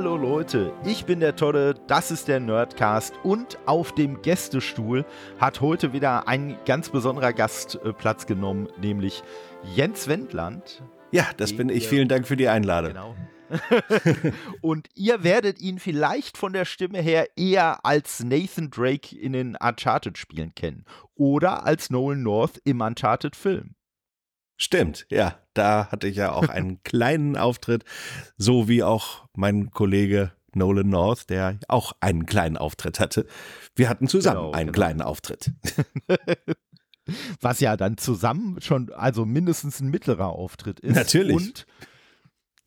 Hallo Leute, ich bin der Todde, das ist der Nerdcast und auf dem Gästestuhl hat heute wieder ein ganz besonderer Gast äh, Platz genommen, nämlich Jens Wendland. Ja, das bin ich. Vielen Dank für die Einladung. Genau. und ihr werdet ihn vielleicht von der Stimme her eher als Nathan Drake in den Uncharted-Spielen kennen oder als Nolan North im Uncharted-Film. Stimmt, ja. Da hatte ich ja auch einen kleinen Auftritt, so wie auch mein Kollege Nolan North, der auch einen kleinen Auftritt hatte. Wir hatten zusammen genau, einen genau. kleinen Auftritt. Was ja dann zusammen schon, also mindestens ein mittlerer Auftritt ist. Natürlich. Und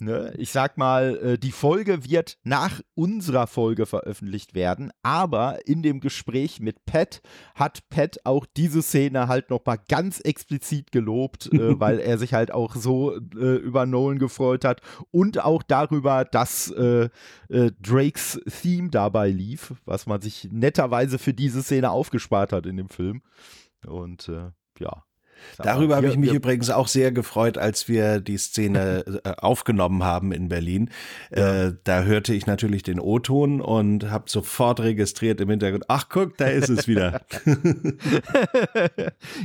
Ne? Ich sag mal, äh, die Folge wird nach unserer Folge veröffentlicht werden, aber in dem Gespräch mit Pat hat Pat auch diese Szene halt nochmal ganz explizit gelobt, äh, weil er sich halt auch so äh, über Nolan gefreut hat und auch darüber, dass äh, äh, Drakes Theme dabei lief, was man sich netterweise für diese Szene aufgespart hat in dem Film. Und äh, ja, Darüber habe ich mich übrigens auch sehr gefreut, als wir die Szene äh, aufgenommen haben in Berlin. Ja. Äh, da hörte ich natürlich den O-Ton und habe sofort registriert im Hintergrund, ach guck, da ist es wieder.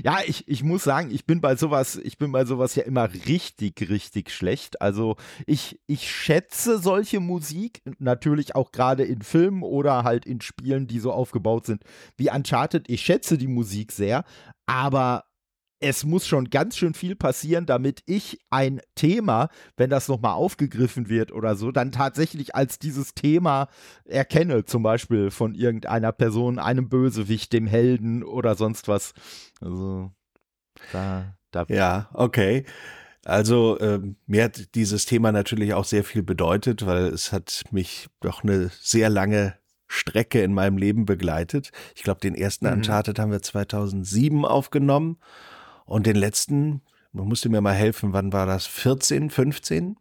ja, ich, ich muss sagen, ich bin bei sowas, ich bin bei sowas ja immer richtig, richtig schlecht. Also ich, ich schätze solche Musik, natürlich auch gerade in Filmen oder halt in Spielen, die so aufgebaut sind wie Uncharted. Ich schätze die Musik sehr, aber es muss schon ganz schön viel passieren, damit ich ein Thema, wenn das nochmal aufgegriffen wird oder so, dann tatsächlich als dieses Thema erkenne, zum Beispiel von irgendeiner Person, einem Bösewicht, dem Helden oder sonst was. Also, da, da. Ja, okay. Also äh, mir hat dieses Thema natürlich auch sehr viel bedeutet, weil es hat mich doch eine sehr lange Strecke in meinem Leben begleitet. Ich glaube, den ersten mhm. Uncharted haben wir 2007 aufgenommen und den letzten, man musste mir mal helfen, wann war das? 14, 15?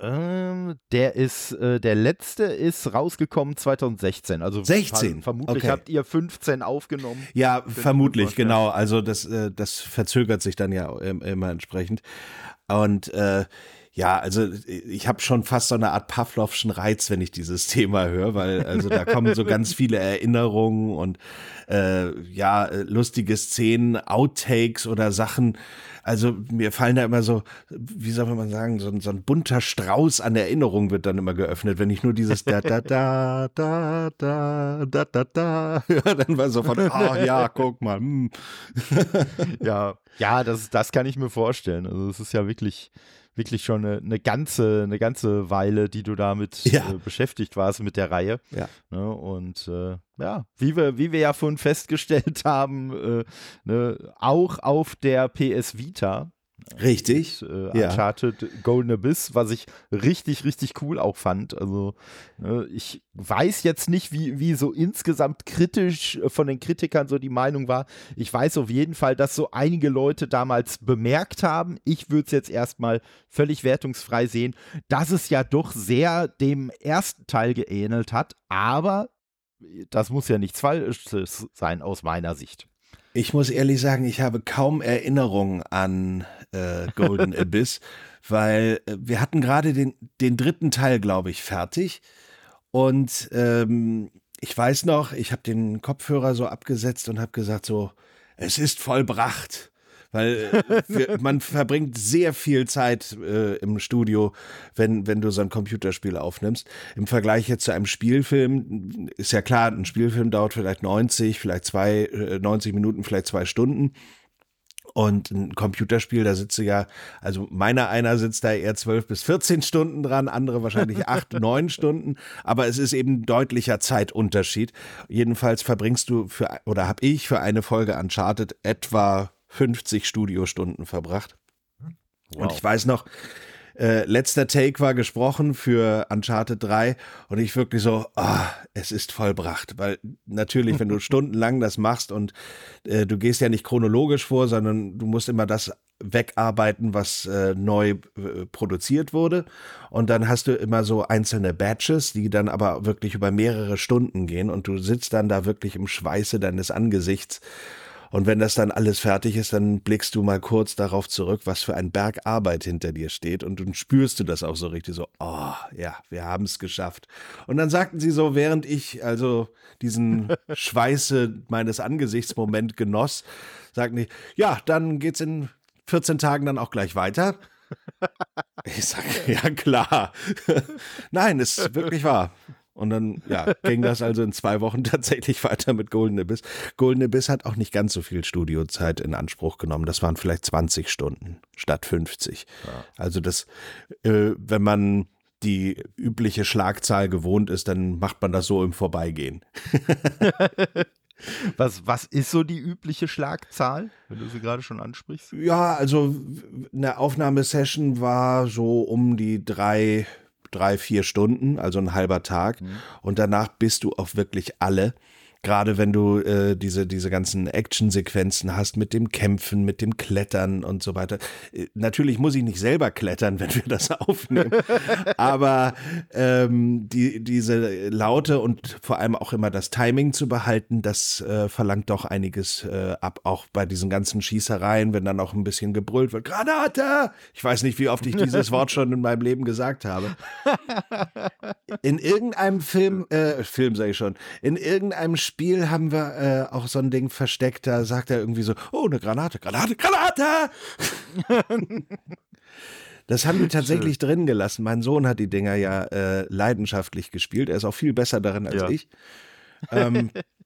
Ähm, der ist, äh, der letzte ist rausgekommen 2016. Also 16. Vermutlich okay. habt ihr 15 aufgenommen. Ja, vermutlich, genau. Also das, äh, das verzögert sich dann ja immer entsprechend. Und äh, ja, also ich habe schon fast so eine Art Pavlovschen Reiz, wenn ich dieses Thema höre, weil also da kommen so ganz viele Erinnerungen und äh, ja, lustige Szenen, Outtakes oder Sachen. Also mir fallen da immer so, wie soll man sagen, so, so ein bunter Strauß an Erinnerungen wird dann immer geöffnet, wenn ich nur dieses da da da da da da da da höre, dann war sofort, ah oh, ja, guck mal. Hm. ja, ja, das, das kann ich mir vorstellen. Also es ist ja wirklich wirklich schon eine, eine, ganze, eine ganze Weile, die du damit ja. äh, beschäftigt warst mit der Reihe. Ja. Ne, und äh, ja, wie wir, wie wir ja vorhin festgestellt haben, äh, ne, auch auf der PS Vita Richtig. Und, äh, ja. Uncharted Golden Abyss, was ich richtig, richtig cool auch fand. Also äh, ich weiß jetzt nicht, wie, wie so insgesamt kritisch äh, von den Kritikern so die Meinung war. Ich weiß auf jeden Fall, dass so einige Leute damals bemerkt haben, ich würde es jetzt erstmal völlig wertungsfrei sehen, dass es ja doch sehr dem ersten Teil geähnelt hat, aber das muss ja nichts Falsches sein aus meiner Sicht. Ich muss ehrlich sagen, ich habe kaum Erinnerungen an äh, Golden Abyss, weil äh, wir hatten gerade den, den dritten Teil, glaube ich, fertig. Und ähm, ich weiß noch, ich habe den Kopfhörer so abgesetzt und habe gesagt so, es ist vollbracht weil äh, wir, man verbringt sehr viel Zeit äh, im Studio, wenn, wenn du so ein Computerspiel aufnimmst. Im Vergleich jetzt zu einem Spielfilm ist ja klar, ein Spielfilm dauert vielleicht 90, vielleicht zwei, äh, 90 Minuten, vielleicht zwei Stunden. Und ein Computerspiel, da sitzt du ja, also meiner einer sitzt da eher zwölf bis 14 Stunden dran, andere wahrscheinlich acht, neun Stunden, aber es ist eben deutlicher Zeitunterschied. Jedenfalls verbringst du für, oder habe ich für eine Folge Uncharted etwa 50 Studiostunden verbracht. Wow. Und ich weiß noch, äh, letzter Take war gesprochen für Uncharted 3 und ich wirklich so, ah, es ist vollbracht, weil natürlich, wenn du stundenlang das machst und äh, du gehst ja nicht chronologisch vor, sondern du musst immer das wegarbeiten, was äh, neu äh, produziert wurde und dann hast du immer so einzelne Batches, die dann aber wirklich über mehrere Stunden gehen und du sitzt dann da wirklich im Schweiße deines Angesichts Und wenn das dann alles fertig ist, dann blickst du mal kurz darauf zurück, was für ein Berg Arbeit hinter dir steht. Und dann spürst du das auch so richtig so, oh ja, wir haben es geschafft. Und dann sagten sie so, während ich also diesen Schweiße meines Angesichtsmoment genoss, sagten die, ja, dann geht's in 14 Tagen dann auch gleich weiter. Ich sage, ja klar. Nein, ist wirklich wahr. Und dann ja, ging das also in zwei Wochen tatsächlich weiter mit Golden Abyss. Golden Abyss hat auch nicht ganz so viel Studiozeit in Anspruch genommen. Das waren vielleicht 20 Stunden statt 50. Ja. Also das, äh, wenn man die übliche Schlagzahl gewohnt ist, dann macht man das so im Vorbeigehen. Was, was ist so die übliche Schlagzahl, wenn du sie gerade schon ansprichst? Ja, also eine Aufnahmesession war so um die drei, drei, vier Stunden, also ein halber Tag. Mhm. Und danach bist du auch wirklich alle. Gerade wenn du äh, diese, diese ganzen Action-Sequenzen hast mit dem Kämpfen, mit dem Klettern und so weiter. Äh, natürlich muss ich nicht selber klettern, wenn wir das aufnehmen. Aber ähm, die, diese Laute und vor allem auch immer das Timing zu behalten, das äh, verlangt doch einiges äh, ab. Auch bei diesen ganzen Schießereien, wenn dann auch ein bisschen gebrüllt wird. Granate! Ich weiß nicht, wie oft ich dieses Wort schon in meinem Leben gesagt habe. In irgendeinem Film, äh, Film sage ich schon, in irgendeinem Spiel haben wir äh, auch so ein Ding versteckt, da sagt er irgendwie so, oh, eine Granate, Granate, Granate! das haben die tatsächlich Schön. drin gelassen. Mein Sohn hat die Dinger ja äh, leidenschaftlich gespielt. Er ist auch viel besser darin als ja. ich. Ähm,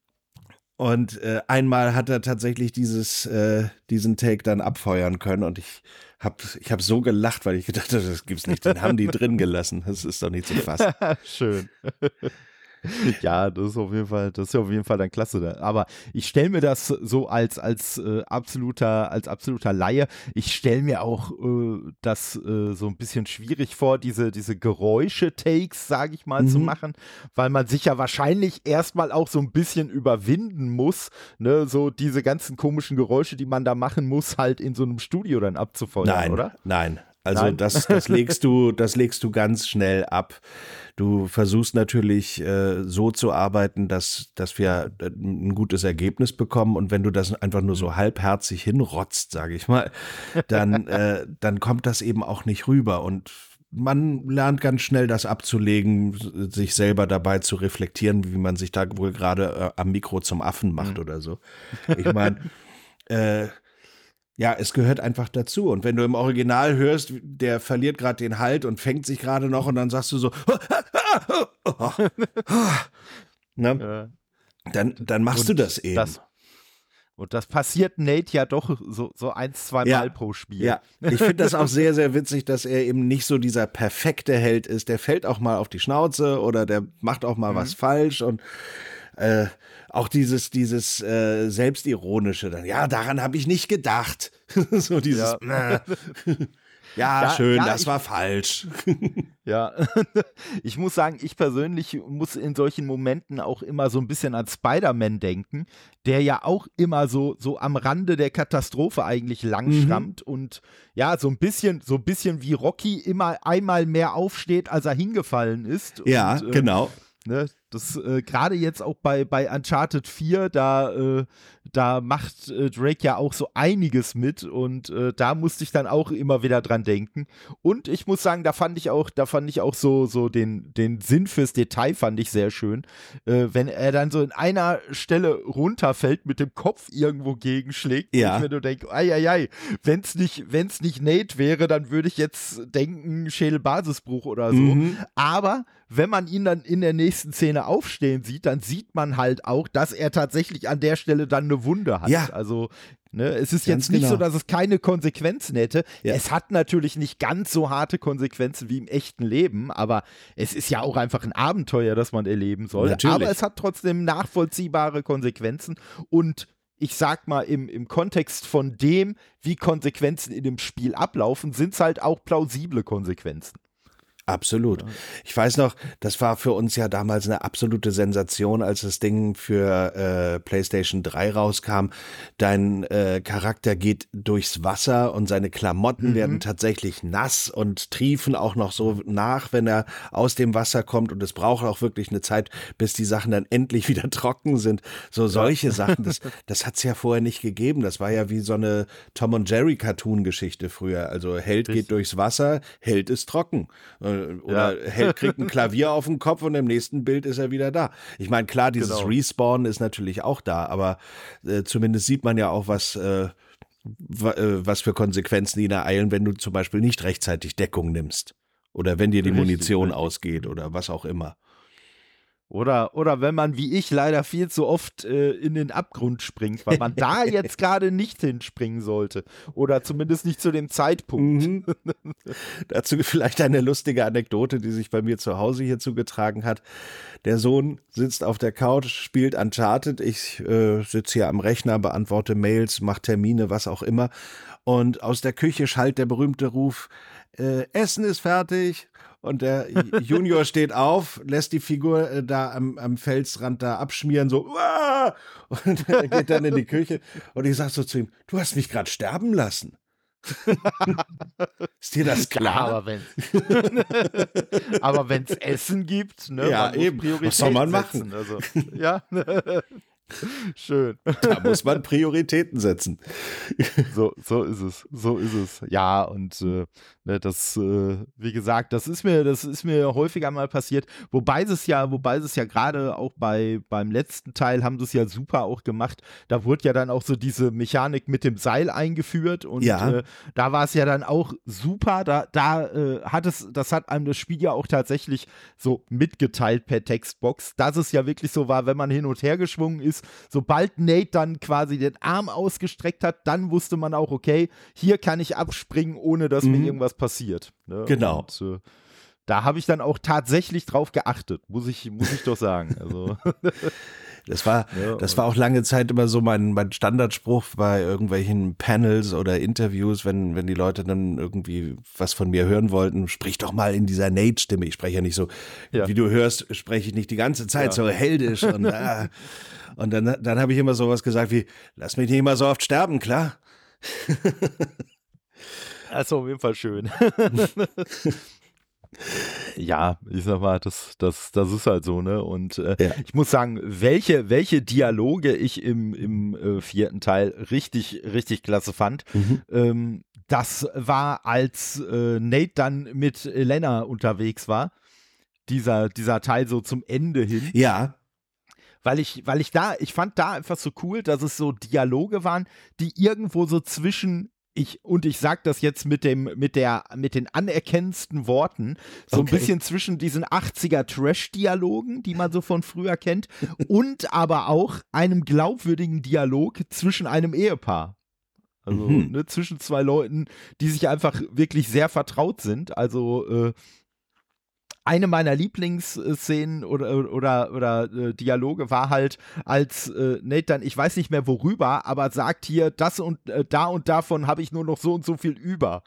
und äh, einmal hat er tatsächlich dieses, äh, diesen Take dann abfeuern können und ich habe ich hab so gelacht, weil ich gedacht habe, das gibt's nicht. Den haben die drin gelassen. Das ist doch nicht zu fassen. Schön. ja, das ist auf jeden Fall, das ist auf jeden Fall dann klasse. Aber ich stelle mir das so als, als äh, absoluter, als absoluter Laie. Ich stelle mir auch äh, das äh, so ein bisschen schwierig vor, diese, diese Geräusche-Takes, sage ich mal, mhm. zu machen, weil man sich ja wahrscheinlich erstmal auch so ein bisschen überwinden muss, ne, so diese ganzen komischen Geräusche, die man da machen muss, halt in so einem Studio dann abzufeuern, nein, oder? Nein, also das, das legst du, das legst du ganz schnell ab. Du versuchst natürlich äh, so zu arbeiten, dass, dass wir äh, ein gutes Ergebnis bekommen. Und wenn du das einfach nur so halbherzig hinrotzt, sage ich mal, dann, äh, dann kommt das eben auch nicht rüber. Und man lernt ganz schnell das abzulegen, sich selber dabei zu reflektieren, wie man sich da wohl gerade äh, am Mikro zum Affen macht mhm. oder so. Ich meine, äh, ja, es gehört einfach dazu. Und wenn du im Original hörst, der verliert gerade den Halt und fängt sich gerade noch und dann sagst du so, ne? dann, dann machst und du das eben. Das, und das passiert Nate ja doch so, so ein, zwei Mal ja, pro Spiel. Ja, ich finde das auch sehr, sehr witzig, dass er eben nicht so dieser perfekte Held ist. Der fällt auch mal auf die Schnauze oder der macht auch mal mhm. was falsch und äh, auch dieses, dieses äh, Selbstironische, dann, ja, daran habe ich nicht gedacht. so dieses, ja. Ja, ja, schön, ja, das ich, war falsch. ja, ich muss sagen, ich persönlich muss in solchen Momenten auch immer so ein bisschen an Spider-Man denken, der ja auch immer so, so am Rande der Katastrophe eigentlich langschrammt mhm. und ja, so ein bisschen, so ein bisschen wie Rocky immer einmal mehr aufsteht, als er hingefallen ist. Ja, und, äh, genau. Ne, das äh, gerade jetzt auch bei, bei Uncharted 4, da, äh, da macht äh, Drake ja auch so einiges mit und äh, da musste ich dann auch immer wieder dran denken. Und ich muss sagen, da fand ich auch, da fand ich auch so, so den, den Sinn fürs Detail fand ich sehr schön. Äh, wenn er dann so in einer Stelle runterfällt, mit dem Kopf irgendwo gegenschlägt, ja. mir nur denke, ei, ei, ei, wenn's nicht, wenn's nicht Nate wäre, dann würde ich jetzt denken, Schädelbasisbruch oder so. Mhm. Aber wenn man ihn dann in der nächsten Szene aufstehen sieht, dann sieht man halt auch, dass er tatsächlich an der Stelle dann eine Wunde hat. Ja. Also Ne, es ist ganz jetzt nicht genau. so, dass es keine Konsequenzen hätte. Ja. Es hat natürlich nicht ganz so harte Konsequenzen wie im echten Leben, aber es ist ja auch einfach ein Abenteuer, das man erleben soll. Natürlich. Aber es hat trotzdem nachvollziehbare Konsequenzen und ich sag mal, im, im Kontext von dem, wie Konsequenzen in dem Spiel ablaufen, sind es halt auch plausible Konsequenzen. Absolut. Ich weiß noch, das war für uns ja damals eine absolute Sensation, als das Ding für äh, PlayStation 3 rauskam. Dein äh, Charakter geht durchs Wasser und seine Klamotten mhm. werden tatsächlich nass und triefen auch noch so nach, wenn er aus dem Wasser kommt. Und es braucht auch wirklich eine Zeit, bis die Sachen dann endlich wieder trocken sind. So solche Sachen, das, das hat es ja vorher nicht gegeben. Das war ja wie so eine Tom und Jerry Cartoon-Geschichte früher. Also Held geht durchs Wasser, Held ist trocken. Oder ja. Held kriegt ein Klavier auf den Kopf und im nächsten Bild ist er wieder da. Ich meine, klar, dieses genau. Respawn ist natürlich auch da, aber äh, zumindest sieht man ja auch, was, äh, äh, was für Konsequenzen ihn ereilen, wenn du zum Beispiel nicht rechtzeitig Deckung nimmst. Oder wenn dir die Richtig, Munition richtig. ausgeht oder was auch immer. Oder, oder wenn man wie ich leider viel zu oft äh, in den Abgrund springt, weil man da jetzt gerade nicht hinspringen sollte. Oder zumindest nicht zu dem Zeitpunkt. Mhm. Dazu vielleicht eine lustige Anekdote, die sich bei mir zu Hause hier zugetragen hat. Der Sohn sitzt auf der Couch, spielt Uncharted. Ich äh, sitze hier am Rechner, beantworte Mails, mache Termine, was auch immer. Und aus der Küche schallt der berühmte Ruf, äh, Essen ist fertig. Und der Junior steht auf, lässt die Figur äh, da am, am, Felsrand da abschmieren, so, Wah! und er geht dann in die Küche. Und ich sag so zu ihm, du hast mich gerade sterben lassen. Ist dir das klar? Ja, aber wenn es Essen gibt, ne, ja, eben. Was soll man machen? Also, ja. Schön. Da muss man Prioritäten setzen. So, so ist es. So ist es. Ja, und äh, ne, das, äh, wie gesagt, das ist mir, das ist mir häufiger mal passiert. Wobei es ja, wobei es ja gerade auch bei, beim letzten Teil haben sie es ja super auch gemacht. Da wurde ja dann auch so diese Mechanik mit dem Seil eingeführt und ja. äh, da war es ja dann auch super. Da, da äh, hat es, das hat einem das Spiel ja auch tatsächlich so mitgeteilt per Textbox, dass es ja wirklich so war, wenn man hin und her geschwungen ist, ist, sobald Nate dann quasi den Arm ausgestreckt hat, dann wusste man auch, okay, hier kann ich abspringen, ohne dass mhm. mir irgendwas passiert. Ne? Genau. Und, äh, da habe ich dann auch tatsächlich drauf geachtet, muss ich, muss ich doch sagen. Also. Das war, ja, das war auch lange Zeit immer so mein, mein Standardspruch bei irgendwelchen Panels oder Interviews, wenn, wenn die Leute dann irgendwie was von mir hören wollten, sprich doch mal in dieser Nate-Stimme. Ich spreche ja nicht so, ja. wie du hörst, spreche ich nicht die ganze Zeit ja. so heldisch und, ah. und dann, dann habe ich immer sowas gesagt wie, lass mich nicht immer so oft sterben, klar. Also auf jeden Fall schön. Ja, ich sag mal, das, das, das ist halt so, ne? Und äh, ja. ich muss sagen, welche, welche Dialoge ich im, im äh, vierten Teil richtig, richtig klasse fand. Mhm. Ähm, das war, als äh, Nate dann mit Elena unterwegs war. Dieser, dieser Teil so zum Ende hin. Ja weil ich, weil ich da, ich fand da einfach so cool, dass es so Dialoge waren, die irgendwo so zwischen ich, und ich sage das jetzt mit dem, mit der, mit den anerkennendsten Worten, so okay. ein bisschen zwischen diesen 80er Trash-Dialogen, die man so von früher kennt, und aber auch einem glaubwürdigen Dialog zwischen einem Ehepaar. Also mhm. ne, zwischen zwei Leuten, die sich einfach wirklich sehr vertraut sind. Also äh, eine meiner Lieblingsszenen oder, oder, oder äh, Dialoge war halt, als äh, Nate dann, ich weiß nicht mehr worüber, aber sagt hier, das und äh, da und davon habe ich nur noch so und so viel über.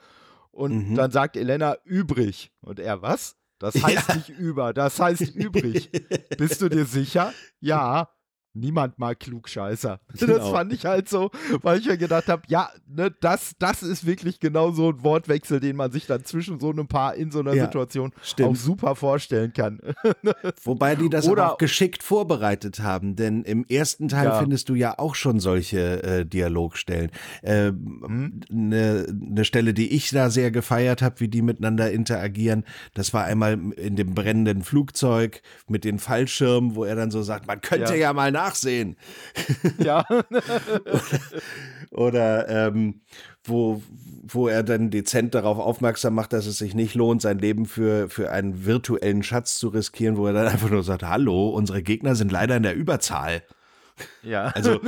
Und mhm. dann sagt Elena übrig. Und er, was? Das heißt ja. nicht über, das heißt übrig. Bist du dir sicher? Ja niemand mag Klugscheißer. Genau. Das fand ich halt so, weil ich mir gedacht habe, ja, ne, das, das ist wirklich genau so ein Wortwechsel, den man sich dann zwischen so einem Paar in so einer ja, Situation stimmt. auch super vorstellen kann. Wobei die das Oder, auch geschickt vorbereitet haben, denn im ersten Teil ja. findest du ja auch schon solche äh, Dialogstellen. Eine ähm, hm? ne, ne Stelle, die ich da sehr gefeiert habe, wie die miteinander interagieren, das war einmal in dem brennenden Flugzeug mit den Fallschirmen, wo er dann so sagt, man könnte ja, ja mal nachsehen. Ja. oder, oder ähm, wo, wo er dann dezent darauf aufmerksam macht, dass es sich nicht lohnt, sein Leben für, für einen virtuellen Schatz zu riskieren, wo er dann einfach nur sagt, hallo, unsere Gegner sind leider in der Überzahl. Ja. Also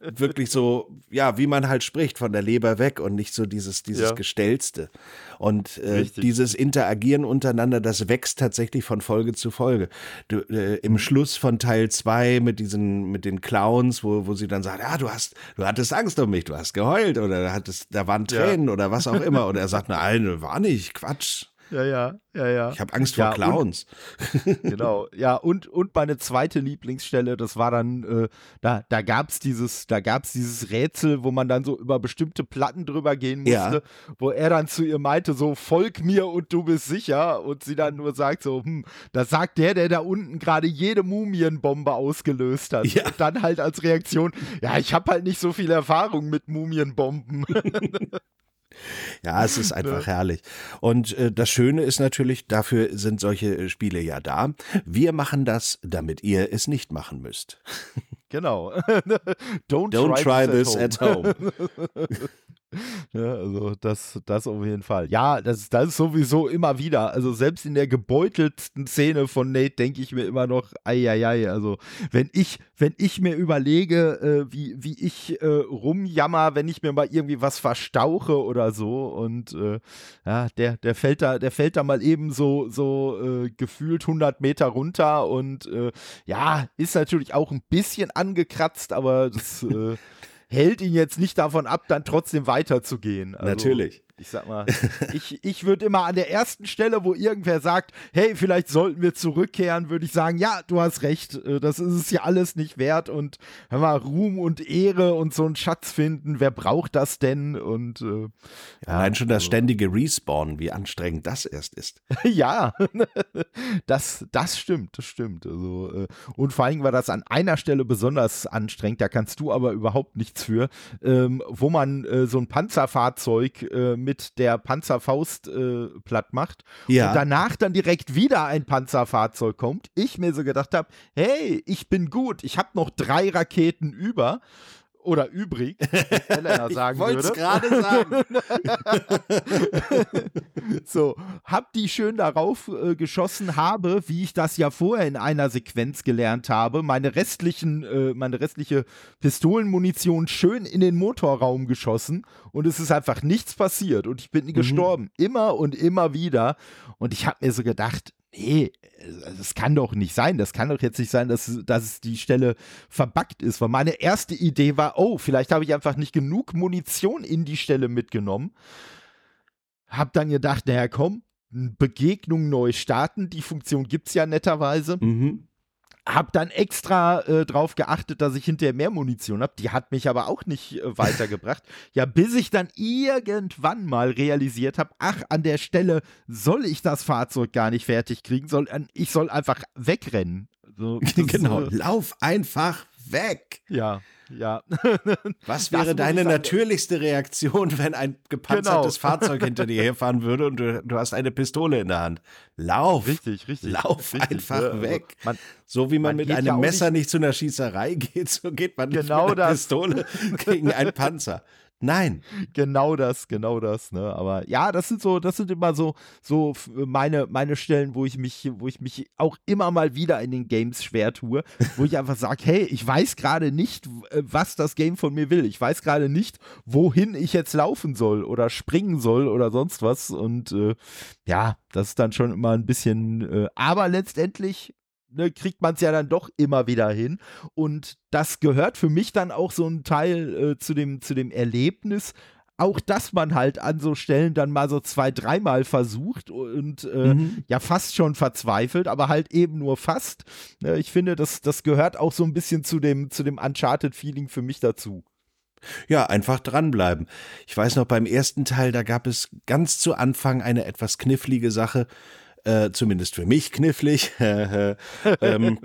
wirklich so, ja, wie man halt spricht, von der Leber weg und nicht so dieses, dieses ja. Gestelzte. Und äh, dieses Interagieren untereinander, das wächst tatsächlich von Folge zu Folge. Du, äh, Im. Schluss von Teil 2 mit diesen, mit den Clowns, wo, wo sie dann sagt, ja, du hast, du hattest Angst um mich, du hast geheult oder hattest, da waren Tränen ja. oder was auch immer. Und er sagt, nein, war nicht, Quatsch. Ja, ja, ja, ja. Ich habe Angst vor Ja, Clowns. Genau, ja, und, und meine zweite Lieblingsstelle, das war dann, äh, da, da gab es dieses, da gab's dieses Rätsel, wo man dann so über bestimmte Platten drüber gehen musste, Ja. wo er dann zu ihr meinte, so, folg mir und du bist sicher. Und sie dann nur sagt so, hm, das sagt der, der da unten gerade jede Mumienbombe ausgelöst hat. Ja. Und dann halt als Reaktion, ja, ich habe halt nicht so viel Erfahrung mit Mumienbomben. Ja, es ist einfach herrlich. Und äh, das Schöne ist natürlich, dafür sind solche Spiele ja da. Wir machen das, damit ihr es nicht machen müsst. genau. Don't, Don't try this at at home. Ja, also das, das auf jeden Fall. Ja, das, das ist sowieso immer wieder. Also selbst in der gebeutelsten Szene von Nate denke ich mir immer noch, eieiei, also wenn ich, wenn ich mir überlege, äh, wie, wie ich äh, rumjammer, wenn ich mir mal irgendwie was verstauche oder so und äh, ja, der, der fällt da, der fällt da mal eben so, so äh, gefühlt 100 Meter runter und äh, ja, ist natürlich auch ein bisschen angekratzt, aber das äh, hält ihn jetzt nicht davon ab, dann trotzdem weiterzugehen. Also, Natürlich. Ich sag mal, ich, ich würde immer an der ersten Stelle, wo irgendwer sagt, hey, vielleicht sollten wir zurückkehren, würde ich sagen, ja, du hast recht, äh, das ist es ja alles nicht wert und hör mal, Ruhm und Ehre und so einen Schatz finden, wer braucht das denn? Und äh, Allein schon das also- ständige Respawn, wie anstrengend das erst ist. ja, das, das stimmt, das stimmt. Also, äh, und vor allem war das an einer Stelle besonders anstrengend, da kannst du aber überhaupt nichts für, ähm, wo man äh, so ein Panzerfahrzeug äh, mit der Panzerfaust äh, platt macht Ja. und danach dann direkt wieder ein Panzerfahrzeug kommt. Ich mir so gedacht habe, hey, ich bin gut, ich habe noch drei Raketen über. Oder übrig, Elena sagen Wollte es würde. gerade sagen. So, hab die schön darauf äh, geschossen, habe, wie ich das ja vorher in einer Sequenz gelernt habe, meine restlichen, äh, meine restliche Pistolenmunition schön in den Motorraum geschossen und es ist einfach nichts passiert und ich bin gestorben. Immer und immer wieder. Und ich habe mir so gedacht, nee, das kann doch nicht sein. Das kann doch jetzt nicht sein, dass, dass die Stelle verbuggt ist. Weil meine erste Idee war, oh, vielleicht habe ich einfach nicht genug Munition in die Stelle mitgenommen. Hab dann gedacht, naja, komm, Begegnung neu starten. Die Funktion gibt es ja netterweise. Mhm. Hab dann extra äh, drauf geachtet, dass ich hinterher mehr Munition habe. Die hat mich aber auch nicht äh, weitergebracht. ja, bis ich dann irgendwann mal realisiert habe, ach, an der Stelle soll ich das Fahrzeug gar nicht fertig kriegen, soll, ich soll einfach wegrennen. So, genau. Äh, Lauf einfach weg. ja, ja. Was Das wäre ich deine natürlichste Reaktion, wenn ein gepanzertes Genau. Fahrzeug hinter dir herfahren würde und du, du hast eine Pistole in der Hand? Lauf. richtig, richtig. Lauf richtig, einfach ne? Also, weg. Man, So wie man, Man mit ja einem auch Messer nicht- nicht zu einer Schießerei geht, so geht man nicht Genau mit einer das. Pistole gegen einen Panzer. Nein. Genau das, genau das, ne? Aber ja, das sind so, das sind immer so, so f- meine, meine Stellen, wo ich mich, wo ich mich auch immer mal wieder in den Games schwer tue, wo ich einfach sage, hey, ich weiß gerade nicht, äh, was das Game von mir will. Ich weiß gerade nicht, wohin ich jetzt laufen soll oder springen soll oder sonst was. Und äh, ja, das ist dann schon immer ein bisschen, äh, aber letztendlich ne, kriegt man es ja dann doch immer wieder hin. Und das gehört für mich dann auch so ein Teil äh, zu, dem, zu dem Erlebnis. Auch dass man halt an so Stellen dann mal so zwei, dreimal versucht und äh, Mhm. ja fast schon verzweifelt, aber halt eben nur fast. Ne, ich finde, das, das gehört auch so ein bisschen zu dem, zu dem Uncharted-Feeling für mich dazu. Ja, einfach dranbleiben. Ich weiß noch, beim ersten Teil, da gab es ganz zu Anfang eine etwas knifflige Sache, äh, zumindest für mich knifflig. ähm,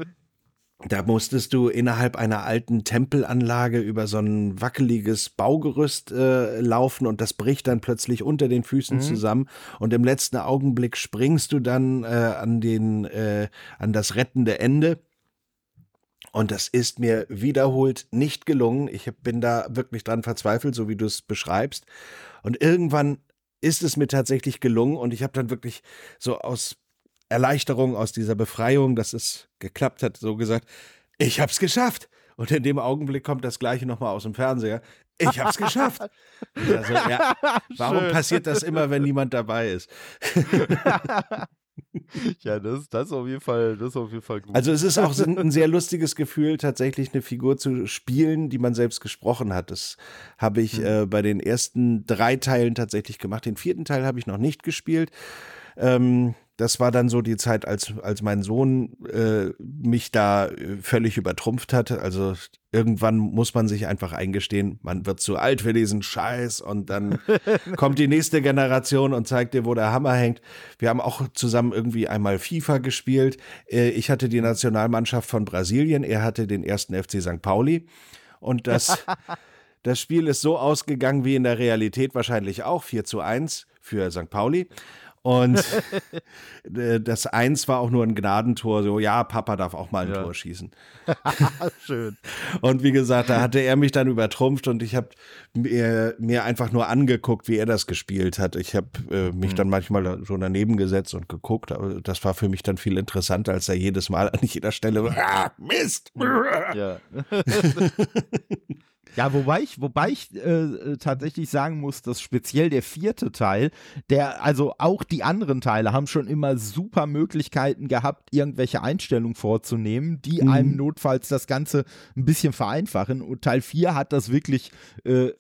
da musstest du innerhalb einer alten Tempelanlage über so ein wackeliges Baugerüst äh, laufen und das bricht dann plötzlich unter den Füßen Mhm. zusammen und im letzten Augenblick springst du dann äh, an den äh, an das rettende Ende. Und das ist mir wiederholt nicht gelungen. Ich bin da wirklich dran verzweifelt, so wie du es beschreibst. Und irgendwann ist es mir tatsächlich gelungen und ich habe dann wirklich so aus Erleichterung, aus dieser Befreiung, dass es geklappt hat, so gesagt, ich hab's geschafft. Und in dem Augenblick kommt das Gleiche nochmal aus dem Fernseher. Ich hab's geschafft. Und Also, ja, warum Schön. passiert das immer, wenn niemand dabei ist? ja, das, das ist auf jeden Fall, das ist auf jeden Fall gut. Also es ist auch ein sehr lustiges Gefühl, tatsächlich eine Figur zu spielen, die man selbst gesprochen hat. Das habe ich Mhm. äh, bei den ersten drei Teilen tatsächlich gemacht. Den vierten Teil habe ich noch nicht gespielt. Ähm, das war dann so die Zeit, als, als mein Sohn äh, mich da äh, völlig übertrumpft hat. Also irgendwann muss man sich einfach eingestehen, man wird zu alt für diesen Scheiß und dann kommt die nächste Generation und zeigt dir, wo der Hammer hängt. Wir haben auch zusammen irgendwie einmal FIFA gespielt. Äh, ich hatte die Nationalmannschaft von Brasilien, er hatte den ersten FC St. Pauli. Und das, das Spiel ist so ausgegangen wie in der Realität wahrscheinlich auch, 4 zu 1 für St. Pauli. Und äh, das Eins war auch nur ein Gnadentor, so, ja, Papa darf auch mal ein ja. Tor schießen. Schön. Und wie gesagt, da hatte er mich dann übertrumpft und ich habe mir, mir, einfach nur angeguckt, wie er das gespielt hat. Ich habe äh, mich mhm. dann manchmal so daneben gesetzt und geguckt, aber das war für mich dann viel interessanter, als er jedes Mal an jeder Stelle, ah, Mist! Ja. Ja, wobei ich, wobei ich äh, äh, tatsächlich sagen muss, dass speziell der vierte Teil, der, also auch die anderen Teile haben schon immer super Möglichkeiten gehabt, irgendwelche Einstellungen vorzunehmen, die mhm. einem notfalls das Ganze ein bisschen vereinfachen. Und Teil 4 hat das wirklich äh,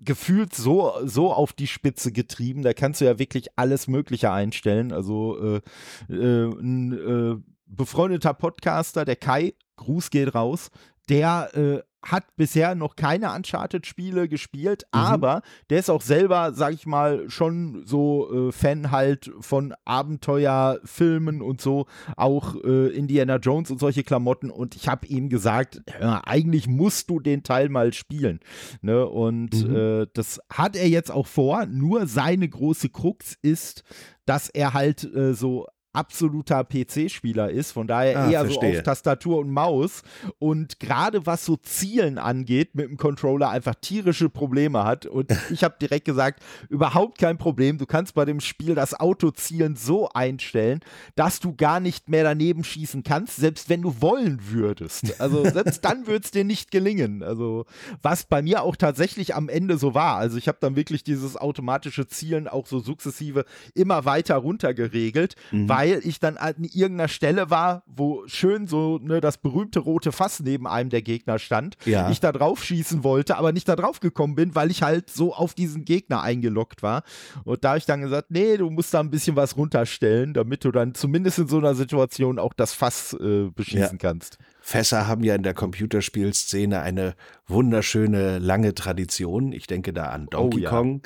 gefühlt so, so auf die Spitze getrieben. Da kannst du ja wirklich alles Mögliche einstellen. Also äh, äh, ein äh, befreundeter Podcaster, der Kai, Gruß geht raus, der äh, hat bisher noch keine Uncharted-Spiele gespielt, mhm. aber der ist auch selber, sag ich mal, schon so äh, Fan halt von Abenteuerfilmen und so, auch äh, Indiana Jones und solche Klamotten. Und ich habe ihm gesagt, ja, eigentlich musst du den Teil mal spielen. Ne? Und mhm. äh, das hat er jetzt auch vor. Nur seine große Krux ist, dass er halt äh, so absoluter PC-Spieler ist, von daher ah, eher verstehe. so auf Tastatur und Maus und gerade was so Zielen angeht, mit dem Controller einfach tierische Probleme hat und ich habe direkt gesagt, überhaupt kein Problem, du kannst bei dem Spiel das Autozielen so einstellen, dass du gar nicht mehr daneben schießen kannst, selbst wenn du wollen würdest. Also selbst dann würde es dir nicht gelingen. Also was bei mir auch tatsächlich am Ende so war. Also ich habe dann wirklich dieses automatische Zielen auch so sukzessive immer weiter runter geregelt, mhm. weil weil ich dann an irgendeiner Stelle war, wo schön so ne, das berühmte rote Fass neben einem der Gegner stand. Ja. Ich da drauf schießen wollte, aber nicht da drauf gekommen bin, weil ich halt so auf diesen Gegner eingeloggt war. Und da habe ich dann gesagt, nee, du musst da ein bisschen was runterstellen, damit du dann zumindest in so einer Situation auch das Fass äh, beschießen ja. kannst. Fässer haben ja in der Computerspielszene eine wunderschöne lange Tradition. Ich denke da an Donkey oh, ja. Kong.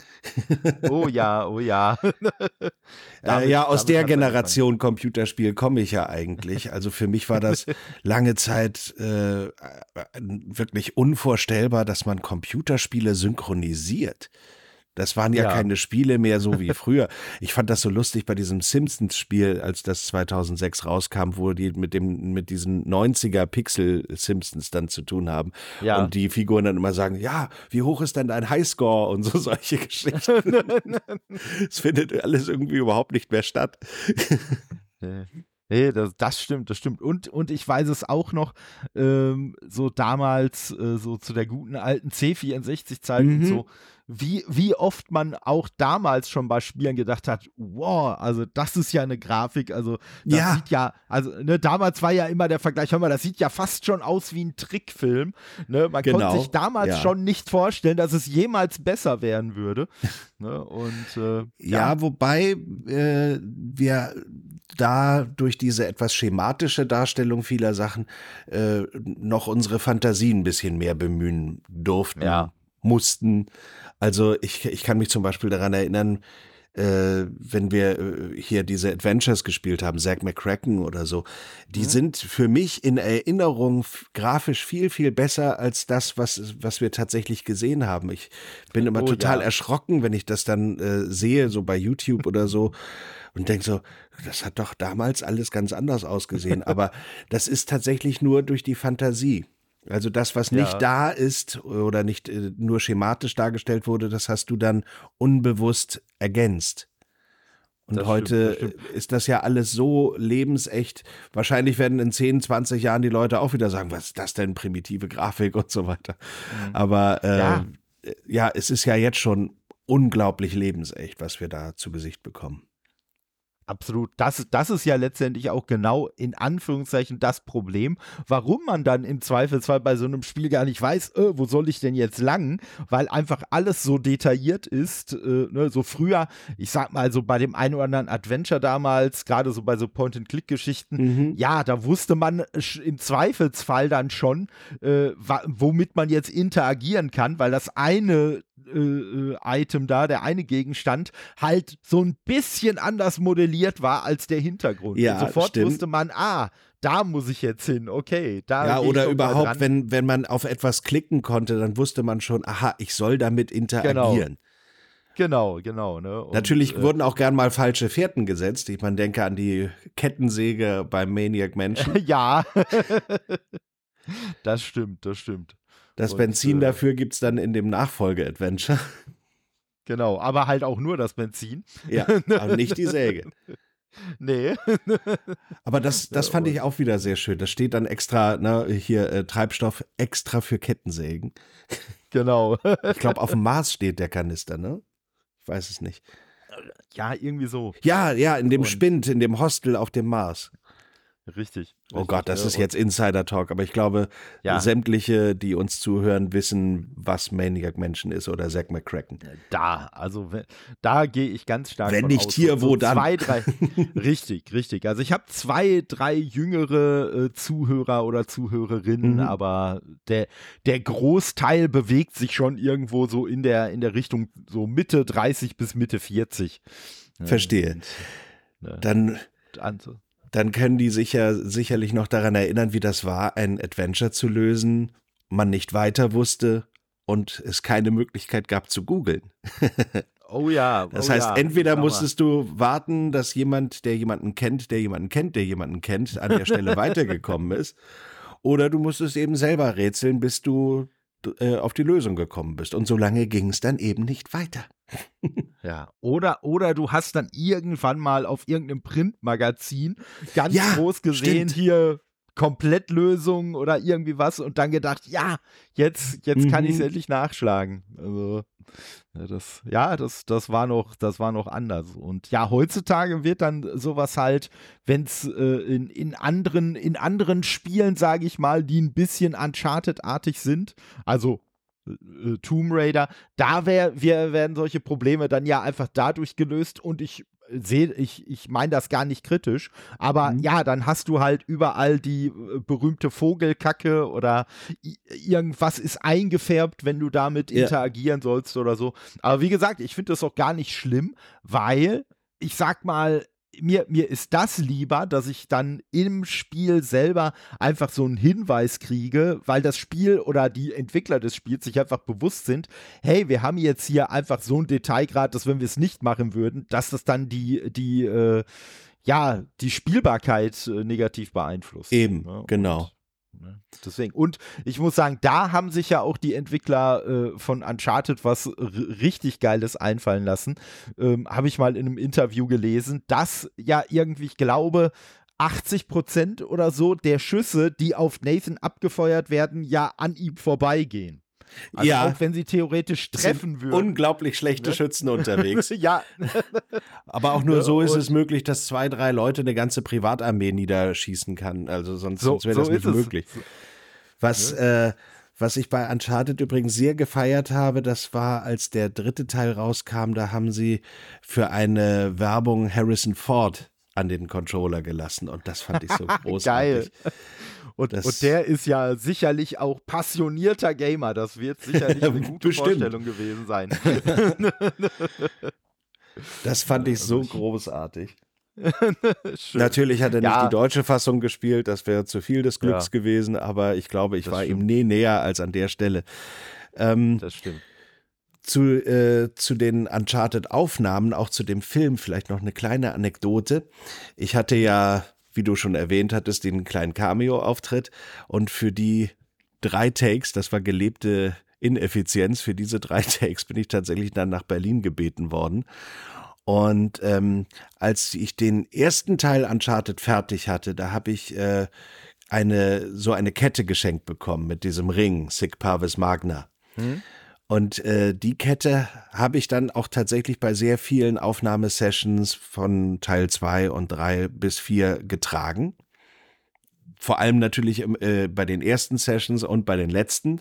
oh ja, oh ja. damit, äh, ja, aus der Generation Computerspiel komme ich ja eigentlich. Also für mich war das lange Zeit äh, wirklich unvorstellbar, dass man Computerspiele synchronisiert. Das waren ja, ja, keine Spiele mehr so wie früher. Ich fand das so lustig bei diesem Simpsons-Spiel, als das 2006 rauskam, wo die mit dem mit diesen 90er Pixel Simpsons dann zu tun haben ja. und die Figuren dann immer sagen, ja, wie hoch ist denn dein Highscore und so solche Geschichten. Es findet alles irgendwie überhaupt nicht mehr statt. Nee, das, das, stimmt, das stimmt. Und, und ich weiß es auch noch, ähm, so damals, äh, so zu der guten alten C64-Zeit mhm. und so, wie, wie oft man auch damals schon bei Spielen gedacht hat, wow, also das ist ja eine Grafik, also das ja. sieht ja, also ne, damals war ja immer der Vergleich, hör mal, das sieht ja fast schon aus wie ein Trickfilm. Ne? Man genau. konnte sich damals ja. schon nicht vorstellen, dass es jemals besser werden würde. ne? Und äh, ja. ja. wobei äh, wir da durch diese etwas schematische Darstellung vieler Sachen äh, noch unsere Fantasie ein bisschen mehr bemühen durften, ja. mussten. Also ich, ich kann mich zum Beispiel daran erinnern, äh, wenn wir äh, hier diese Adventures gespielt haben, Zack McCracken oder so, die mhm. sind für mich in Erinnerung grafisch viel, viel besser als das, was, was wir tatsächlich gesehen haben. Ich bin immer oh, total ja. erschrocken, wenn ich das dann äh, sehe, so bei YouTube oder so. Und denke so, das hat doch damals alles ganz anders ausgesehen. Aber das ist tatsächlich nur durch die Fantasie. Also das, was nicht ja. da ist oder nicht äh, nur schematisch dargestellt wurde, das hast du dann unbewusst ergänzt. Und das heute stimmt, das ist das ja alles so lebensecht. Wahrscheinlich werden in 10, 20 Jahren die Leute auch wieder sagen, was ist das denn, primitive Grafik und so weiter. Mhm. Aber äh, ja. ja, es ist ja jetzt schon unglaublich lebensecht, was wir da zu Gesicht bekommen. Absolut. Das, das ist ja letztendlich auch genau in Anführungszeichen das Problem, warum man dann im Zweifelsfall bei so einem Spiel gar nicht weiß, äh, wo soll ich denn jetzt lang, weil einfach alles so detailliert ist. Äh, ne? So früher, ich sag mal so bei dem einen oder anderen Adventure damals, gerade so bei so Point-and-Click-Geschichten, mhm. ja, da wusste man im Zweifelsfall dann schon, äh, womit man jetzt interagieren kann, weil das eine äh, äh, Item da, der eine Gegenstand, halt so ein bisschen anders modelliert war als der Hintergrund. Ja, und sofort stimmt. wusste man, ah, da muss ich jetzt hin, okay. Da ja, oder überhaupt, wenn, wenn man auf etwas klicken konnte, dann wusste man schon, aha, ich soll damit interagieren. Genau. Genau, genau. Ne? Und, Natürlich äh, wurden auch gern mal falsche Fährten gesetzt. Ich meine, denke an die Kettensäge beim Maniac Menschen. ja. das stimmt, das stimmt. Das und, Benzin äh, dafür gibt es dann in dem Nachfolge-Adventure. Genau, aber halt auch nur das Benzin. Ja, aber nicht die Säge. Nee. aber das, das fand ich auch wieder sehr schön. Da steht dann extra, ne, hier äh, Treibstoff extra für Kettensägen. Genau. ich glaube, auf dem Mars steht der Kanister, ne? Ich weiß es nicht. Ja, irgendwie so. Ja, ja, in dem Und Spind, in dem Hostel auf dem Mars. Richtig. Oh richtig, Gott, das ja, ist jetzt Insider-Talk, aber ich glaube, ja. sämtliche, die uns zuhören, wissen, was Maniac Menschen ist oder Zack McCracken. Da, also da gehe ich ganz stark Wenn nicht aus. hier, so wo dann? Zwei, drei, richtig, richtig. Also ich habe zwei, drei jüngere äh, Zuhörer oder Zuhörerinnen, mhm. aber der, der Großteil bewegt sich schon irgendwo so in der, in der Richtung so Mitte 30 bis Mitte 40. Verstehe. Ja. Dann also dann können die sich ja sicherlich noch daran erinnern, wie das war, ein Adventure zu lösen, man nicht weiter wusste und es keine Möglichkeit gab zu googeln. Oh ja. Das oh heißt, ja, entweder musstest du warten, dass jemand, der jemanden kennt, der jemanden kennt, der jemanden kennt, an der Stelle weitergekommen ist, oder du musstest eben selber rätseln, bis du äh, auf die Lösung gekommen bist. Und so lange ging es dann eben nicht weiter. ja, oder, oder du hast dann irgendwann mal auf irgendeinem Printmagazin ganz ja, groß gesehen, stimmt. hier Komplettlösung oder irgendwie was und dann gedacht, ja, jetzt, jetzt mhm. kann ich es endlich nachschlagen. Also, ja, das, ja, das, das war noch, das war noch anders. Und ja, heutzutage wird dann sowas halt, wenn es äh, in, in anderen, in anderen Spielen, sage ich mal, die ein bisschen Uncharted-artig sind, also äh, Tomb Raider, da wär, wir werden solche Probleme dann ja einfach dadurch gelöst und ich sehe, ich, ich meine das gar nicht kritisch, aber mhm. ja, dann hast du halt überall die äh, berühmte Vogelkacke oder irgendwas ist eingefärbt, wenn du damit ja. interagieren sollst oder so. Aber wie gesagt, ich finde das auch gar nicht schlimm, weil ich sag mal, mir, mir ist das lieber, dass ich dann im Spiel selber einfach so einen Hinweis kriege, weil das Spiel oder die Entwickler des Spiels sich einfach bewusst sind, hey, wir haben jetzt hier einfach so ein Detailgrad, dass wenn wir es nicht machen würden, dass das dann die, die, äh, ja, die Spielbarkeit äh, negativ beeinflusst. Eben, ja, genau. Ne? Deswegen. Und ich muss sagen, da haben sich ja auch die Entwickler äh, von Uncharted was richtig Geiles einfallen lassen. Ähm, Habe ich mal in einem Interview gelesen, dass ja irgendwie, ich glaube, 80 Prozent oder so der Schüsse, die auf Nathan abgefeuert werden, ja an ihm vorbeigehen. Also ja. Auch wenn sie theoretisch treffen würden. Unglaublich schlechte ne? Schützen unterwegs. ja. Aber auch nur so ist es möglich, dass zwei, drei Leute eine ganze Privatarmee niederschießen kann. Also sonst, so, sonst wäre das so nicht möglich. Es. Was, ja. äh, was ich bei Uncharted übrigens sehr gefeiert habe, das war, als der dritte Teil rauskam, da haben sie für eine Werbung Harrison Ford an den Controller gelassen und das fand ich so großartig. Geil. Und, und, der ist ja sicherlich auch passionierter Gamer. Das wird sicherlich eine gute. Vorstellung gewesen sein. das fand ich so großartig. Natürlich hat er ja. nicht die deutsche Fassung gespielt, das wäre zu viel des Glücks ja. gewesen, aber ich glaube, ich das war stimmt. ihm nie näher als an der Stelle. Ähm, das stimmt. Zu, äh, zu den Uncharted-Aufnahmen, auch zu dem Film, vielleicht noch eine kleine Anekdote. Ich hatte ja wie du schon erwähnt hattest, den kleinen Cameo-Auftritt. Und für die drei Takes, das war gelebte Ineffizienz, für diese drei Takes bin ich tatsächlich dann nach Berlin gebeten worden. Und ähm, als ich den ersten Teil Uncharted fertig hatte, da habe ich äh, eine so eine Kette geschenkt bekommen mit diesem Ring, Sic Parvis Magna. Hm? Und äh, die Kette habe ich dann auch tatsächlich bei sehr vielen Aufnahmesessions von Teil 2 und 3 bis 4 getragen. Vor allem natürlich äh, bei den ersten Sessions und bei den letzten.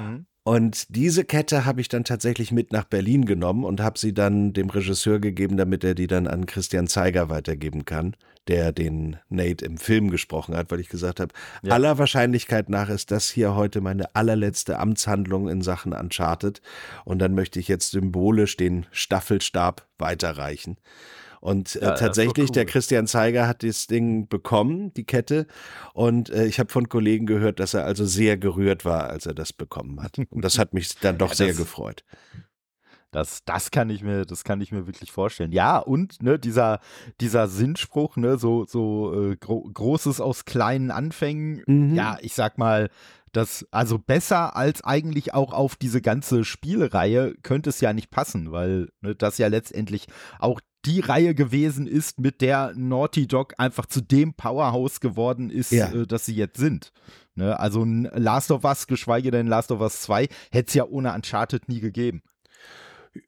mhm. Und diese Kette habe ich dann tatsächlich mit nach Berlin genommen und habe sie dann dem Regisseur gegeben, damit er die dann an Christian Zeiger weitergeben kann, der den Nate im Film gesprochen hat, weil ich gesagt habe, ja. aller Wahrscheinlichkeit nach ist das hier heute meine allerletzte Amtshandlung in Sachen Uncharted. Und dann möchte ich jetzt symbolisch den Staffelstab weiterreichen. Und äh, ja, tatsächlich, cool. der Christian Zeiger hat das Ding bekommen, die Kette. Und äh, ich habe von Kollegen gehört, dass er also sehr gerührt war, als er das bekommen hat. Und das hat mich dann doch ja, sehr gefreut. Das, das kann ich mir, das kann ich mir wirklich vorstellen. Ja, und ne, dieser, dieser Sinnspruch, ne, so, so äh, gro Großes aus kleinen Anfängen, mhm. ja, ich sag mal, das, also besser als eigentlich auch auf diese ganze Spielreihe könnte es ja nicht passen, weil ne, das ja letztendlich auch die Reihe gewesen ist, mit der Naughty Dog einfach zu dem Powerhouse geworden ist, ja. äh, das sie jetzt sind. Ne? Also Last of Us, geschweige denn Last of Us 2, hätte es ja ohne Uncharted nie gegeben.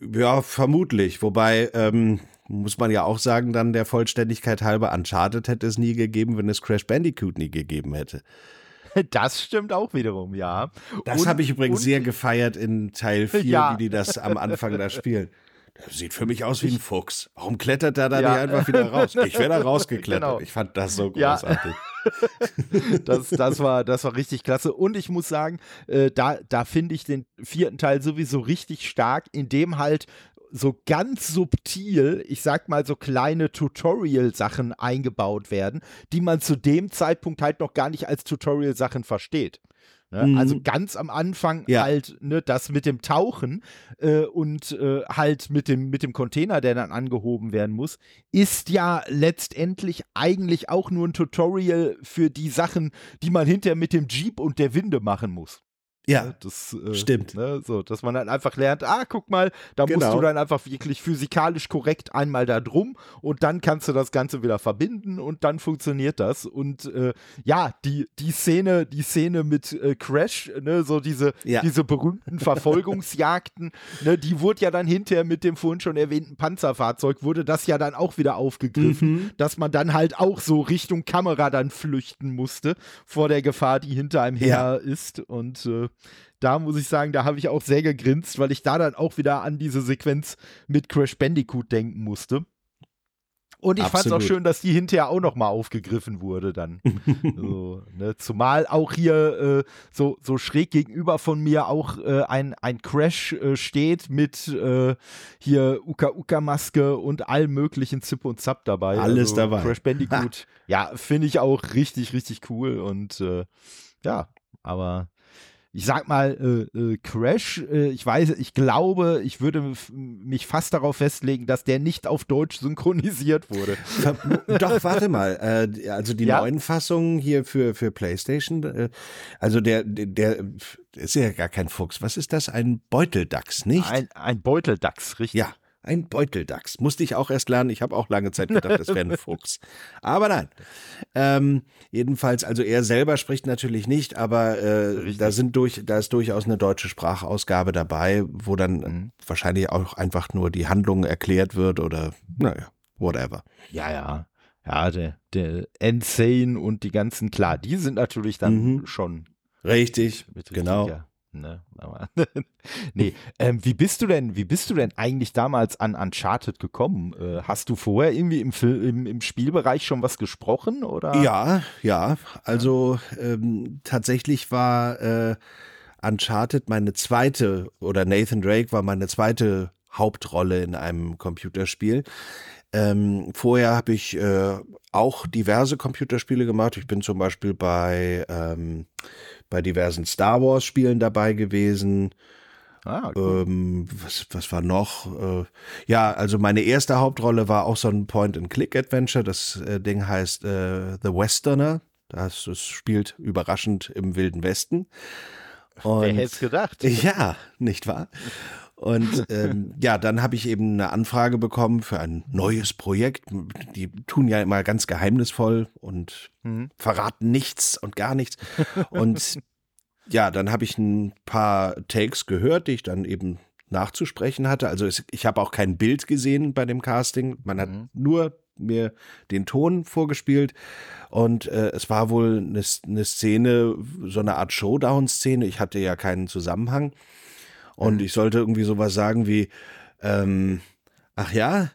Ja, vermutlich. Wobei, ähm, muss man ja auch sagen, dann der Vollständigkeit halber, Uncharted hätte es nie gegeben, wenn es Crash Bandicoot nie gegeben hätte. Das stimmt auch wiederum, ja. Das habe ich übrigens sehr gefeiert in Teil 4, ja. wie die das am Anfang da spielen. Das sieht für mich aus wie ein Fuchs. Warum klettert er da ja. nicht einfach wieder raus? Ich wäre da rausgeklettert. Genau. Ich fand das so großartig. Ja. das, das, war, das war richtig klasse. Und ich muss sagen, äh, da, da finde ich den vierten Teil sowieso richtig stark, in dem halt so ganz subtil, ich sag mal so kleine Tutorial-Sachen eingebaut werden, die man zu dem Zeitpunkt halt noch gar nicht als Tutorial-Sachen versteht. Ne? Mhm. Also ganz am Anfang ja. halt ne, das mit dem Tauchen äh, und äh, halt mit dem, mit dem Container, der dann angehoben werden muss, ist ja letztendlich eigentlich auch nur ein Tutorial für die Sachen, die man hinterher mit dem Jeep und der Winde machen muss. Ja, ne, das äh, stimmt. Ne, so, dass man dann einfach lernt, ah, guck mal, da genau. musst du dann einfach wirklich physikalisch korrekt einmal da drum und dann kannst du das Ganze wieder verbinden und dann funktioniert das. Und äh, ja, die, die Szene, die Szene mit äh, Crash, ne, so diese, ja. diese berühmten Verfolgungsjagden, ne, die wurde ja dann hinterher mit dem vorhin schon erwähnten Panzerfahrzeug, wurde das ja dann auch wieder aufgegriffen, mhm. dass man dann halt auch so Richtung Kamera dann flüchten musste vor der Gefahr, die hinter einem ja. her ist. Und äh, da muss ich sagen, da habe ich auch sehr gegrinst, weil ich da dann auch wieder an diese Sequenz mit Crash Bandicoot denken musste. Und ich fand es auch schön, dass die hinterher auch nochmal aufgegriffen wurde dann. so, ne? Zumal auch hier äh, so, so schräg gegenüber von mir auch äh, ein, ein Crash äh, steht mit äh, hier Uka-Uka-Maske und allem möglichen Zip und Zap dabei. Alles also, dabei. Crash Bandicoot. ja, finde ich auch richtig, richtig cool. Und äh, ja, aber ich sag mal, äh, äh, Crash, äh, ich weiß, ich glaube, ich würde mich fast darauf festlegen, dass der nicht auf Deutsch synchronisiert wurde. Doch, warte mal. Äh, also die ja? neuen Fassungen hier für, für PlayStation, äh, also der, der, der ist ja gar kein Fuchs. Was ist das? Ein Beuteldachs, nicht? Ein, ein Beuteldachs, richtig. Ja. Ein Beuteldachs. Musste ich auch erst lernen. Ich habe auch lange Zeit gedacht, das wäre ein Fuchs. Aber nein. Ähm, jedenfalls, also er selber spricht natürlich nicht, aber äh, da sind durch, da ist durchaus eine deutsche Sprachausgabe dabei, wo dann mhm. wahrscheinlich auch einfach nur die Handlung erklärt wird oder naja, whatever. Ja, ja. Ja, der, der Insane und die ganzen, klar, die sind natürlich dann mhm. schon. Richtig, genau. Ne? Aber nee, ähm, wie bist du denn, wie bist du denn eigentlich damals an Uncharted gekommen? Äh, hast du vorher irgendwie im, im, im, Spielbereich schon was gesprochen? Oder? Ja, ja. Also ähm, tatsächlich war äh, Uncharted meine zweite, oder Nathan Drake war meine zweite Hauptrolle in einem Computerspiel. Ähm, vorher habe ich äh, auch diverse Computerspiele gemacht. Ich bin zum Beispiel bei ähm, bei diversen Star Wars Spielen dabei gewesen. Ah, cool. ähm, was, was war noch? Äh, ja, also meine erste Hauptrolle war auch so ein Point-and-Click-Adventure. Das äh, Ding heißt äh, The Westerner. Das, das, spielt überraschend im Wilden Westen. Und, Wer hätte es gedacht? Ja, nicht wahr? Und ähm, ja, dann habe ich eben eine Anfrage bekommen für ein neues Projekt. Die tun ja immer ganz geheimnisvoll und mhm. verraten nichts und gar nichts. Und ja, dann habe ich ein paar Takes gehört, die ich dann eben nachzusprechen hatte. Also es, ich habe auch kein Bild gesehen bei dem Casting. Man hat mhm. nur mir den Ton vorgespielt und äh, es war wohl eine, eine Szene, so eine Art Showdown-Szene. Ich hatte ja keinen Zusammenhang und mhm. ich sollte irgendwie sowas sagen wie, ähm, ach ja,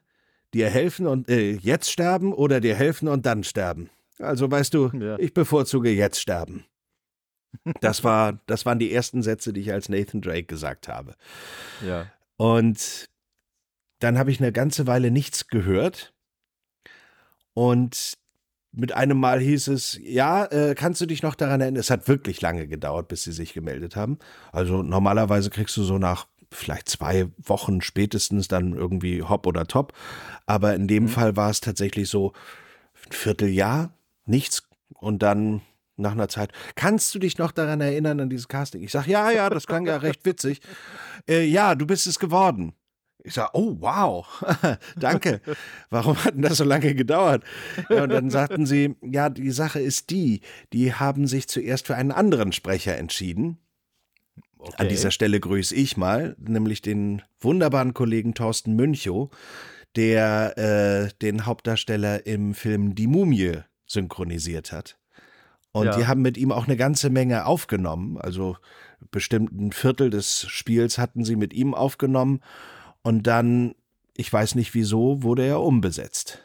dir helfen und äh, jetzt sterben oder dir helfen und dann sterben. Also weißt du, ja. ich bevorzuge jetzt sterben. Das war, das waren die ersten Sätze, die ich als Nathan Drake gesagt habe. Ja. Und dann habe ich eine ganze Weile nichts gehört. Und mit einem Mal hieß es, ja, äh, kannst du dich noch daran erinnern? Es hat wirklich lange gedauert, bis sie sich gemeldet haben. Also normalerweise kriegst du so nach vielleicht zwei Wochen spätestens dann irgendwie hopp oder top. Aber in dem mhm. Fall war es tatsächlich so ein Vierteljahr, nichts. Und dann nach einer Zeit, kannst du dich noch daran erinnern an dieses Casting? Ich sage, ja, ja, das klang ja recht witzig. Äh, ja, du bist es geworden. Ich sage, oh wow, danke. Warum hat denn das so lange gedauert? Und dann sagten sie, ja, die Sache ist die, die haben sich zuerst für einen anderen Sprecher entschieden. Okay. An dieser Stelle grüße ich mal, nämlich den wunderbaren Kollegen Thorsten Münchow, der äh, den Hauptdarsteller im Film Die Mumie synchronisiert hat. Und ja. die haben mit ihm auch eine ganze Menge aufgenommen. Also bestimmt ein Viertel des Spiels hatten sie mit ihm aufgenommen. Und dann, ich weiß nicht wieso, wurde er umbesetzt.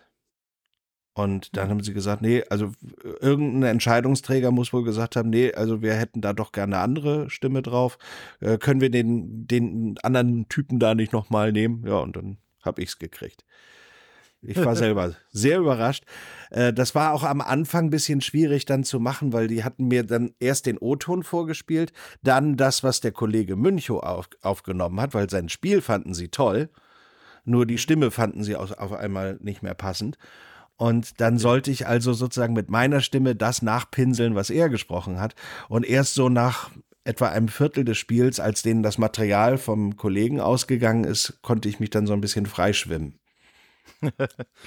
Und dann haben sie gesagt, nee, also irgendein Entscheidungsträger muss wohl gesagt haben, nee, also wir hätten da doch gerne eine andere Stimme drauf. Äh, können wir den, den anderen Typen da nicht nochmal nehmen? Ja, und dann habe ich es gekriegt. Ich war selber sehr überrascht. Äh, das war auch am Anfang ein bisschen schwierig dann zu machen, weil die hatten mir dann erst den O-Ton vorgespielt, dann das, was der Kollege Münchow auf, aufgenommen hat, weil sein Spiel fanden sie toll. Nur die Stimme fanden sie auf einmal nicht mehr passend. Und dann sollte ich also sozusagen mit meiner Stimme das nachpinseln, was er gesprochen hat. Und erst so nach etwa einem Viertel des Spiels, als denen das Material vom Kollegen ausgegangen ist, konnte ich mich dann so ein bisschen freischwimmen.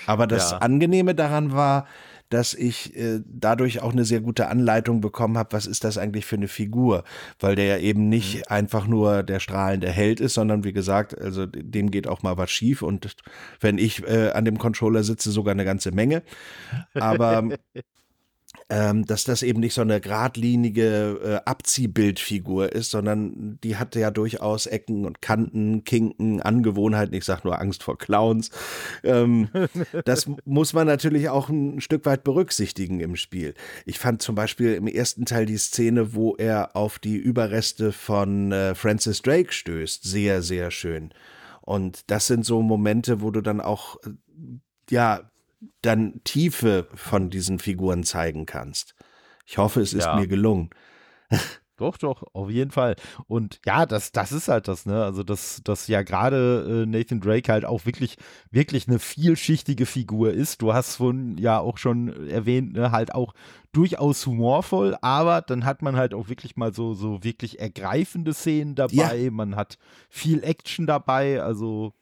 Aber das ja. Angenehme daran war, dass ich äh, dadurch auch eine sehr gute Anleitung bekommen habe, was ist das eigentlich für eine Figur, weil der ja eben nicht mhm. einfach nur der strahlende Held ist, sondern wie gesagt, also dem geht auch mal was schief und wenn ich äh, an dem Controller sitze, sogar eine ganze Menge. Aber ähm, dass das eben nicht so eine geradlinige äh, Abziehbildfigur ist, sondern die hatte ja durchaus Ecken und Kanten, Kinken, Angewohnheiten. Ich sage nur Angst vor Clowns. Ähm, das muss man natürlich auch ein Stück weit berücksichtigen im Spiel. Ich fand zum Beispiel im ersten Teil die Szene, wo er auf die Überreste von äh, Francis Drake stößt, sehr, sehr schön. Und das sind so Momente, wo du dann auch äh, ja, dann Tiefe von diesen Figuren zeigen kannst. Ich hoffe, es ist ja. mir gelungen. Doch, doch, auf jeden Fall. Und ja, das, das ist halt das, ne? Also, dass, dass ja gerade äh, Nathan Drake halt auch wirklich, wirklich eine vielschichtige Figur ist. Du hast von ja auch schon erwähnt, ne? halt auch durchaus humorvoll, aber dann hat man halt auch wirklich mal so, so wirklich ergreifende Szenen dabei. Ja. Man hat viel Action dabei, also.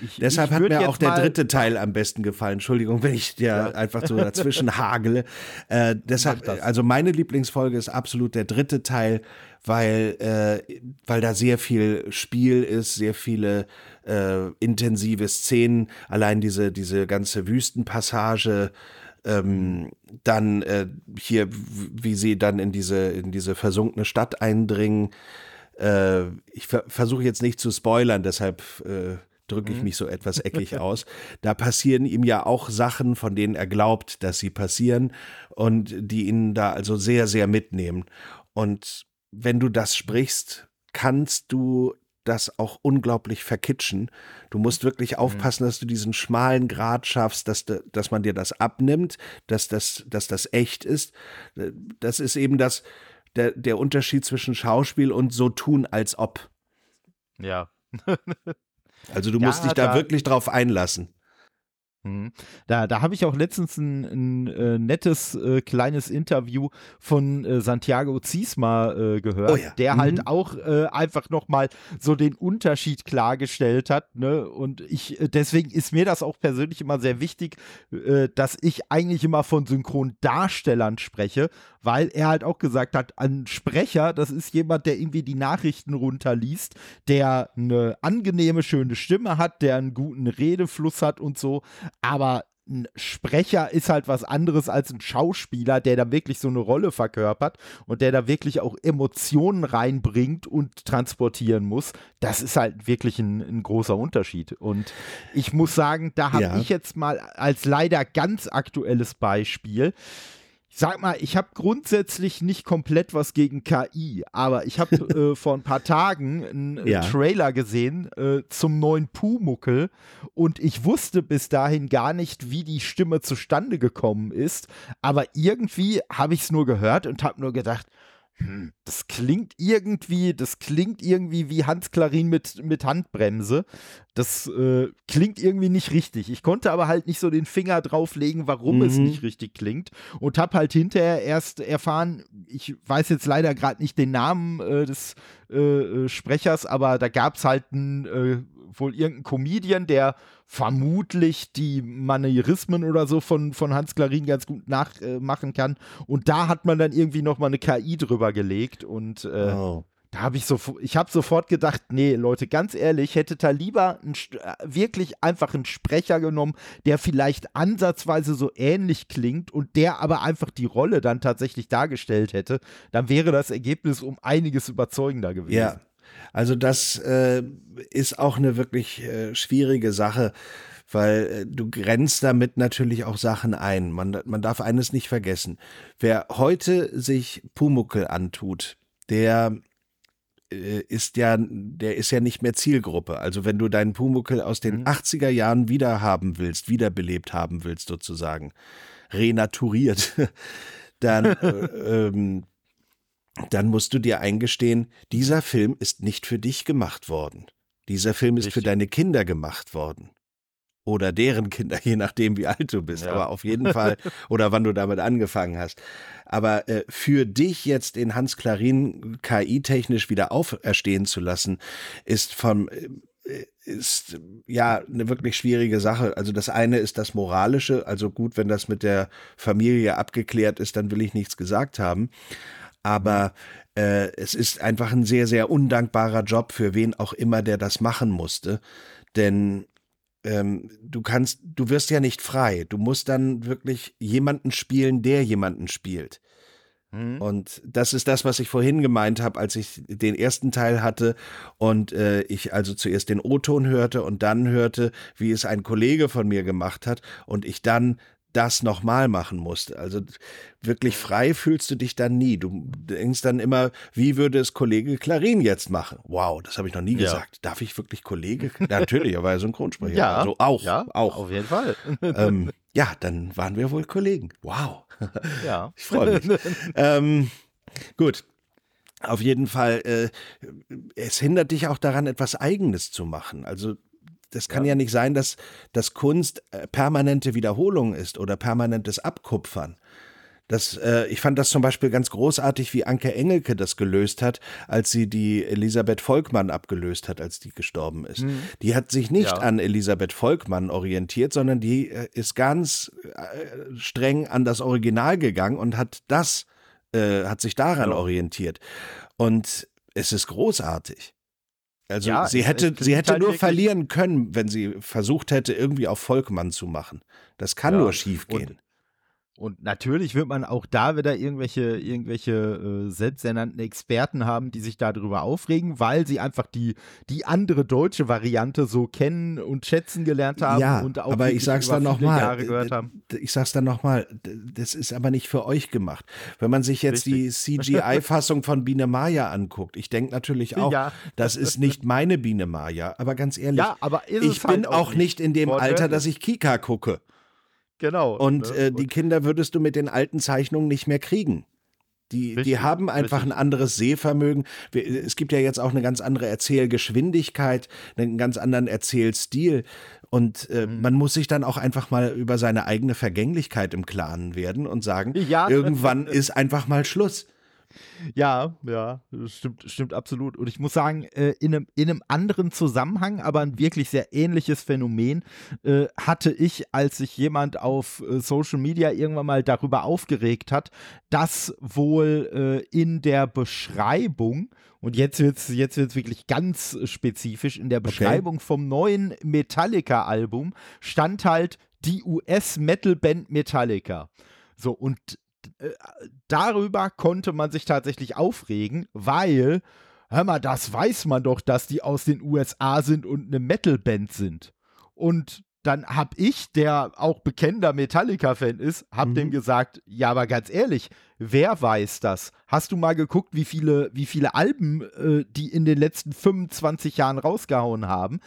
Ich, Deshalb ich hat mir auch der dritte Teil am besten gefallen. Entschuldigung, wenn ich dir ja. einfach so dazwischen hagele. Äh, deshalb, also meine Lieblingsfolge ist absolut der dritte Teil, weil, äh, weil da sehr viel Spiel ist, sehr viele äh, intensive Szenen. Allein diese, diese ganze Wüstenpassage. Ähm, dann äh, hier, wie sie dann in diese, in diese versunkene Stadt eindringen. Äh, ich ver versuche jetzt nicht zu spoilern, deshalb äh, drücke ich mhm. mich so etwas eckig aus. Da passieren ihm ja auch Sachen, von denen er glaubt, dass sie passieren und die ihn da also sehr, sehr mitnehmen. Und wenn du das sprichst, kannst du das auch unglaublich verkitschen. Du musst wirklich mhm. aufpassen, dass du diesen schmalen Grat schaffst, dass, dass man dir das abnimmt, dass das, dass das echt ist. Das ist eben das, der, der Unterschied zwischen Schauspiel und so tun, als ob. Ja. Also du ja, musst dich da, da wirklich drauf einlassen. Mhm. Da, da habe ich auch letztens ein, ein äh, nettes äh, kleines Interview von äh, Santiago Ziesma äh, gehört, Oh ja. der Mhm. halt auch äh, einfach nochmal so den Unterschied klargestellt hat. Ne? Und ich, äh, deswegen ist mir das auch persönlich immer sehr wichtig, äh, dass ich eigentlich immer von Synchrondarstellern spreche, weil er halt auch gesagt hat, ein Sprecher, das ist jemand, der irgendwie die Nachrichten runterliest, der eine angenehme, schöne Stimme hat, der einen guten Redefluss hat und so. Aber ein Sprecher ist halt was anderes als ein Schauspieler, der da wirklich so eine Rolle verkörpert und der da wirklich auch Emotionen reinbringt und transportieren muss. Das ist halt wirklich ein, ein großer Unterschied. Und ich muss sagen, da habe Ja. ich jetzt mal als leider ganz aktuelles Beispiel. Sag mal, ich habe grundsätzlich nicht komplett was gegen KI, aber ich habe äh, vor ein paar Tagen einen äh, Ja. Trailer gesehen äh, zum neuen Pumuckel und ich wusste bis dahin gar nicht, wie die Stimme zustande gekommen ist, aber irgendwie habe ich es nur gehört und habe nur gedacht, hm, das klingt irgendwie, das klingt irgendwie wie Hans Klarin mit, mit Handbremse. Das äh, klingt irgendwie nicht richtig. Ich konnte aber halt nicht so den Finger drauflegen, warum es Mhm. nicht richtig klingt. Und habe halt hinterher erst erfahren, ich weiß jetzt leider gerade nicht den Namen äh, des äh, äh, Sprechers, aber da gab es halt einen, äh, wohl irgendeinen Comedian, der vermutlich die Manierismen oder so von, von Hans Klarin ganz gut nachmachen machen kann. Und da hat man dann irgendwie nochmal eine KI drüber gelegt und äh, Oh. Da habe ich so, ich habe sofort gedacht, nee, Leute, ganz ehrlich, hätte da lieber einen, äh, wirklich einfach einen Sprecher genommen, der vielleicht ansatzweise so ähnlich klingt und der aber einfach die Rolle dann tatsächlich dargestellt hätte, dann wäre das Ergebnis um einiges überzeugender gewesen. Ja, also das äh, ist auch eine wirklich äh, schwierige Sache, weil äh, du grenzt damit natürlich auch Sachen ein. Man, man darf eines nicht vergessen. Wer heute sich Pumuckel antut, der äh, ist ja, der ist ja nicht mehr Zielgruppe. Also wenn du deinen Pumuckel aus den Mhm. 80er Jahren wiederhaben willst, wiederbelebt haben willst sozusagen, renaturiert, dann äh, ähm, dann musst du dir eingestehen, dieser Film ist nicht für dich gemacht worden. Dieser Film ist für Richtig. deine Kinder gemacht worden. Oder deren Kinder, je nachdem, wie alt du bist. Ja. Aber auf jeden Fall, oder wann du damit angefangen hast. Aber äh, für dich jetzt den Hans Klarin KI-technisch wieder auferstehen zu lassen, ist vom äh, ist ja eine wirklich schwierige Sache. Also das eine ist das Moralische, also gut, wenn das mit der Familie abgeklärt ist, dann will ich nichts gesagt haben. Aber äh, es ist einfach ein sehr, sehr undankbarer Job für wen auch immer, der das machen musste. Denn ähm, du kannst, du wirst ja nicht frei. Du musst dann wirklich jemanden spielen, der jemanden spielt. Mhm. Und das ist das, was ich vorhin gemeint habe, als ich den ersten Teil hatte und äh, ich also zuerst den O-Ton hörte und dann hörte, wie es ein Kollege von mir gemacht hat und ich dann das nochmal machen musste. Also wirklich frei fühlst du dich dann nie. Du denkst dann immer, wie würde es Kollege Klarin jetzt machen? Wow, das habe ich noch nie Ja. gesagt. Darf ich wirklich Kollege? Natürlich, er war ja Synchronsprecher. Ja, also auch, ja, auch. Auf jeden Fall. Ähm, ja, dann waren wir wohl Kollegen. Wow. ja. Ich freue mich. ähm, gut. Auf jeden Fall, äh, es hindert dich auch daran, etwas Eigenes zu machen. Also das kann ja, nicht sein, dass, dass Kunst äh, permanente Wiederholung ist oder permanentes Abkupfern. Das, äh, ich fand das zum Beispiel ganz großartig, wie Anke Engelke das gelöst hat, als sie die Elisabeth Volkmann abgelöst hat, als die gestorben ist. Die hat sich nicht Ja. an Elisabeth Volkmann orientiert, sondern die äh, ist ganz äh, streng an das Original gegangen und hat das, äh, hat sich daran Ja. orientiert. Und es ist großartig. Also Ja, sie hätte, sie hätte halt nur verlieren können, wenn sie versucht hätte, irgendwie auf Volkmann zu machen. Das kann Ja, nur schief gehen. Und natürlich wird man auch da wieder irgendwelche, irgendwelche äh, selbsternannten Experten haben, die sich darüber aufregen, weil sie einfach die, die andere deutsche Variante so kennen und schätzen gelernt haben ja, und auch aber ich sag's dann gehört haben. Ich sag's dann nochmal, das ist aber nicht für euch gemacht. Wenn man sich jetzt die CGI-Fassung von Biene Maya anguckt, ich denke natürlich auch, Ja. das ist nicht meine Biene Maya, aber ganz ehrlich, Ja, aber ich es halt bin auch nicht in dem. Alter, dass ich Kika gucke. Genau. Und ne? äh, die Kinder würdest du mit den alten Zeichnungen nicht mehr kriegen. Die, richtig, die haben einfach richtig. ein anderes Sehvermögen. Es gibt ja jetzt auch eine ganz andere Erzählgeschwindigkeit, einen ganz anderen Erzählstil. Und äh, mhm. man muss sich dann auch einfach mal über seine eigene Vergänglichkeit im Klaren werden und sagen, ja, irgendwann ist einfach mal Schluss. Ja, ja, stimmt, stimmt absolut. Und ich muss sagen, äh, in, einem, in einem anderen Zusammenhang, aber ein wirklich sehr ähnliches Phänomen äh, hatte ich, als sich jemand auf äh, Social Media irgendwann mal darüber aufgeregt hat, dass wohl in der Beschreibung, und jetzt wird es jetzt wird's wirklich ganz spezifisch, in der Beschreibung okay. vom neuen Metallica-Album stand halt die US-Metal-Band Metallica. So, und äh, darüber konnte man sich tatsächlich aufregen, weil, hör mal, das weiß man doch, dass die aus den USA sind und eine Metalband sind. Und dann hab ich, der auch bekennender Metallica-Fan ist, hab mhm. dem gesagt, ja, aber ganz ehrlich, wer weiß das? Hast du mal geguckt, wie viele, wie viele Alben äh, die in den letzten 25 Jahren rausgehauen haben?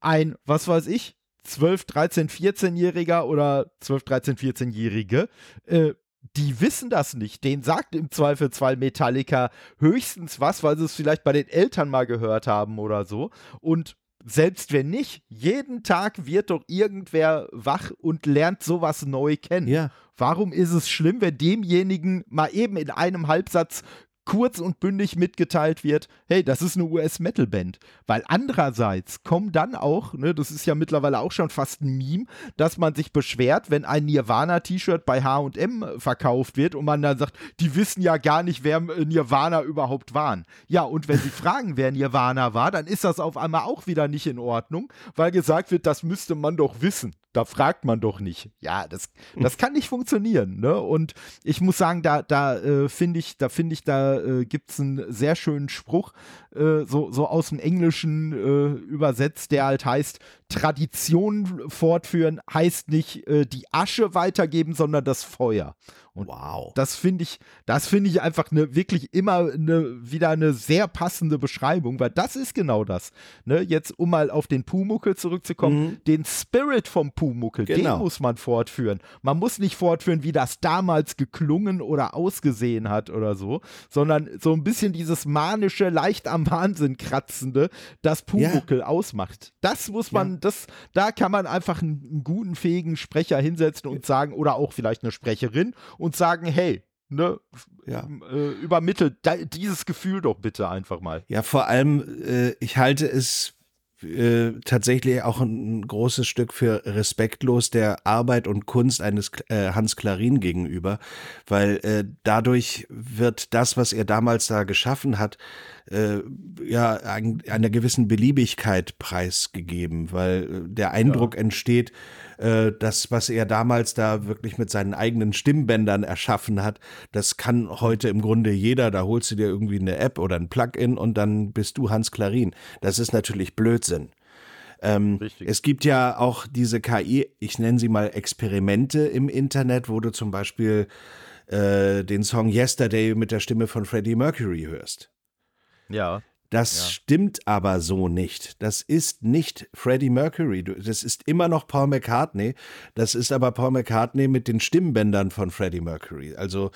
Ein, was weiß ich, 12, 13, 14-Jähriger oder 12, 13, 14-Jährige äh, die wissen das nicht. Den sagt im Zweifelsfall Metallica höchstens was, weil sie es vielleicht bei den Eltern mal gehört haben oder so. Und selbst wenn nicht, jeden Tag wird doch irgendwer wach und lernt sowas neu kennen. Ja. Warum ist es schlimm, wenn demjenigen mal eben in einem Halbsatz kurz und bündig mitgeteilt wird, hey, das ist eine US-Metal-Band. Weil andererseits kommen dann auch, ne, das ist ja mittlerweile auch schon fast ein Meme, dass man sich beschwert, wenn ein Nirvana-T-Shirt bei HM verkauft wird und man dann sagt, die wissen ja gar nicht, wer Nirvana überhaupt waren. Ja, und wenn sie fragen, wer Nirvana war, dann ist das auf einmal auch wieder nicht in Ordnung, weil gesagt wird, das müsste man doch wissen da fragt man doch nicht. Ja, das, das kann nicht funktionieren. Ne? Und ich muss sagen, da, da äh, finde ich, da finde ich, da äh, gibt es einen sehr schönen Spruch, äh, so, so aus dem Englischen äh, übersetzt, der halt heißt, Tradition fortführen heißt nicht äh, die Asche weitergeben, sondern das Feuer. Und wow. Das finde ich, das finde ich einfach eine wirklich immer eine, wieder eine sehr passende Beschreibung, weil das ist genau das. Ne? Jetzt, um mal auf den Pumuckel zurückzukommen, mhm. den Spirit vom Pumuckel, genau. den muss man fortführen. Man muss nicht fortführen, wie das damals geklungen oder ausgesehen hat oder so, sondern so ein bisschen dieses manische, leicht am Wahnsinn kratzende, das Pumuckel ja. ausmacht. Das muss man, ja. das, da kann man einfach einen, einen guten, fähigen Sprecher hinsetzen und sagen, oder auch vielleicht eine Sprecherin und sagen, hey, ne, ja. äh, übermittelt dieses Gefühl doch bitte einfach mal. Ja, vor allem, äh, ich halte es äh, tatsächlich auch ein großes Stück für respektlos der Arbeit und Kunst eines äh, Hans Klarin gegenüber, weil äh, dadurch wird das, was er damals da geschaffen hat, äh, ja ein, einer gewissen Beliebigkeit preisgegeben, weil äh, der Eindruck ja. entsteht, äh, das, was er damals da wirklich mit seinen eigenen Stimmbändern erschaffen hat, das kann heute im Grunde jeder. Da holst du dir irgendwie eine App oder ein Plugin und dann bist du Hans Klarin. Das ist natürlich Blödsinn. Ähm, es gibt ja auch diese KI, ich nenne sie mal Experimente im Internet, wo du zum Beispiel äh, den Song Yesterday mit der Stimme von Freddie Mercury hörst. Ja. Das ja. stimmt aber so nicht. Das ist nicht Freddie Mercury. Das ist immer noch Paul McCartney. Das ist aber Paul McCartney mit den Stimmbändern von Freddie Mercury. Also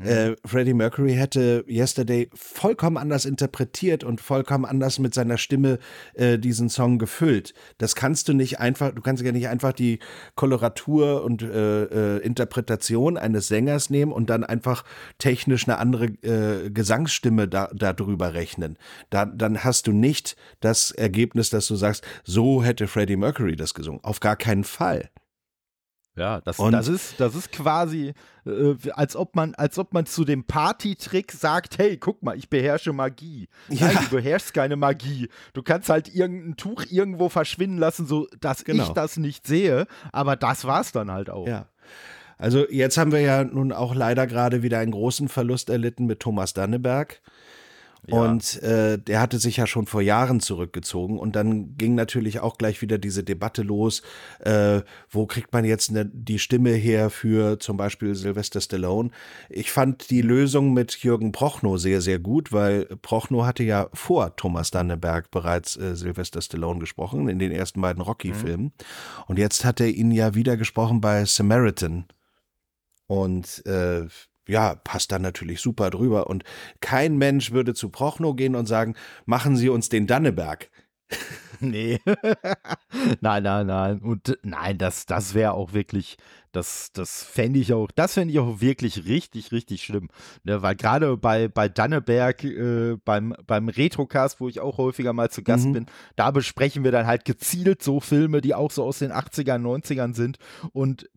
mhm. äh, Freddie Mercury hätte Yesterday vollkommen anders interpretiert und vollkommen anders mit seiner Stimme äh, diesen Song gefüllt. Das kannst du nicht einfach, du kannst ja nicht einfach die Koloratur und äh, äh Interpretation eines Sängers nehmen und dann einfach technisch eine andere äh, Gesangsstimme da, darüber rechnen. Da da, dann hast du nicht das Ergebnis, dass du sagst, so hätte Freddie Mercury das gesungen. Auf gar keinen Fall. Ja, das, das, ist, das ist quasi, äh, als, ob man, als ob man zu dem Partytrick sagt, hey, guck mal, ich beherrsche Magie. Ja. Nein, du beherrschst keine Magie. Du kannst halt irgendein Tuch irgendwo verschwinden lassen, so dass genau. ich das nicht sehe, aber das war es dann halt auch. Ja. Also jetzt haben wir ja nun auch leider gerade wieder einen großen Verlust erlitten mit Thomas Danneberg. Und äh, der hatte sich ja schon vor Jahren zurückgezogen. Und dann ging natürlich auch gleich wieder diese Debatte los, äh, wo kriegt man jetzt ne, die Stimme her für zum Beispiel Sylvester Stallone. Ich fand die Lösung mit Jürgen Prochnow sehr, sehr gut, weil Prochnow hatte ja vor Thomas Danneberg bereits äh, Sylvester Stallone gesprochen, in den ersten beiden Rocky-Filmen. Mhm. Und jetzt hat er ihn ja wieder gesprochen bei Samaritan. Und äh, ja, passt dann natürlich super drüber. Und kein Mensch würde zu Prochnow gehen und sagen, machen Sie uns den Danneberg. Nee. nein, nein, nein. Und nein, das, das wäre auch wirklich, das, das fände ich auch, das fände ich auch wirklich richtig, richtig schlimm. Ne, weil gerade bei, bei Danneberg, äh, beim, beim Retrocast, wo ich auch häufiger mal zu Gast mhm. bin, da besprechen wir dann halt gezielt so Filme, die auch so aus den 80ern, 90ern sind. Und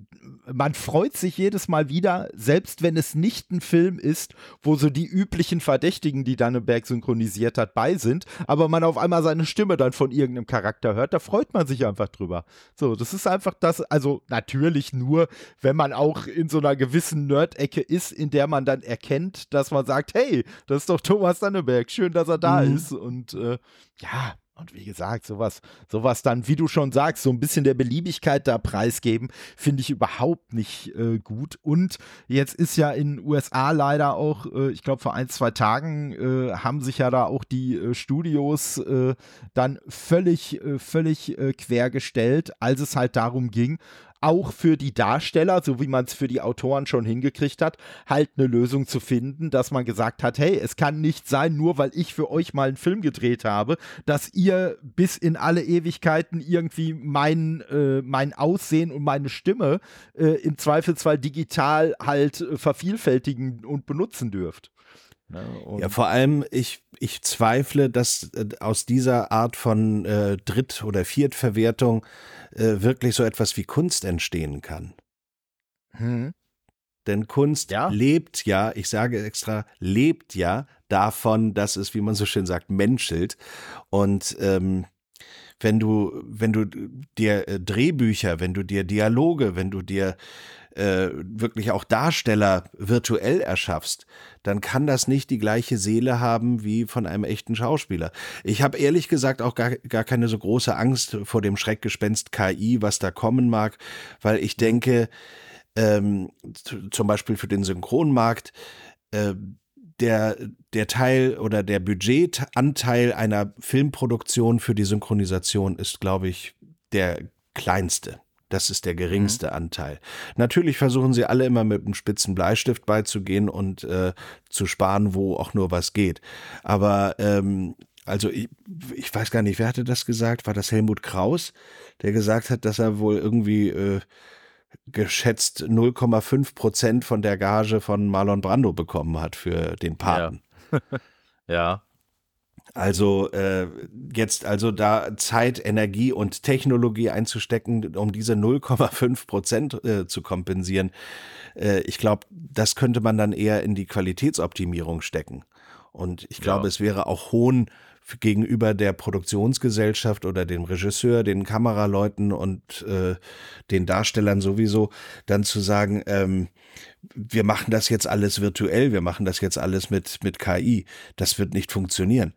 man freut sich jedes Mal wieder, selbst wenn es nicht ein Film ist, wo so die üblichen Verdächtigen, die Danneberg synchronisiert hat, bei sind, aber man auf einmal seine Stimme dann von irgendeinem Charakter hört, da freut man sich einfach drüber. So, das ist einfach das, also natürlich nur, wenn man auch in so einer gewissen Nerd-Ecke ist, in der man dann erkennt, dass man sagt, hey, das ist doch Thomas Danneberg, schön, dass er da mhm. ist und äh, ja, und wie gesagt, sowas, sowas dann, wie du schon sagst, so ein bisschen der Beliebigkeit da preisgeben, finde ich überhaupt nicht äh, gut. Und jetzt ist ja in den USA leider auch, äh, ich glaube, vor ein, zwei Tagen äh, haben sich ja da auch die äh, Studios äh, dann völlig, äh, völlig quergestellt, als es halt darum ging, auch für die Darsteller, so wie man es für die Autoren schon hingekriegt hat, halt eine Lösung zu finden, dass man gesagt hat, hey, es kann nicht sein, nur weil ich für euch mal einen Film gedreht habe, dass ihr bis in alle Ewigkeiten irgendwie mein, äh, mein Aussehen und meine Stimme äh, im Zweifelsfall digital halt äh, vervielfältigen und benutzen dürft. Ne? ja, vor allem, ich, ich zweifle, dass äh, aus dieser Art von äh, Dritt- oder Viertverwertung äh, wirklich so etwas wie Kunst entstehen kann. Hm. Denn Kunst ja. lebt ja, ich sage extra, lebt ja davon, dass es, wie man so schön sagt, menschelt. Und ähm, wenn du, wenn du dir äh, Drehbücher, wenn du dir Dialoge, wenn du dir äh, wirklich auch Darsteller virtuell erschaffst, dann kann das nicht die gleiche Seele haben wie von einem echten Schauspieler. Ich habe ehrlich gesagt auch gar, gar keine so große Angst vor dem Schreckgespenst KI, was da kommen mag, weil ich denke, ähm, zum Beispiel für den Synchronmarkt, äh, der, der Teil oder der Budgetanteil einer Filmproduktion für die Synchronisation ist, glaube ich, der kleinste. Das ist der geringste mhm. Anteil. Natürlich versuchen sie alle immer mit einem spitzen Bleistift beizugehen und äh, zu sparen, wo auch nur was geht. Aber ähm, also ich, ich, weiß gar nicht, wer hatte das gesagt? War das Helmut Kraus, der gesagt hat, dass er wohl irgendwie äh, geschätzt 0,5 Prozent von der Gage von Marlon Brando bekommen hat für den Paten. Ja. ja. Also äh, jetzt also da Zeit, Energie und Technologie einzustecken, um diese 0,5 Prozent äh, zu kompensieren, äh, ich glaube, das könnte man dann eher in die Qualitätsoptimierung stecken. Und ich glaube, ja. es wäre auch Hohn gegenüber der Produktionsgesellschaft oder dem Regisseur, den Kameraleuten und äh, den Darstellern sowieso, dann zu sagen, ähm, wir machen das jetzt alles virtuell, wir machen das jetzt alles mit, mit KI. Das wird nicht funktionieren.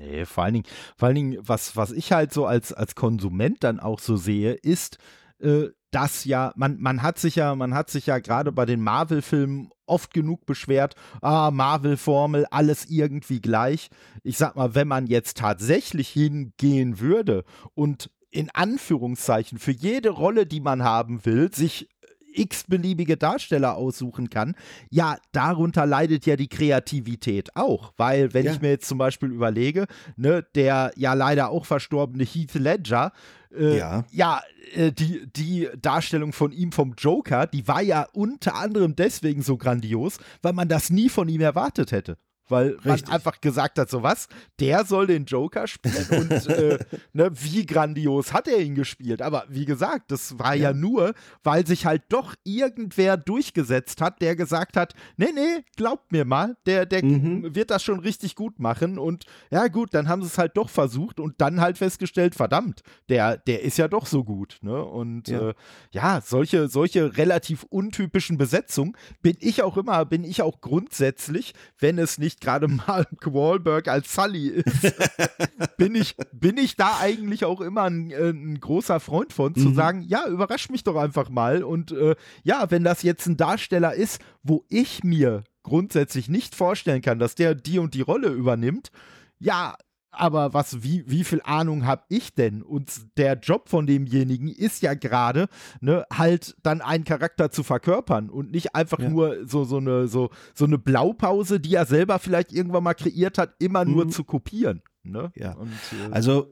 Nee, vor allen Dingen, vor allen Dingen, was, was ich halt so als, als Konsument dann auch so sehe, ist, äh, dass ja, man, man hat sich ja, man hat sich ja gerade bei den Marvel-Filmen oft genug beschwert, ah, Marvel-Formel, alles irgendwie gleich. Ich sag mal, wenn man jetzt tatsächlich hingehen würde und in Anführungszeichen für jede Rolle, die man haben will, sich x-beliebige Darsteller aussuchen kann, ja, darunter leidet ja die Kreativität auch. Weil, wenn ja. ich mir jetzt zum Beispiel überlege, ne, der ja leider auch verstorbene Heath Ledger, äh, ja, ja äh, die, die Darstellung von ihm vom Joker, die war ja unter anderem deswegen so grandios, weil man das nie von ihm erwartet hätte weil Richtig. man einfach gesagt hat, so was, der soll den Joker spielen und äh, ne, wie grandios hat er ihn gespielt. Aber wie gesagt, das war ja. ja. nur, weil sich halt doch irgendwer durchgesetzt hat, der gesagt hat, nee, nee, glaubt mir mal, der, der mhm. wird das schon richtig gut machen und ja gut, dann haben sie es halt doch versucht und dann halt festgestellt, verdammt, der, der ist ja doch so gut. Ne? Und ja, äh, ja solche, solche relativ untypischen Besetzungen bin ich auch immer, bin ich auch grundsätzlich, wenn es nicht nicht gerade Mark Wahlberg als Sully ist, bin, ich, bin ich da eigentlich auch immer ein, äh, ein großer Freund von, zu mhm. sagen, ja, überrasch mich doch einfach mal. Und äh, ja, wenn das jetzt ein Darsteller ist, wo ich mir grundsätzlich nicht vorstellen kann, dass der die und die Rolle übernimmt, ja, aber was, wie, wie viel Ahnung habe ich denn? Und der Job von demjenigen ist ja gerade, ne, halt dann einen Charakter zu verkörpern und nicht einfach ja. nur so, so, eine, so, so eine Blaupause, die er selber vielleicht irgendwann mal kreiert hat, immer nur mhm. zu kopieren. Ne? Ja. Und, äh, also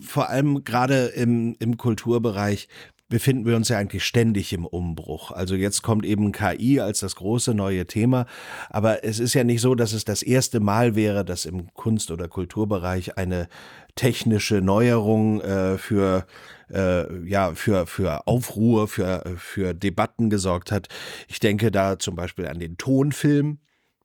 vor allem gerade im, im Kulturbereich befinden wir uns ja eigentlich ständig im Umbruch. Also jetzt kommt eben KI als das große neue Thema, aber es ist ja nicht so, dass es das erste Mal wäre, dass im Kunst- oder Kulturbereich eine technische Neuerung äh, für äh, ja für für Aufruhr, für für Debatten gesorgt hat. Ich denke da zum Beispiel an den Tonfilm,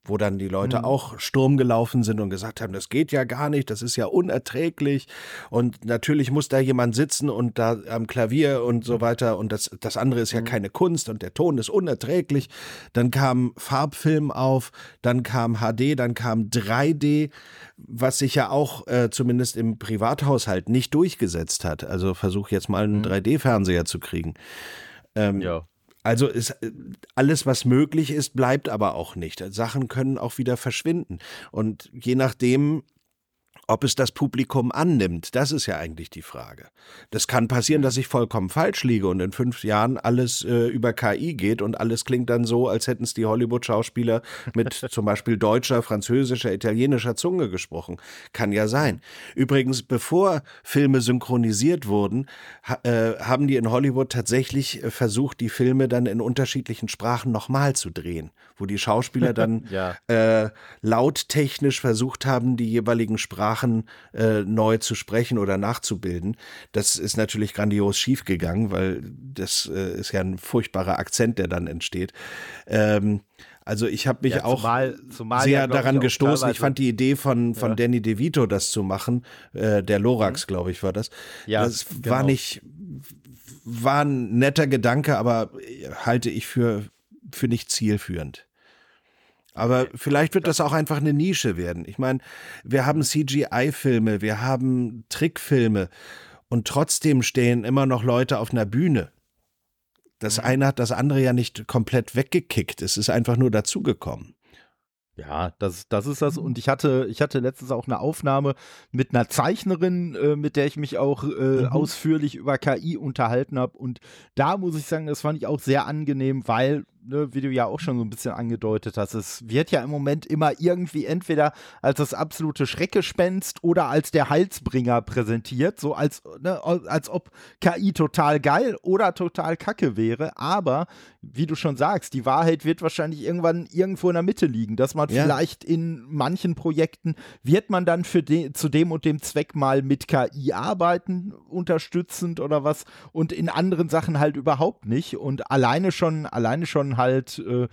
wo dann die Leute mhm. auch Sturm gelaufen sind und gesagt haben, das geht ja gar nicht, das ist ja unerträglich und natürlich muss da jemand sitzen und da am Klavier und so weiter und das, das andere ist ja mhm. keine Kunst und der Ton ist unerträglich. Dann kam Farbfilm auf, dann kam HD, dann kam 3D, was sich ja auch äh, zumindest im Privathaushalt nicht durchgesetzt hat. Also versuch jetzt mal einen mhm. 3D-Fernseher zu kriegen. Ähm, ja. Also ist äh, alles, was möglich ist, bleibt aber auch nicht. Sachen können auch wieder verschwinden. Und je nachdem, ob es das Publikum annimmt, das ist ja eigentlich die Frage. Das kann passieren, dass ich vollkommen falsch liege und in fünf Jahren alles äh, über KI geht und alles klingt dann so, als hätten es die Hollywood-Schauspieler mit zum Beispiel deutscher, französischer, italienischer Zunge gesprochen. Kann ja sein. Übrigens, bevor Filme synchronisiert wurden, ha äh, haben die in Hollywood tatsächlich äh, versucht, die Filme dann in unterschiedlichen Sprachen nochmal zu drehen, wo die Schauspieler dann ja. äh, lauttechnisch versucht haben, die jeweiligen Sprachen Sprachen äh, neu zu sprechen oder nachzubilden. Das ist natürlich grandios schiefgegangen, weil das äh, ist ja ein furchtbarer Akzent, der dann entsteht. Ähm, also ich habe mich ja, auch zumal, zumal sehr ja, daran ich gestoßen. Ich fand die Idee von, von ja. Danny DeVito, das zu machen, äh, der Lorax, mhm. glaube ich, war das. Ja, das genau. war nicht, war ein netter Gedanke, aber halte ich für, für nicht zielführend. Aber vielleicht wird das auch einfach eine Nische werden. Ich meine, wir haben CGI-Filme, wir haben Trickfilme und trotzdem stehen immer noch Leute auf einer Bühne. Das mhm. eine hat das andere ja nicht komplett weggekickt. Es ist einfach nur dazugekommen. Ja, das, das ist das. Und ich hatte, ich hatte letztens auch eine Aufnahme mit einer Zeichnerin, äh, mit der ich mich auch äh, mhm. ausführlich über KI unterhalten habe. Und da muss ich sagen, das fand ich auch sehr angenehm, weil ne, wie du ja auch schon so ein bisschen angedeutet hast, es wird ja im Moment immer irgendwie entweder als das absolute Schreckgespenst oder als der Heilsbringer präsentiert, so als, ne, als ob KI total geil oder total kacke wäre. Aber, wie du schon sagst, die Wahrheit wird wahrscheinlich irgendwann irgendwo in der Mitte liegen, dass man ja. vielleicht in manchen Projekten wird man dann für de zu dem und dem Zweck mal mit KI arbeiten, unterstützend oder was, und in anderen Sachen halt überhaupt nicht. Und alleine schon, alleine schon halt äh,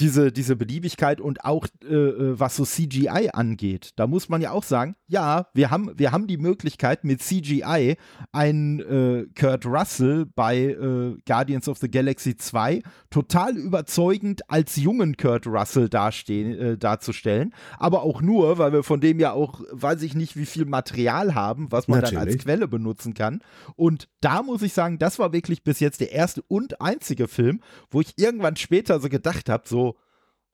diese, diese Beliebigkeit und auch äh, äh was so CGI angeht. Da muss man ja auch sagen, ja, wir haben, wir haben die Möglichkeit mit CGI einen äh, Kurt Russell bei äh, Guardians of the Galaxy 2 total überzeugend als jungen Kurt Russell dastehen, äh, darzustellen. Aber auch nur, weil wir von dem ja auch, weiß ich nicht, wie viel Material haben, was man Natürlich. dann als Quelle benutzen kann. Und da muss ich sagen, das war wirklich bis jetzt der erste und einzige Film, wo ich irgendwann später so gedacht habe, so,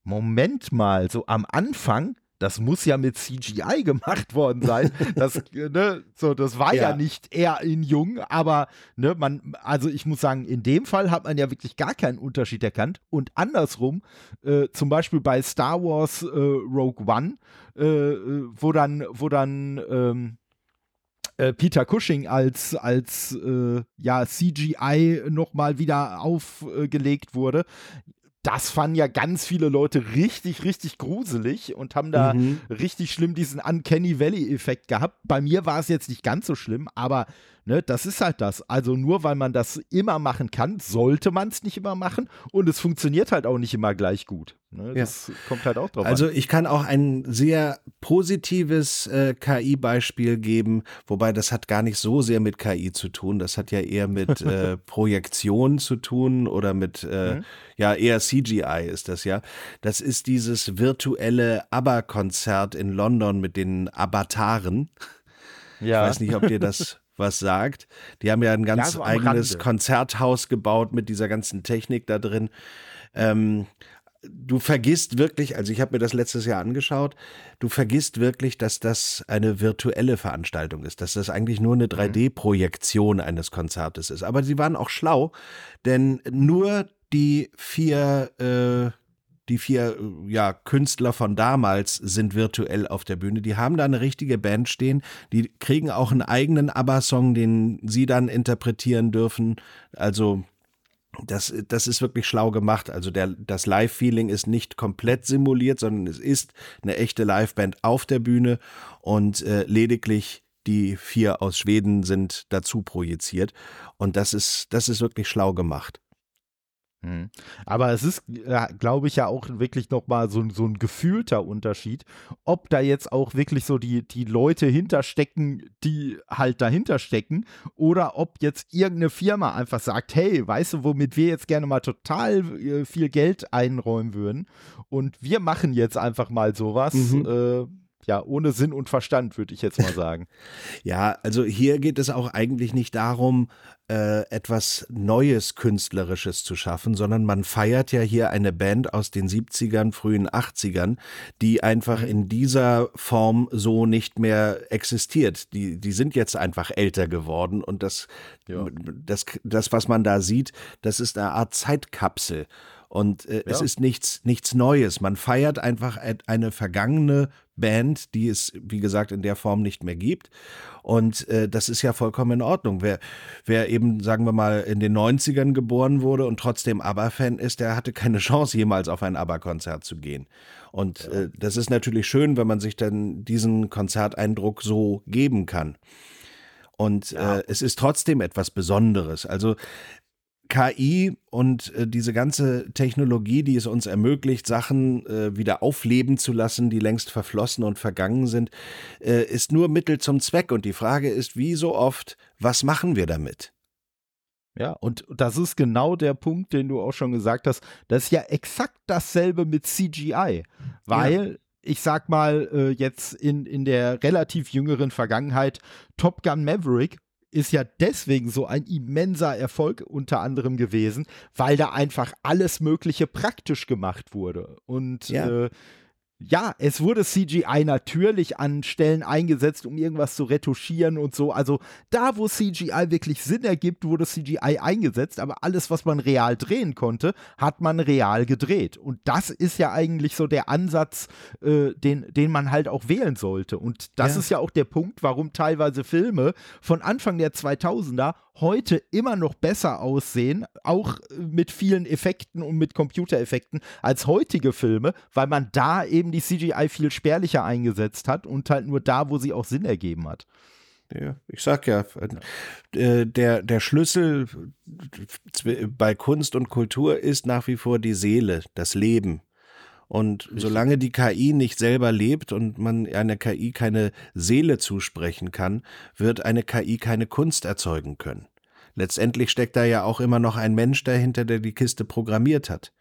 Moment mal, so am Anfang, das muss ja mit CGI gemacht worden sein. Das, ne, so, das war ja. ja. nicht er in jung, aber ne, man, also ich muss sagen, in dem Fall hat man ja wirklich gar keinen Unterschied erkannt. Und andersrum, äh, zum Beispiel bei Star Wars äh, Rogue One, äh, äh wo dann, wo dann ähm, äh, Peter Cushing als, als äh, ja, CGI nochmal wieder aufgelegt wurde das fanden ja ganz viele Leute richtig, richtig gruselig und haben da mhm. richtig schlimm diesen Uncanny Valley-Effekt gehabt. Bei mir war es jetzt nicht ganz so schlimm, aber Ne, das ist halt das. Also nur weil man das immer machen kann, sollte man es nicht immer machen und es funktioniert halt auch nicht immer gleich gut. Ne, das ja. kommt halt auch drauf also an. Also ich kann auch ein sehr positives äh, KI-Beispiel geben, wobei das hat gar nicht so sehr mit KI zu tun. Das hat ja eher mit äh, Projektion zu tun oder mit, äh, mhm. ja, eher CGI ist das ja. Das ist dieses virtuelle ABBA-Konzert in London mit den Avataren. Ja. Ich weiß nicht, ob dir das was sagt. Die haben ja ein ganz ja, so eigenes Rande. Konzerthaus gebaut mit dieser ganzen Technik da drin. Ähm, du vergisst wirklich, also ich habe mir das letztes Jahr angeschaut, du vergisst wirklich, dass das eine virtuelle Veranstaltung ist, dass das eigentlich nur eine 3D-Projektion mhm. eines Konzertes ist. Aber sie waren auch schlau, denn nur die vier, äh, die vier ja, Künstler von damals sind virtuell auf der Bühne. Die haben da eine richtige Band stehen. Die kriegen auch einen eigenen ABBA-Song, den sie dann interpretieren dürfen. Also das, das ist wirklich schlau gemacht. Also der, das Live-Feeling ist nicht komplett simuliert, sondern es ist eine echte Liveband auf der Bühne und äh, lediglich die vier aus Schweden sind dazu projiziert. Und das ist, das ist wirklich schlau gemacht. Hm. Aber es ist, glaube ich, ja auch wirklich nochmal so, so ein gefühlter Unterschied, ob da jetzt auch wirklich so die, die Leute hinterstecken, die halt dahinter stecken, oder ob jetzt irgendeine Firma einfach sagt, hey, weißt du, womit wir jetzt gerne mal total äh, viel Geld einräumen würden und wir machen jetzt einfach mal sowas. Mhm. Äh, ja, ohne Sinn und Verstand, würde ich jetzt mal sagen. ja, also hier geht es auch eigentlich nicht darum, äh, etwas Neues Künstlerisches zu schaffen, sondern man feiert ja hier eine Band aus den 70ern, frühen 80ern, die einfach in dieser Form so nicht mehr existiert. Die, die sind jetzt einfach älter geworden und das, ja. das, das, was man da sieht, das ist eine Art Zeitkapsel. Und äh, ja. es ist nichts, nichts Neues. Man feiert einfach eine vergangene Band, die es, wie gesagt, in der Form nicht mehr gibt. Und äh, das ist ja vollkommen in Ordnung. Wer, wer eben, sagen wir mal, in den 90ern geboren wurde und trotzdem ABBA-Fan ist, der hatte keine Chance, jemals auf ein ABBA-Konzert zu gehen. Und äh, das ist natürlich schön, wenn man sich dann diesen Konzerteindruck so geben kann. Und ja. äh, es ist trotzdem etwas Besonderes. Also KI und äh, diese ganze Technologie, die es uns ermöglicht, Sachen äh, wieder aufleben zu lassen, die längst verflossen und vergangen sind, äh, ist nur Mittel zum Zweck. Und die Frage ist, wie so oft, was machen wir damit? Ja, und das ist genau der Punkt, den du auch schon gesagt hast. Das ist ja exakt dasselbe mit CGI, weil ja ich sag mal, äh, jetzt in, in der relativ jüngeren Vergangenheit, Top Gun Maverick ist ja deswegen so ein immenser Erfolg unter anderem gewesen, weil da einfach alles Mögliche praktisch gemacht wurde. Und ja. äh, ja, es wurde CGI natürlich an Stellen eingesetzt, um irgendwas zu retuschieren und so. Also da, wo CGI wirklich Sinn ergibt, wurde CGI eingesetzt. Aber alles, was man real drehen konnte, hat man real gedreht. Und das ist ja eigentlich so der Ansatz, äh, den, den man halt auch wählen sollte. Und das ja. ist ja auch der Punkt, warum teilweise Filme von Anfang der 2000er heute immer noch besser aussehen, auch mit vielen Effekten und mit Computereffekten als heutige Filme, weil man da eben die CGI viel spärlicher eingesetzt hat und halt nur da, wo sie auch Sinn ergeben hat. Ja, ich sag ja, äh, der, der Schlüssel bei Kunst und Kultur ist nach wie vor die Seele, das Leben. Und Richtig. solange die KI nicht selber lebt und man einer KI keine Seele zusprechen kann, wird eine KI keine Kunst erzeugen können. Letztendlich steckt da ja auch immer noch ein Mensch dahinter, der die Kiste programmiert hat.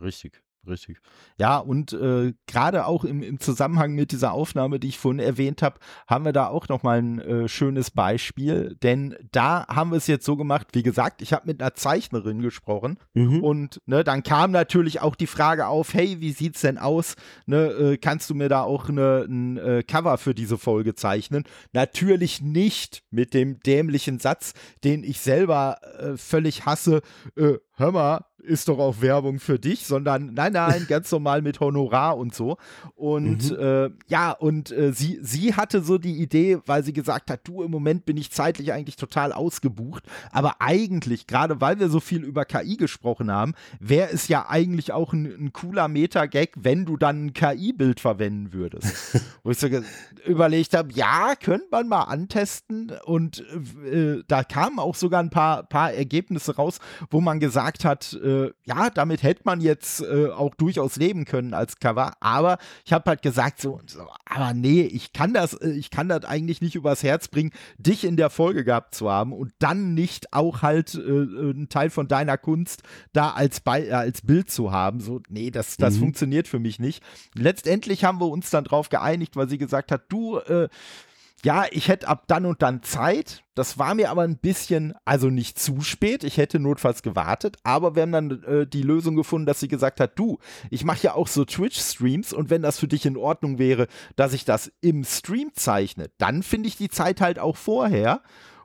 Richtig. Richtig. Ja, und äh, gerade auch im, im Zusammenhang mit dieser Aufnahme, die ich vorhin erwähnt habe, haben wir da auch nochmal ein äh, schönes Beispiel. Denn da haben wir es jetzt so gemacht, wie gesagt, ich habe mit einer Zeichnerin gesprochen mhm. und ne, dann kam natürlich auch die Frage auf, hey, wie sieht's denn aus? Ne, äh, kannst du mir da auch eine, ein äh, Cover für diese Folge zeichnen? Natürlich nicht mit dem dämlichen Satz, den ich selber äh, völlig hasse. Äh, hör mal, ist doch auch Werbung für dich, sondern nein, nein, ganz normal mit Honorar und so. Und mhm. äh, ja, und äh, sie, sie hatte so die Idee, weil sie gesagt hat, du, im Moment bin ich zeitlich eigentlich total ausgebucht, aber eigentlich, gerade weil wir so viel über KI gesprochen haben, wäre es ja eigentlich auch ein, ein cooler Meta-Gag, wenn du dann ein KI-Bild verwenden würdest. Wo ich so überlegt habe, ja, könnte man mal antesten und äh, da kamen auch sogar ein paar, paar Ergebnisse raus, wo man gesagt hat, äh, äh, ja, damit hätte man jetzt äh, auch durchaus leben können als Cover, aber ich habe halt gesagt so, so, aber nee, ich kann das, äh, ich kann das eigentlich nicht übers Herz bringen, dich in der Folge gehabt zu haben und dann nicht auch halt äh, äh einen Teil von deiner Kunst da als, Be äh, als Bild zu haben. So, nee, das, das mhm. funktioniert für mich nicht. Letztendlich haben wir uns dann drauf geeinigt, weil sie gesagt hat, du, ja, ich hätte ab dann und dann Zeit. Das war mir aber ein bisschen, also nicht zu spät. Ich hätte notfalls gewartet, aber wir haben dann äh, die Lösung gefunden, dass sie gesagt hat, du, ich mache ja auch so Twitch-Streams und wenn das für dich in Ordnung wäre, dass ich das im Stream zeichne, dann finde ich die Zeit halt auch vorher.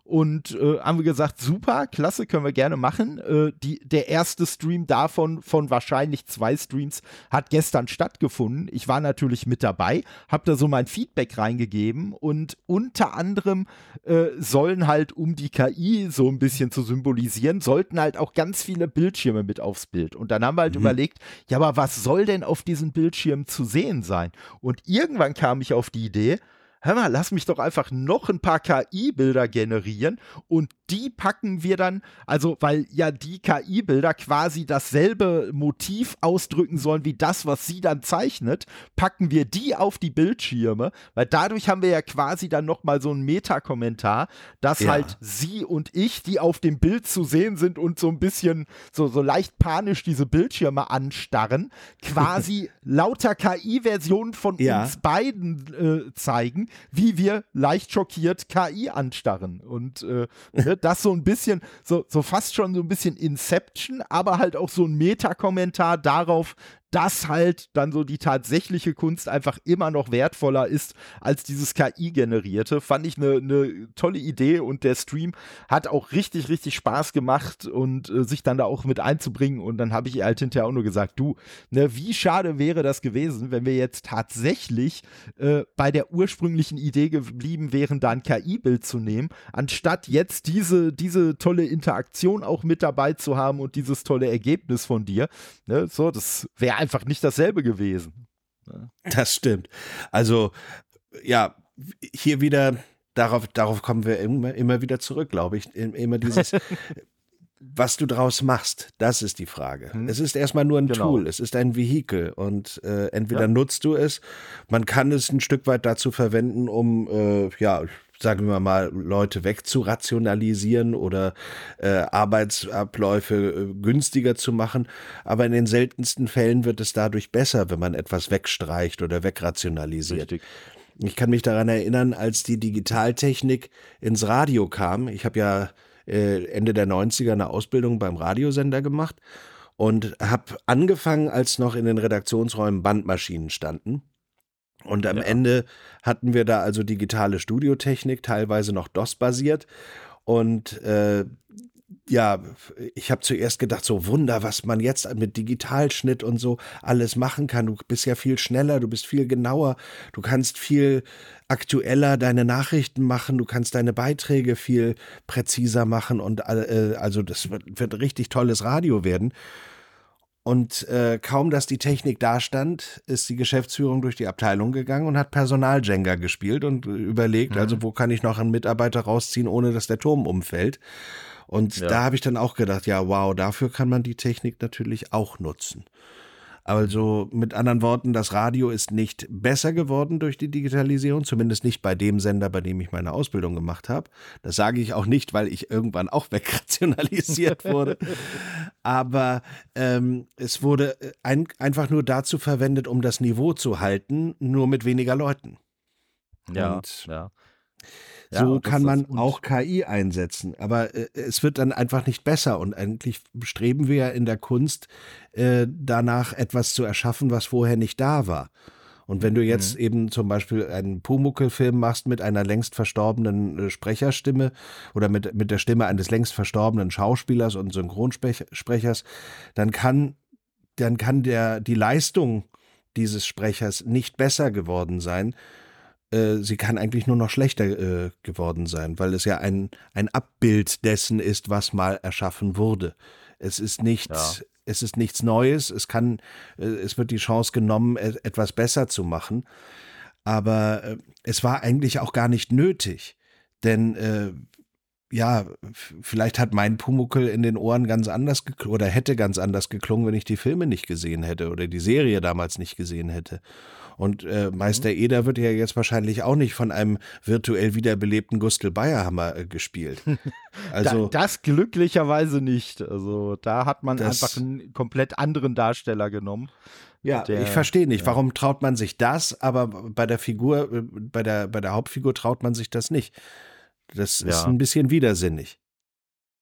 Und äh, haben wir gesagt, super, klasse, können wir gerne machen. Äh, die, der erste Stream davon, von wahrscheinlich zwei Streams, hat gestern stattgefunden. Ich war natürlich mit dabei, habe da so mein Feedback reingegeben und unter anderem äh, sollen halt, um die KI so ein bisschen zu symbolisieren, sollten halt auch ganz viele Bildschirme mit aufs Bild. Und dann haben wir halt mhm. überlegt, ja, aber was soll denn auf diesen Bildschirmen zu sehen sein? Und irgendwann kam ich auf die Idee, hör mal, lass mich doch einfach noch ein paar KI-Bilder generieren und die packen wir dann, also weil ja die KI-Bilder quasi dasselbe Motiv ausdrücken sollen wie das, was sie dann zeichnet, packen wir die auf die Bildschirme, weil dadurch haben wir ja quasi dann nochmal so einen Meta-Kommentar, dass ja. halt sie und ich, die auf dem Bild zu sehen sind und so ein bisschen so, so leicht panisch diese Bildschirme anstarren, quasi lauter KI-Versionen von ja. uns beiden äh, zeigen, wie wir leicht schockiert KI anstarren. Und äh, ne, das so ein bisschen, so, so fast schon so ein bisschen Inception, aber halt auch so ein Meta-Kommentar darauf, dass halt dann so die tatsächliche Kunst einfach immer noch wertvoller ist als dieses KI-generierte. Fand ich eine ne tolle Idee und der Stream hat auch richtig, richtig Spaß gemacht und äh, sich dann da auch mit einzubringen. Und dann habe ich ihr halt hinterher auch nur gesagt, du, ne, wie schade wäre das gewesen, wenn wir jetzt tatsächlich äh, bei der ursprünglichen Idee geblieben wären, da ein KI-Bild zu nehmen, anstatt jetzt diese, diese tolle Interaktion auch mit dabei zu haben und dieses tolle Ergebnis von dir. Ne, so, das wäre einfach nicht dasselbe gewesen. Das stimmt. Also, ja, hier wieder, darauf, darauf kommen wir immer, immer wieder zurück, glaube ich. Immer dieses, was du draus machst, das ist die Frage. Hm. Es ist erstmal nur ein genau. Tool, es ist ein Vehikel und äh, entweder ja. nutzt du es, man kann es ein Stück weit dazu verwenden, um, äh, ja, sagen wir mal, Leute wegzurationalisieren oder äh, Arbeitsabläufe äh, günstiger zu machen. Aber in den seltensten Fällen wird es dadurch besser, wenn man etwas wegstreicht oder wegrationalisiert. Richtig. Ich kann mich daran erinnern, als die Digitaltechnik ins Radio kam. Ich habe ja äh, Ende der 90er eine Ausbildung beim Radiosender gemacht und habe angefangen, als noch in den Redaktionsräumen Bandmaschinen standen. Und am ja. Ende hatten wir da also digitale Studiotechnik, teilweise noch DOS-basiert. Und äh, ja, ich habe zuerst gedacht, so Wunder, was man jetzt mit Digitalschnitt und so alles machen kann. Du bist ja viel schneller, du bist viel genauer, du kannst viel aktueller deine Nachrichten machen, du kannst deine Beiträge viel präziser machen und äh, also das wird, wird richtig tolles Radio werden. Und äh, kaum, dass die Technik da stand, ist die Geschäftsführung durch die Abteilung gegangen und hat Personaljenga gespielt und überlegt, mhm. also wo kann ich noch einen Mitarbeiter rausziehen, ohne dass der Turm umfällt. Und ja. da habe ich dann auch gedacht, ja, wow, dafür kann man die Technik natürlich auch nutzen. Also mit anderen Worten, das Radio ist nicht besser geworden durch die Digitalisierung, zumindest nicht bei dem Sender, bei dem ich meine Ausbildung gemacht habe. Das sage ich auch nicht, weil ich irgendwann auch wegrationalisiert wurde. Aber ähm, es wurde äh, ein, einfach nur dazu verwendet, um das Niveau zu halten, nur mit weniger Leuten. Ja, Und ja. Ja, so kann man auch KI einsetzen. Aber äh, es wird dann einfach nicht besser. Und eigentlich streben wir ja in der Kunst äh, danach, etwas zu erschaffen, was vorher nicht da war. Und wenn du jetzt mhm. eben zum Beispiel einen Pumuckel-Film machst mit einer längst verstorbenen äh, Sprecherstimme oder mit, mit der Stimme eines längst verstorbenen Schauspielers und Synchronsprechers, dann kann, dann kann der, die Leistung dieses Sprechers nicht besser geworden sein, äh, sie kann eigentlich nur noch schlechter äh, geworden sein, weil es ja ein, ein Abbild dessen ist, was mal erschaffen wurde. Es ist nicht, ja. es ist nichts Neues, es kann, äh, es wird die Chance genommen, etwas besser zu machen. Aber äh, es war eigentlich auch gar nicht nötig. Denn äh, ja, vielleicht hat mein Pumuckel in den Ohren ganz anders geklungen oder hätte ganz anders geklungen, wenn ich die Filme nicht gesehen hätte oder die Serie damals nicht gesehen hätte. Und äh, Meister mhm. Eder wird ja jetzt wahrscheinlich auch nicht von einem virtuell wiederbelebten Gustl Bayerhammer äh, gespielt. Also da, das glücklicherweise nicht. Also da hat man einfach einen komplett anderen Darsteller genommen. Ja, der, ich verstehe nicht, ja. warum traut man sich das, aber bei der Figur, äh, bei der, bei der Hauptfigur traut man sich das nicht. Das ja. ist ein bisschen widersinnig.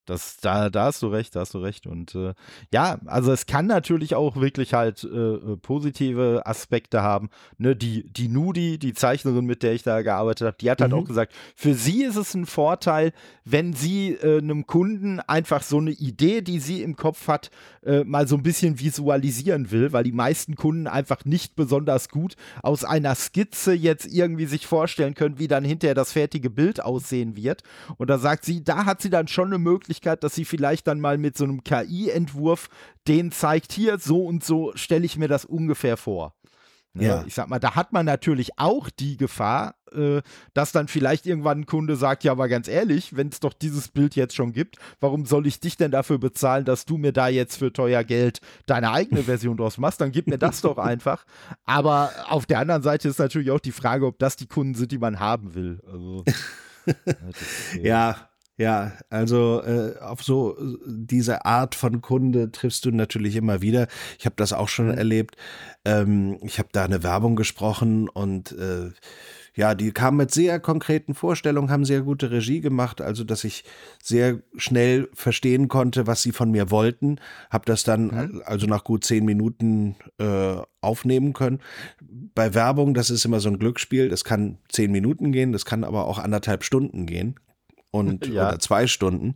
Das, da, da hast du recht, da hast du recht. Und äh, ja, also es kann natürlich auch wirklich halt äh, äh, positive Aspekte haben. Ne, die, die Nudi, die Zeichnerin, mit der ich da gearbeitet habe, die hat halt mhm. auch gesagt, für sie ist es ein Vorteil, wenn sie äh, einem Kunden einfach so eine Idee, die sie im Kopf hat, äh, mal so ein bisschen visualisieren will, weil die meisten Kunden einfach nicht besonders gut aus einer Skizze jetzt irgendwie sich vorstellen können, wie dann hinterher das fertige Bild aussehen wird. Und da sagt sie, da hat sie dann schon eine Möglichkeit, Möglichkeit, dass sie vielleicht dann mal mit so einem KI-Entwurf den zeigt, hier so und so stelle ich mir das ungefähr vor. Ne? Ja. Ich sag mal, da hat man natürlich auch die Gefahr, äh, dass dann vielleicht irgendwann ein Kunde sagt, ja, aber ganz ehrlich, wenn es doch dieses Bild jetzt schon gibt, warum soll ich dich denn dafür bezahlen, dass du mir da jetzt für teuer Geld deine eigene Version draus machst? Dann gib mir das doch einfach. Aber auf der anderen Seite ist natürlich auch die Frage, ob das die Kunden sind, die man haben will. Also, ja, ja, also äh, auf so äh, diese Art von Kunde triffst du natürlich immer wieder. Ich habe das auch schon mhm. erlebt. Ähm, ich habe da eine Werbung gesprochen und äh, ja, die kamen mit sehr konkreten Vorstellungen, haben sehr gute Regie gemacht, also dass ich sehr schnell verstehen konnte, was sie von mir wollten. Habe das dann mhm. also nach gut zehn Minuten äh, aufnehmen können. Bei Werbung, das ist immer so ein Glücksspiel. Das kann zehn Minuten gehen, das kann aber auch anderthalb Stunden gehen und ja. oder zwei Stunden,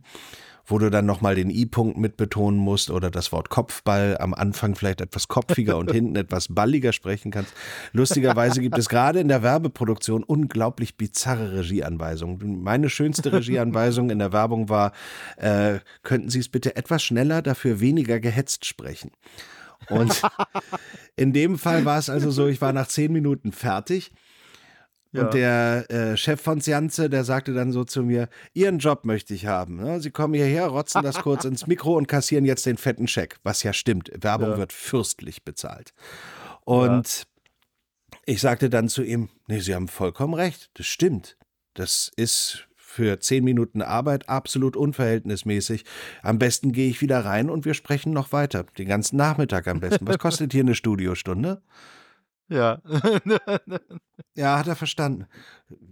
wo du dann nochmal den I-Punkt mitbetonen musst oder das Wort Kopfball am Anfang vielleicht etwas kopfiger und hinten etwas balliger sprechen kannst. Lustigerweise gibt es gerade in der Werbeproduktion unglaublich bizarre Regieanweisungen. Meine schönste Regieanweisung in der Werbung war, äh, könnten Sie es bitte etwas schneller, dafür weniger gehetzt sprechen. Und in dem Fall war es also so, ich war nach zehn Minuten fertig ja. Und der äh, Chef von Sianze, der sagte dann so zu mir, Ihren Job möchte ich haben. Ne? Sie kommen hierher, rotzen das kurz ins Mikro und kassieren jetzt den fetten Scheck. Was ja stimmt, Werbung ja. wird fürstlich bezahlt. Und ja. ich sagte dann zu ihm, nee, Sie haben vollkommen recht, das stimmt. Das ist für zehn Minuten Arbeit absolut unverhältnismäßig. Am besten gehe ich wieder rein und wir sprechen noch weiter. Den ganzen Nachmittag am besten. Was kostet hier eine Studiostunde? Ja. ja, hat er verstanden.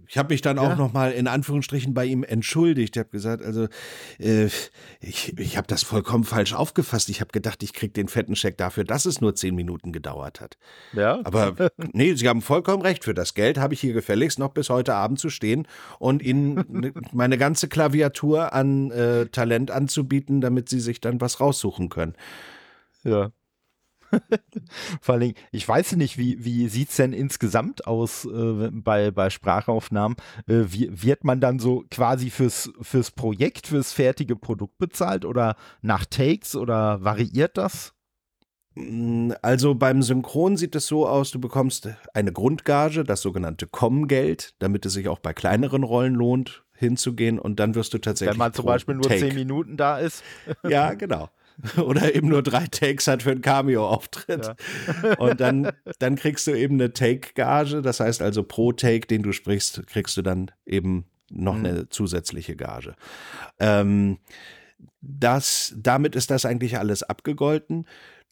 Ich habe mich dann ja. auch noch mal in Anführungsstrichen bei ihm entschuldigt. Ich habe gesagt, also äh, ich, ich habe das vollkommen falsch aufgefasst. Ich habe gedacht, ich kriege den fetten Scheck dafür, dass es nur zehn Minuten gedauert hat. Ja. Aber nee, Sie haben vollkommen recht. Für das Geld habe ich hier gefälligst noch bis heute Abend zu stehen und Ihnen meine ganze Klaviatur an äh, Talent anzubieten, damit Sie sich dann was raussuchen können. Ja. Vor allem, ich weiß nicht, wie, wie sieht es denn insgesamt aus äh, bei, bei Sprachaufnahmen? Äh, wie, wird man dann so quasi fürs, fürs Projekt, fürs fertige Produkt bezahlt oder nach Takes oder variiert das? Mm, also beim Synchron sieht es so aus, du bekommst eine Grundgage, das sogenannte Com-Geld, damit es sich auch bei kleineren Rollen lohnt, hinzugehen und dann wirst du tatsächlich. Wenn man zum Beispiel nur Take. zehn Minuten da ist. Ja, genau. oder eben nur drei Takes hat für einen Cameo-Auftritt. Ja. Und dann, dann kriegst du eben eine Take-Gage. Das heißt also, pro Take, den du sprichst, kriegst du dann eben noch mhm. eine zusätzliche Gage. Ähm, das, damit ist das eigentlich alles abgegolten.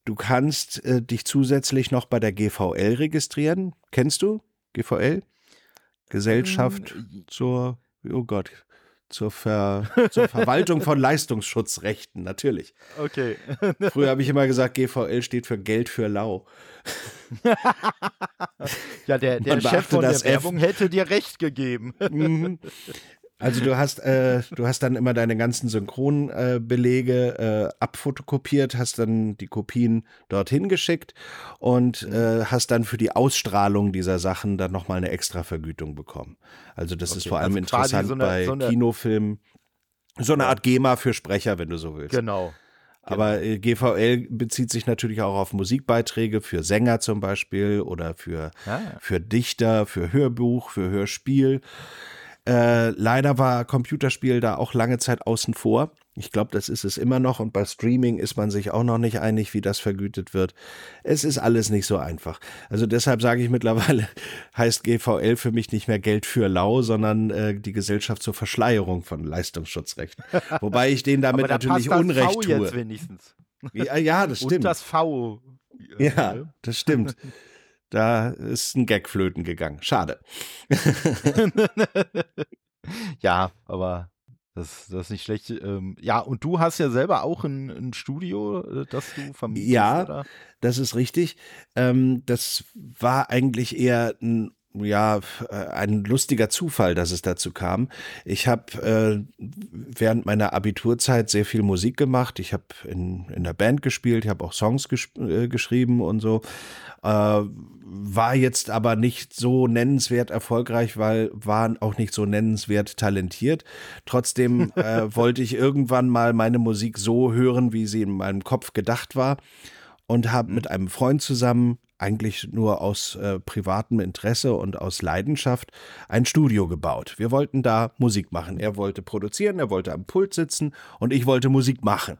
Du kannst äh, dich zusätzlich noch bei der GVL registrieren. Kennst du GVL? Gesellschaft ähm, zur, oh Gott, zur, Ver, zur Verwaltung von Leistungsschutzrechten, natürlich. Okay. Früher habe ich immer gesagt, GVL steht für Geld für Lau. ja, der, der Chef von der Werbung hätte dir recht gegeben. Mhm. Also du hast, äh, du hast dann immer deine ganzen Synchronbelege äh, abfotokopiert, hast dann die Kopien dorthin geschickt und äh, hast dann für die Ausstrahlung dieser Sachen dann nochmal eine extra Vergütung bekommen. Also das okay, ist vor allem also interessant so eine, bei so eine, Kinofilmen. So eine Art GEMA für Sprecher, wenn du so willst. Genau. Aber genau. GVL bezieht sich natürlich auch auf Musikbeiträge für Sänger zum Beispiel oder für, ah, ja. für Dichter, für Hörbuch, für Hörspiel. Äh, leider war Computerspiel da auch lange Zeit außen vor. Ich glaube, das ist es immer noch und bei Streaming ist man sich auch noch nicht einig, wie das vergütet wird. Es ist alles nicht so einfach. Also deshalb sage ich mittlerweile, heißt GVL für mich nicht mehr Geld für lau, sondern äh, die Gesellschaft zur Verschleierung von Leistungsschutzrechten. Wobei ich denen damit da natürlich Unrecht v tue. Jetzt wenigstens. Ja, ja, das stimmt. Und das V. Ja, das stimmt. Da ist ein Gag flöten gegangen. Schade. ja, aber das, das ist nicht schlecht. Ähm, ja, und du hast ja selber auch ein, ein Studio, äh, das du vermietest. Ja, oder? das ist richtig. Ähm, das war eigentlich eher ein ja, äh, ein lustiger Zufall, dass es dazu kam. Ich habe äh, während meiner Abiturzeit sehr viel Musik gemacht. Ich habe in, in der Band gespielt, ich habe auch Songs äh, geschrieben und so. Äh, war jetzt aber nicht so nennenswert erfolgreich, weil war auch nicht so nennenswert talentiert. Trotzdem äh, wollte ich irgendwann mal meine Musik so hören, wie sie in meinem Kopf gedacht war und habe mhm. mit einem Freund zusammen eigentlich nur aus äh, privatem Interesse und aus Leidenschaft ein Studio gebaut. Wir wollten da Musik machen. Er wollte produzieren, er wollte am Pult sitzen und ich wollte Musik machen.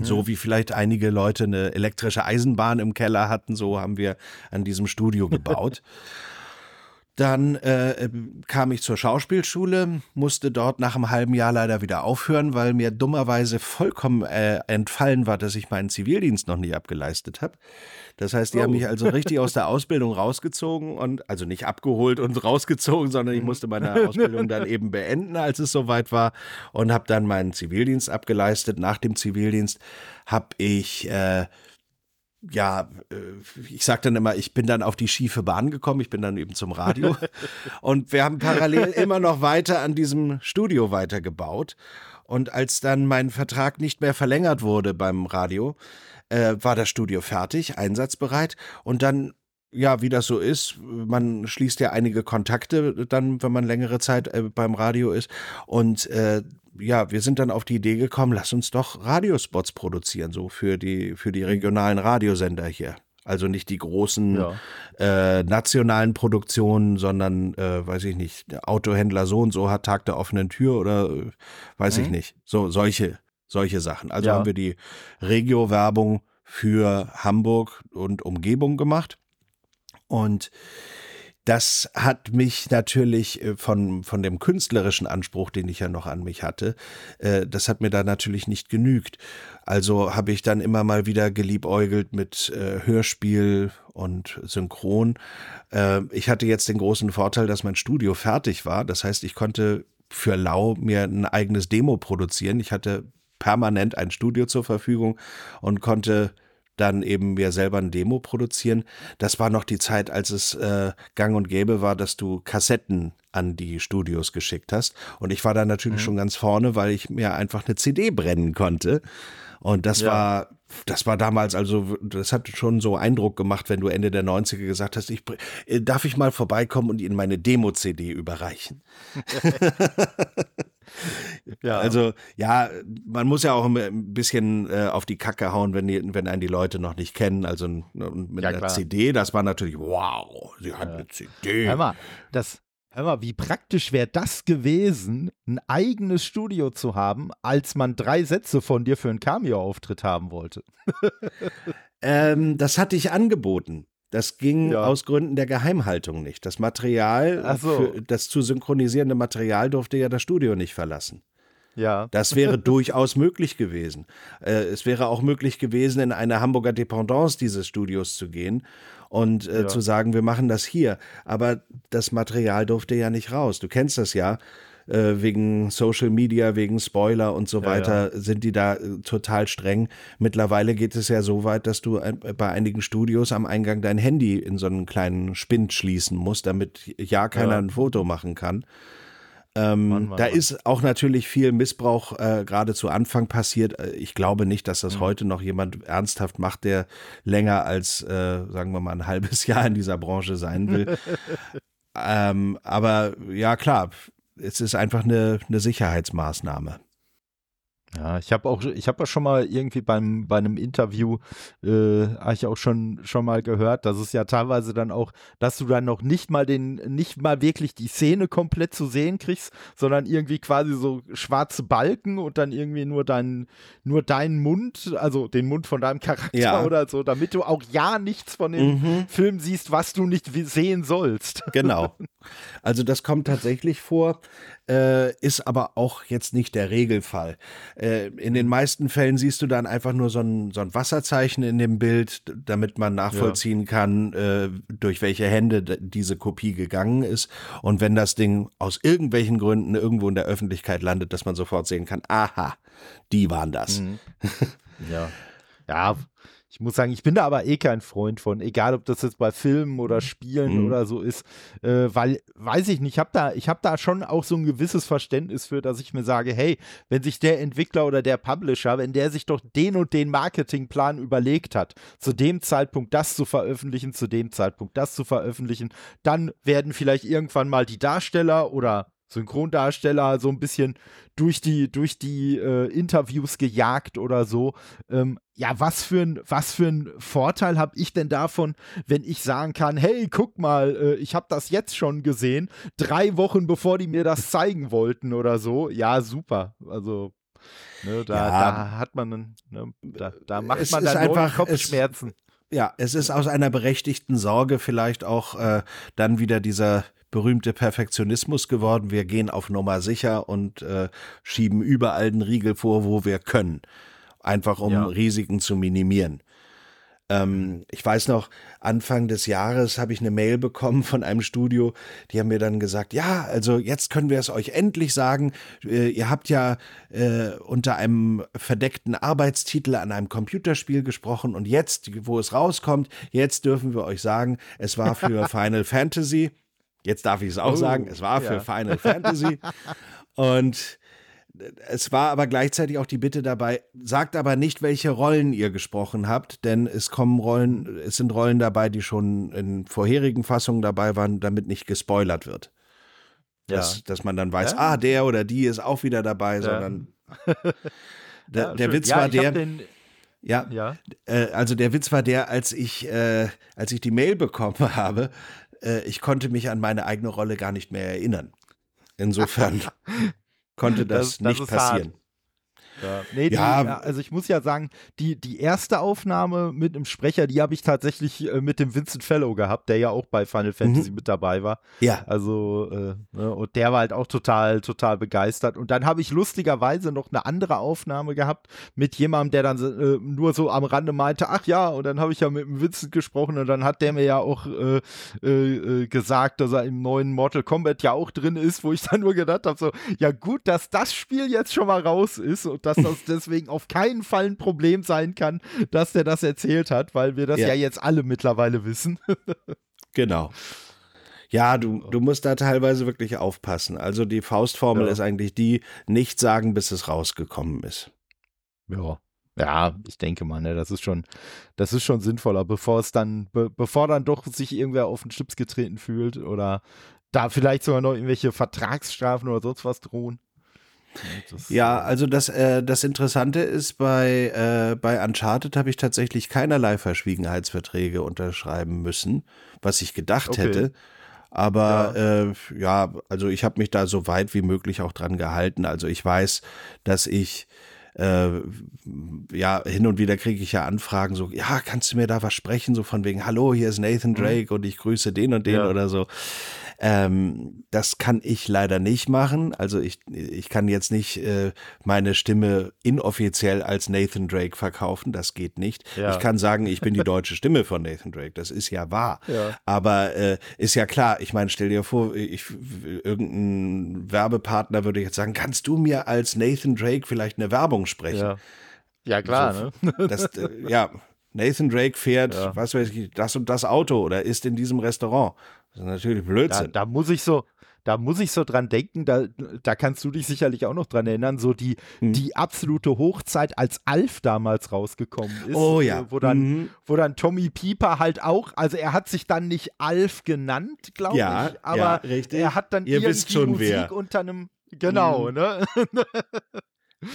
So wie vielleicht einige Leute eine elektrische Eisenbahn im Keller hatten, so haben wir an diesem Studio gebaut. Dann äh, kam ich zur Schauspielschule, musste dort nach einem halben Jahr leider wieder aufhören, weil mir dummerweise vollkommen äh, entfallen war, dass ich meinen Zivildienst noch nicht abgeleistet habe. Das heißt, die oh. haben mich also richtig aus der Ausbildung rausgezogen und also nicht abgeholt und rausgezogen, sondern ich musste meine Ausbildung dann eben beenden, als es soweit war und habe dann meinen Zivildienst abgeleistet. Nach dem Zivildienst habe ich äh, ja, äh, ich sag dann immer, ich bin dann auf die schiefe Bahn gekommen, ich bin dann eben zum Radio und wir haben parallel immer noch weiter an diesem Studio weitergebaut. Und als dann mein Vertrag nicht mehr verlängert wurde beim Radio, äh, war das Studio fertig, einsatzbereit und dann ja, wie das so ist, man schließt ja einige Kontakte dann, wenn man längere Zeit äh, beim Radio ist. Und äh, ja, wir sind dann auf die Idee gekommen, lass uns doch Radiospots produzieren, so für die, für die regionalen Radiosender hier. Also nicht die großen ja. äh, nationalen Produktionen, sondern, äh, weiß ich nicht, der Autohändler so und so hat Tag der offenen Tür oder äh, weiß mhm. ich nicht. So, solche, solche Sachen. Also ja. haben wir die Regio-Werbung für Hamburg und Umgebung gemacht. Und das hat mich natürlich äh, von, von dem künstlerischen Anspruch, den ich ja noch an mich hatte, äh, das hat mir da natürlich nicht genügt. Also habe ich dann immer mal wieder geliebäugelt mit äh, Hörspiel und Synchron. Ich hatte jetzt den großen Vorteil, dass mein Studio fertig war. Das heißt, ich konnte für Lau mir ein eigenes Demo produzieren. Ich hatte permanent ein Studio zur Verfügung und konnte dann eben mir selber ein Demo produzieren. Das war noch die Zeit, als es äh, gang und gäbe war, dass du Kassetten an die Studios geschickt hast. Und ich war da natürlich mhm. schon ganz vorne, weil ich mir einfach eine CD brennen konnte. Und das ja. war, das war damals also, das hat schon so Eindruck gemacht, wenn du Ende der 90er gesagt hast, ich, äh, darf ich mal vorbeikommen und Ihnen meine Demo-CD überreichen? Ja. Also, ja, man muss ja auch ein bisschen äh, auf die Kacke hauen, wenn, die, wenn einen die Leute noch nicht kennen. Also mit ja, einer CD, das war natürlich, wow, sie hat ja. eine CD. Hör mal, das, hör mal, wie praktisch wäre das gewesen, ein eigenes Studio zu haben, als man drei Sätze von dir für einen Cameo-Auftritt haben wollte. ähm, das hatte ich angeboten. Das ging ja. aus Gründen der Geheimhaltung nicht. Das Material, so. für, das zu synchronisierende Material durfte ja das Studio nicht verlassen. Ja. Das wäre durchaus möglich gewesen. Äh, es wäre auch möglich gewesen, in eine Hamburger Dependance dieses Studios zu gehen und äh, ja. zu sagen, wir machen das hier. Aber das Material durfte ja nicht raus. Du kennst das ja äh, wegen Social Media, wegen Spoiler und so ja, weiter, ja. sind die da äh, total streng. Mittlerweile geht es ja so weit, dass du äh, bei einigen Studios am Eingang dein Handy in so einen kleinen Spind schließen musst, damit ja keiner ja. ein Foto machen kann. Ähm, Mann, Mann, da Mann. ist auch natürlich viel Missbrauch äh, gerade zu Anfang passiert. Äh, ich glaube nicht, dass das mhm. heute noch jemand ernsthaft macht, der länger als, äh, sagen wir mal, ein halbes Jahr in dieser Branche sein will. ähm, aber ja, klar, es ist einfach eine, eine Sicherheitsmaßnahme. Ja, ich habe auch, ich habe auch schon mal irgendwie beim, bei einem Interview, äh, habe ich auch schon, schon mal gehört, dass es ja teilweise dann auch, dass du dann noch nicht mal den, nicht mal wirklich die Szene komplett zu sehen kriegst, sondern irgendwie quasi so schwarze Balken und dann irgendwie nur dein, nur deinen Mund, also den Mund von deinem Charakter ja. oder so, damit du auch ja nichts von dem mhm. Film siehst, was du nicht sehen sollst. Genau. Also das kommt tatsächlich vor äh, ist aber auch jetzt nicht der Regelfall. Äh, in den meisten Fällen siehst du dann einfach nur so ein, so ein Wasserzeichen in dem Bild, damit man nachvollziehen ja. kann, äh, durch welche Hände diese Kopie gegangen ist. Und wenn das Ding aus irgendwelchen Gründen irgendwo in der Öffentlichkeit landet, dass man sofort sehen kann, aha, die waren das. Mhm. Ja. Ja, ich muss sagen, ich bin da aber eh kein Freund von, egal ob das jetzt bei Filmen oder Spielen mhm. oder so ist, äh, weil, weiß ich nicht, ich habe da, hab da schon auch so ein gewisses Verständnis für, dass ich mir sage, hey, wenn sich der Entwickler oder der Publisher, wenn der sich doch den und den Marketingplan überlegt hat, zu dem Zeitpunkt das zu veröffentlichen, zu dem Zeitpunkt das zu veröffentlichen, dann werden vielleicht irgendwann mal die Darsteller oder Synchrondarsteller so ein bisschen durch die, durch die äh, Interviews gejagt oder so. Ähm, ja, was für ein, was für ein Vorteil habe ich denn davon, wenn ich sagen kann, hey, guck mal, äh, ich habe das jetzt schon gesehen, drei Wochen bevor die mir das zeigen wollten oder so. Ja, super. Also ne, da, ja, da, hat man, ne, da, da macht man dann einfach Kopfschmerzen. Es, ja, es ist aus einer berechtigten Sorge vielleicht auch äh, dann wieder dieser berühmte Perfektionismus geworden. Wir gehen auf Nummer sicher und äh, schieben überall den Riegel vor, wo wir können. Einfach um ja. Risiken zu minimieren. Ähm, ich weiß noch, Anfang des Jahres habe ich eine Mail bekommen von einem Studio, die haben mir dann gesagt, ja, also jetzt können wir es euch endlich sagen. Äh, ihr habt ja äh, unter einem verdeckten Arbeitstitel an einem Computerspiel gesprochen und jetzt, wo es rauskommt, jetzt dürfen wir euch sagen, es war für Final Fantasy. Jetzt darf ich es auch oh, sagen, es war für ja. Final Fantasy. Und es war aber gleichzeitig auch die Bitte dabei, sagt aber nicht, welche Rollen ihr gesprochen habt, denn es kommen Rollen, es sind Rollen dabei, die schon in vorherigen Fassungen dabei waren, damit nicht gespoilert wird. Ja. Dass, dass man dann weiß, ja. ah, der oder die ist auch wieder dabei, ja. sondern der, der Witz war der. Ja, ja. Äh, also der Witz war der, als ich, äh, als ich die Mail bekommen habe, äh, ich konnte mich an meine eigene Rolle gar nicht mehr erinnern. Insofern konnte das, das, das nicht passieren. Hart. Ja. Nee, die, ja. also ich muss ja sagen, die, die erste Aufnahme mit einem Sprecher, die habe ich tatsächlich äh, mit dem Vincent Fellow gehabt, der ja auch bei Final Fantasy mhm. mit dabei war. Ja. Also, äh, ne, und der war halt auch total, total begeistert. Und dann habe ich lustigerweise noch eine andere Aufnahme gehabt mit jemandem, der dann äh, nur so am Rande meinte, ach ja, und dann habe ich ja mit dem Vincent gesprochen und dann hat der mir ja auch äh, äh, äh, gesagt, dass er im neuen Mortal Kombat ja auch drin ist, wo ich dann nur gedacht habe, so, ja gut, dass das Spiel jetzt schon mal raus ist und dass das deswegen auf keinen Fall ein Problem sein kann, dass der das erzählt hat, weil wir das ja, ja jetzt alle mittlerweile wissen. genau. Ja, du, du musst da teilweise wirklich aufpassen. Also die Faustformel ja. ist eigentlich die, nicht sagen, bis es rausgekommen ist. Ja. Ja, ich denke mal, ne, das ist schon, das ist schon sinnvoller, bevor es dann, be bevor dann doch sich irgendwer auf den Chips getreten fühlt oder da vielleicht sogar noch irgendwelche Vertragsstrafen oder sonst was drohen. Das, ja, also das, äh, das Interessante ist, bei, äh, bei Uncharted habe ich tatsächlich keinerlei Verschwiegenheitsverträge unterschreiben müssen, was ich gedacht okay. hätte. Aber ja. Äh, ja, also ich habe mich da so weit wie möglich auch dran gehalten. Also ich weiß, dass ich äh, ja, hin und wieder kriege ich ja Anfragen, so, ja, kannst du mir da was sprechen, so von wegen, hallo, hier ist Nathan mhm. Drake und ich grüße den und den ja. oder so. Ähm, das kann ich leider nicht machen. Also ich, ich kann jetzt nicht äh, meine Stimme inoffiziell als Nathan Drake verkaufen. Das geht nicht. Ja. Ich kann sagen, ich bin die deutsche Stimme von Nathan Drake. Das ist ja wahr. Ja. Aber äh, ist ja klar. Ich meine, stell dir vor, ich, irgendein Werbepartner würde jetzt sagen, kannst du mir als Nathan Drake vielleicht eine Werbung sprechen? Ja, ja klar. So, ne? das, äh, ja, Nathan Drake fährt, ja. was weiß ich, das und das Auto oder ist in diesem Restaurant. Das ist natürlich Blödsinn. Da, da muss ich so, da muss ich so dran denken, da, da kannst du dich sicherlich auch noch dran erinnern, so die, hm. die absolute Hochzeit, als Alf damals rausgekommen ist. Oh ja. Wo dann, mhm. wo dann Tommy Pieper halt auch, also er hat sich dann nicht Alf genannt, glaube ja, ich, aber ja, er hat dann Ihr irgendwie Musik wer. unter einem, genau, mhm. ne?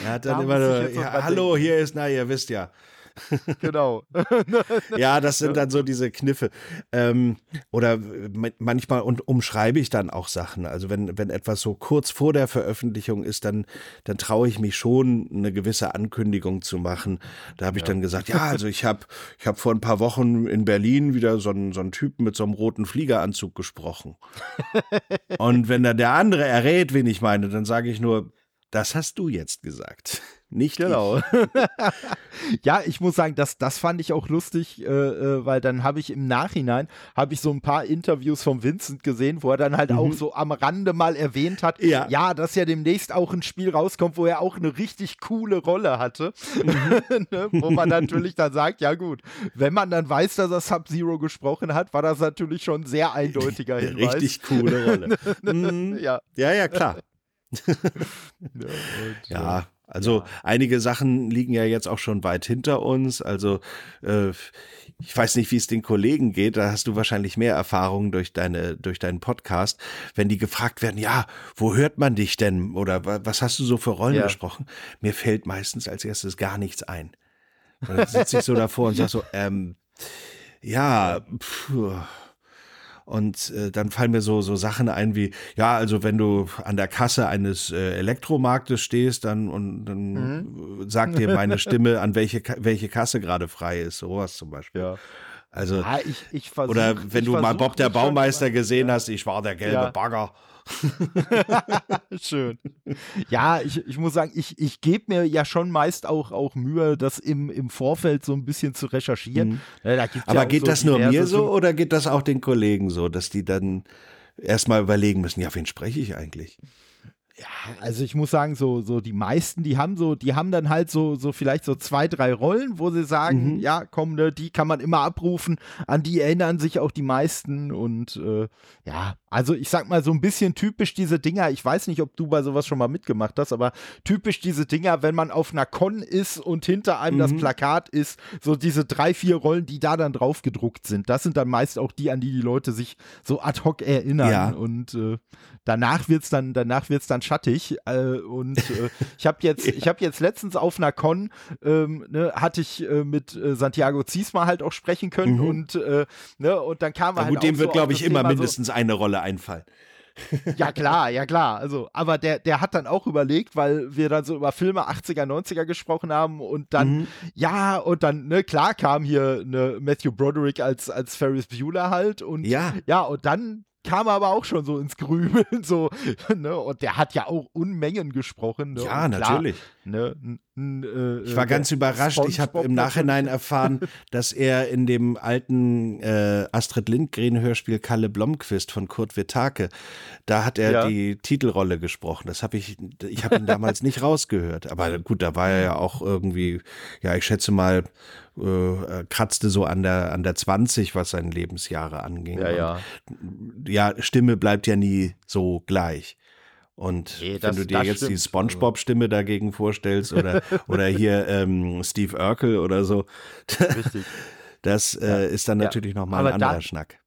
Er hat dann immer so, ja, hallo, hier ist, na, ihr wisst ja. genau. ja, das sind dann so diese Kniffe. Ähm, oder manchmal und umschreibe ich dann auch Sachen. Also wenn, wenn etwas so kurz vor der Veröffentlichung ist, dann, dann traue ich mich schon, eine gewisse Ankündigung zu machen. Da habe ich ja. dann gesagt, ja, also ich habe ich hab vor ein paar Wochen in Berlin wieder so einen, so einen Typen mit so einem roten Fliegeranzug gesprochen. und wenn dann der andere errät, wen ich meine, dann sage ich nur, das hast du jetzt gesagt. Nicht genau. ja, ich muss sagen, das, das fand ich auch lustig, äh, äh weil dann habe ich im Nachhinein habe ich so ein paar Interviews von Vincent gesehen, wo er dann halt mhm. auch so am Rande mal erwähnt hat, ja. ja, dass ja demnächst auch ein Spiel rauskommt, wo er auch eine richtig coole Rolle hatte. Mhm. ne? Wo man natürlich dann sagt, ja gut, wenn man dann weiß, dass er Sub-Zero gesprochen hat, war das natürlich schon ein sehr eindeutiger Hinweis. Richtig coole Rolle. mhm. ja. ja, ja, klar. ja, und, ja, also ja. einige Sachen liegen ja jetzt auch schon weit hinter uns. Also äh, ich weiß nicht, wie es den Kollegen geht. Da hast du wahrscheinlich mehr Erfahrung durch deine durch deinen Podcast. Wenn die gefragt werden, ja, wo hört man dich denn oder was hast du so für Rollen ja. gesprochen? Mir fällt meistens als erstes gar nichts ein. Und dann sitze ich so davor und sage so, ähm, ja, pff, und äh, dann fallen mir so, so Sachen ein wie, ja, also wenn du an der Kasse eines äh, Elektromarktes stehst, dann, und, dann mhm. sagt dir meine Stimme, an welche, welche Kasse gerade frei ist, sowas zum Beispiel. Ja. Also, ja, ich, ich versuch, oder wenn du mal Bob der Baumeister gesehen hast, ich war der gelbe ja. Bagger. Schön. Ja, ich, ich muss sagen, ich, ich gebe mir ja schon meist auch, auch Mühe, das im, im Vorfeld so ein bisschen zu recherchieren. Mhm. Ja, Aber geht so das nur mir so oder geht das auch den Kollegen so, dass die dann erstmal überlegen müssen, ja, wen spreche ich eigentlich? Ja, also ich muss sagen, so, so die meisten, die haben so, die haben dann halt so, so vielleicht so zwei, drei Rollen, wo sie sagen, mhm. ja, komm, ne, die kann man immer abrufen, an die erinnern sich auch die meisten und äh, ja, also ich sag mal so ein bisschen typisch diese Dinger, ich weiß nicht, ob du bei sowas schon mal mitgemacht hast, aber typisch diese Dinger, wenn man auf einer Con ist und hinter einem mhm. das Plakat ist, so diese drei, vier Rollen, die da dann drauf gedruckt sind, das sind dann meist auch die, an die die Leute sich so ad hoc erinnern ja. und äh, danach wird's dann, danach wird's dann schattig äh, und äh, ich habe jetzt, ja. ich habe jetzt letztens auf einer Con, ähm, ne, hatte ich äh, mit äh, Santiago Ziesma halt auch sprechen können mhm. und, äh, ne, und dann kam er halt gut, dem wird, so glaube ich, immer Thema mindestens so, eine Rolle Rolle einfallen. ja, klar, ja, klar. Also, aber der, der hat dann auch überlegt, weil wir dann so über Filme 80er, 90er gesprochen haben und dann, mhm. ja, und dann, ne, klar kam hier ne, Matthew Broderick als, als Ferris Bueller halt und ja, ja und dann kam aber auch schon so ins Grübeln, so, ne? Und der hat ja auch Unmengen gesprochen. Ne? Ja, natürlich. Ne? Äh, ich war äh, ganz überrascht. ich habe im Nachhinein erfahren, dass er in dem alten äh, Astrid Lindgren-Hörspiel Kalle Blomquist von Kurt Wittake, da hat er ja. die Titelrolle gesprochen. Das habe ich, ich habe ihn damals nicht rausgehört. Aber gut, da war er ja auch irgendwie, ja, ich schätze mal, äh, kratzte so an der, an der 20, was seine Lebensjahre anging. Ja, ja. Und, ja, Stimme bleibt ja nie so gleich. Und nee, das, wenn du dir jetzt stimmt. die SpongeBob-Stimme dagegen vorstellst oder, oder hier ähm, Steve Urkel oder so, Richtig. das äh, ja. ist dann natürlich ja. nochmal ein anderer da, Schnack.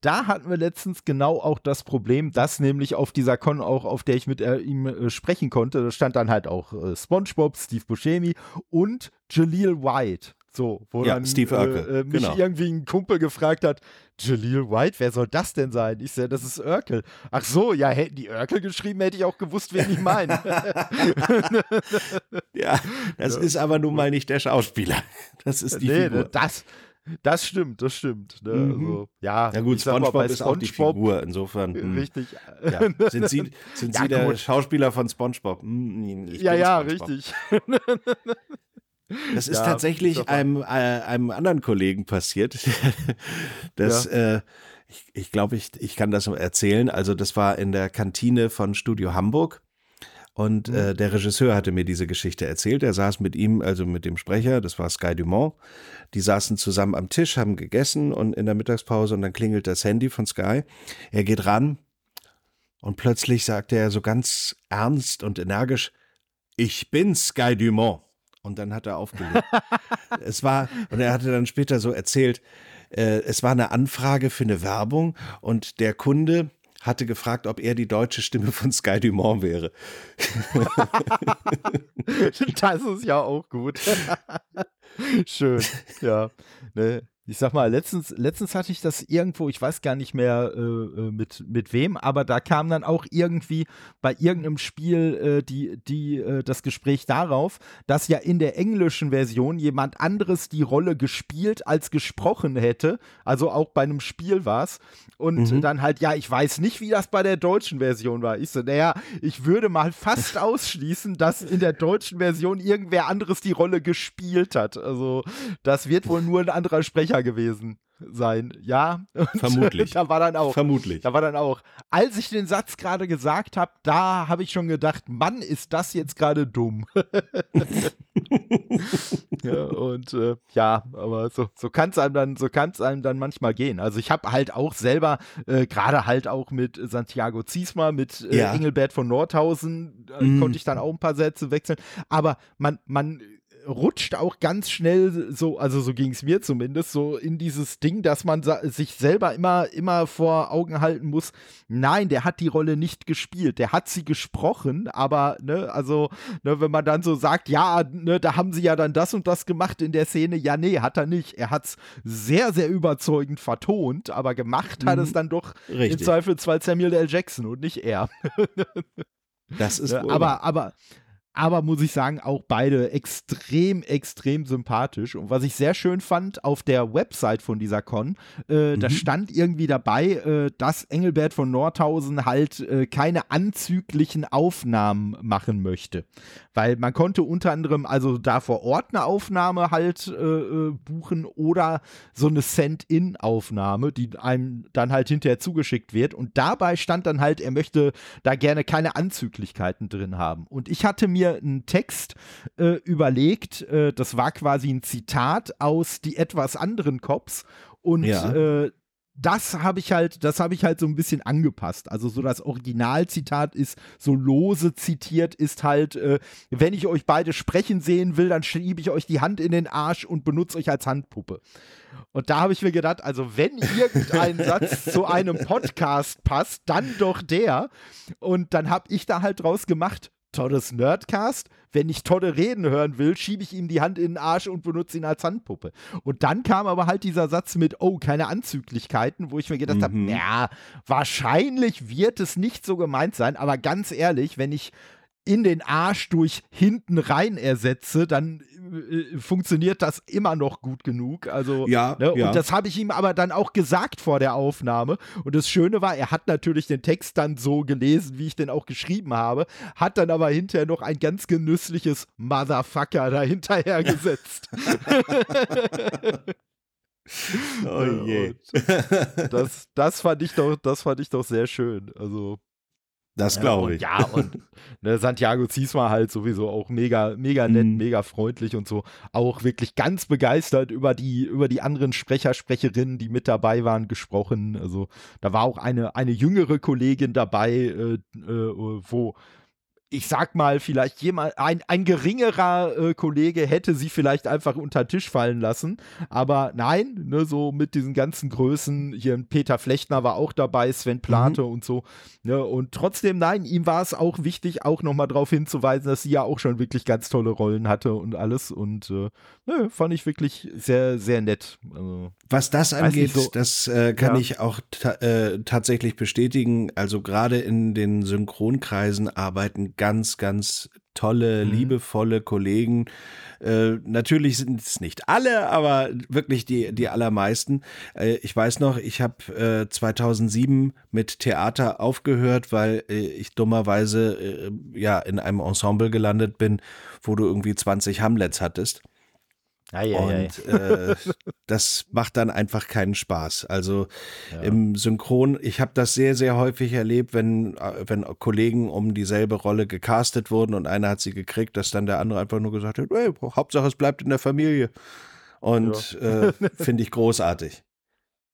Da hatten wir letztens genau auch das Problem, dass nämlich auf dieser Con auch, auf der ich mit äh, ihm äh, sprechen konnte, da stand dann halt auch äh, SpongeBob, Steve Buscemi und Jaleel White. So, wo ja, dann Steve Urkel. Äh, äh, mich genau. irgendwie ein Kumpel gefragt hat, Jaleel White, wer soll das denn sein? Ich sage, das ist Urkel. Ach so, ja, hätten die Urkel geschrieben, hätte ich auch gewusst, wen ich meine. ja, das ja. ist aber nun mal nicht der Schauspieler. Das ist die nee, Figur. Das, das stimmt, das stimmt. Ne? Mhm. Also, ja, ja gut, SpongeBob mal, ist auch die Figur, insofern. Mh. Hm. Richtig. Ja. Sind Sie, sind ja, Sie der Schauspieler von SpongeBob? Hm, ja, ja, SpongeBob. richtig. Das ist tatsächlich einem, äh, einem anderen Kollegen passiert. das, äh, ich, ich glaube, ich, ich kann das erzählen. Also, das war in der Kantine von Studio Hamburg. Und mhm. äh, der Regisseur hatte mir diese Geschichte erzählt. Er saß mit ihm, also mit dem Sprecher, das war Sky Dumont. Die saßen zusammen am Tisch, haben gegessen und in der Mittagspause und dann klingelt das Handy von Sky. Er geht ran und plötzlich sagte er so ganz ernst und energisch, ich bin Sky Dumont. Und dann hat er aufgelegt. es war, und er hatte dann später so erzählt, äh, es war eine Anfrage für eine Werbung und der Kunde hatte gefragt, ob er die deutsche Stimme von Sky Dumont wäre. das ist ja auch gut. Schön, ja. Ne? Ich sag mal, letztens, letztens hatte ich das irgendwo, ich weiß gar nicht mehr äh, äh, mit, mit wem, aber da kam dann auch irgendwie bei irgendeinem Spiel äh, die, die, äh, das Gespräch darauf, dass ja in der englischen Version jemand anderes die Rolle gespielt als gesprochen hätte. Also auch bei einem Spiel war es. Und mhm. dann halt, ja, ich weiß nicht, wie das bei der deutschen Version war. Ich so, naja, ich würde mal fast ausschließen, dass in der deutschen Version irgendwer anderes die Rolle gespielt hat. Also das wird wohl nur ein anderer Sprecher Sprecher gewesen sein. Ja, und vermutlich. da war dann auch. Vermutlich. Da war dann auch. Als ich den Satz gerade gesagt habe, da habe ich schon gedacht, Mann, ist das jetzt gerade dumm. ja, und äh, ja, aber so, so kann es einem dann, so kann es einem dann manchmal gehen. Also ich habe halt auch selber, äh, gerade halt auch mit Santiago Ziesma, mit äh, ja. Engelbert von Nordhausen, mm. konnte ich dann auch ein paar Sätze wechseln. Aber man, man rutscht auch ganz schnell so, also so ging es mir zumindest, so in dieses Ding, dass man sich selber immer, immer vor Augen halten muss, nein, der hat die Rolle nicht gespielt, der hat sie gesprochen, aber, ne, also, ne, wenn man dann so sagt, ja, ne, da haben sie ja dann das und das gemacht in der Szene, ja, nee, hat er nicht. Er hat es sehr, sehr überzeugend vertont, aber gemacht hat mhm. es dann doch Richtig. im Zweifelsfall Samuel L. Jackson und nicht er. das ist ne, wohl aber, aber aber muss ich sagen, auch beide extrem, extrem sympathisch. Und was ich sehr schön fand, auf der Website von dieser Con, äh, mhm. da stand irgendwie dabei, äh, dass Engelbert von Nordhausen halt äh, keine anzüglichen Aufnahmen machen möchte. Weil man konnte unter anderem also da vor Ort eine Aufnahme halt äh, äh, buchen oder so eine Send-In-Aufnahme, die einem dann halt hinterher zugeschickt wird. Und dabei stand dann halt, er möchte da gerne keine Anzüglichkeiten drin haben. Und ich hatte mir einen Text äh, überlegt, äh, das war quasi ein Zitat aus die etwas anderen Cops. Und ja. äh, das habe ich halt, das habe ich halt so ein bisschen angepasst. Also so das Originalzitat ist so lose zitiert, ist halt, äh, wenn ich euch beide sprechen sehen will, dann schiebe ich euch die Hand in den Arsch und benutze euch als Handpuppe. Und da habe ich mir gedacht, also wenn irgendein Satz zu einem Podcast passt, dann doch der. Und dann habe ich da halt draus gemacht, Toddes Nerdcast. Wenn ich Todde reden hören will, schiebe ich ihm die Hand in den Arsch und benutze ihn als Handpuppe. Und dann kam aber halt dieser Satz mit, oh, keine Anzüglichkeiten, wo ich mir gedacht mhm. habe, ja, wahrscheinlich wird es nicht so gemeint sein, aber ganz ehrlich, wenn ich in den Arsch durch hinten rein ersetze, dann äh, funktioniert das immer noch gut genug. Also, ja, ne? ja. und das habe ich ihm aber dann auch gesagt vor der Aufnahme. Und das Schöne war, er hat natürlich den Text dann so gelesen, wie ich den auch geschrieben habe, hat dann aber hinterher noch ein ganz genüssliches Motherfucker dahinterher gesetzt. oh je. das, das fand ich doch, das fand ich doch sehr schön. Also das glaube ich. Ja, und ne, Santiago Ziesma halt sowieso auch mega, mega nett, mhm. mega freundlich und so. Auch wirklich ganz begeistert über die, über die anderen Sprecher, Sprecherinnen, die mit dabei waren, gesprochen. Also da war auch eine, eine jüngere Kollegin dabei, äh, äh, wo ich sag mal, vielleicht jemand, ein, ein geringerer äh, Kollege hätte sie vielleicht einfach unter den Tisch fallen lassen. Aber nein, ne, so mit diesen ganzen Größen, hier Peter Flechtner war auch dabei, Sven Plate mhm. und so. Ne, und trotzdem, nein, ihm war es auch wichtig, auch nochmal darauf hinzuweisen, dass sie ja auch schon wirklich ganz tolle Rollen hatte und alles. Und äh, ne, fand ich wirklich sehr, sehr nett. Also, Was das angeht, so, das äh, kann ja. ich auch ta äh, tatsächlich bestätigen. Also gerade in den Synchronkreisen arbeiten ganz, ganz tolle, mhm. liebevolle Kollegen. Äh, natürlich sind es nicht alle, aber wirklich die, die allermeisten. Äh, ich weiß noch, ich habe äh, 2007 mit Theater aufgehört, weil äh, ich dummerweise äh, ja in einem Ensemble gelandet bin, wo du irgendwie 20 Hamlets hattest. Ei, und äh, das macht dann einfach keinen Spaß. Also ja. im Synchron, ich habe das sehr, sehr häufig erlebt, wenn, äh, wenn Kollegen um dieselbe Rolle gecastet wurden und einer hat sie gekriegt, dass dann der andere einfach nur gesagt hat, hey, Hauptsache es bleibt in der Familie. Und ja. äh, finde ich großartig.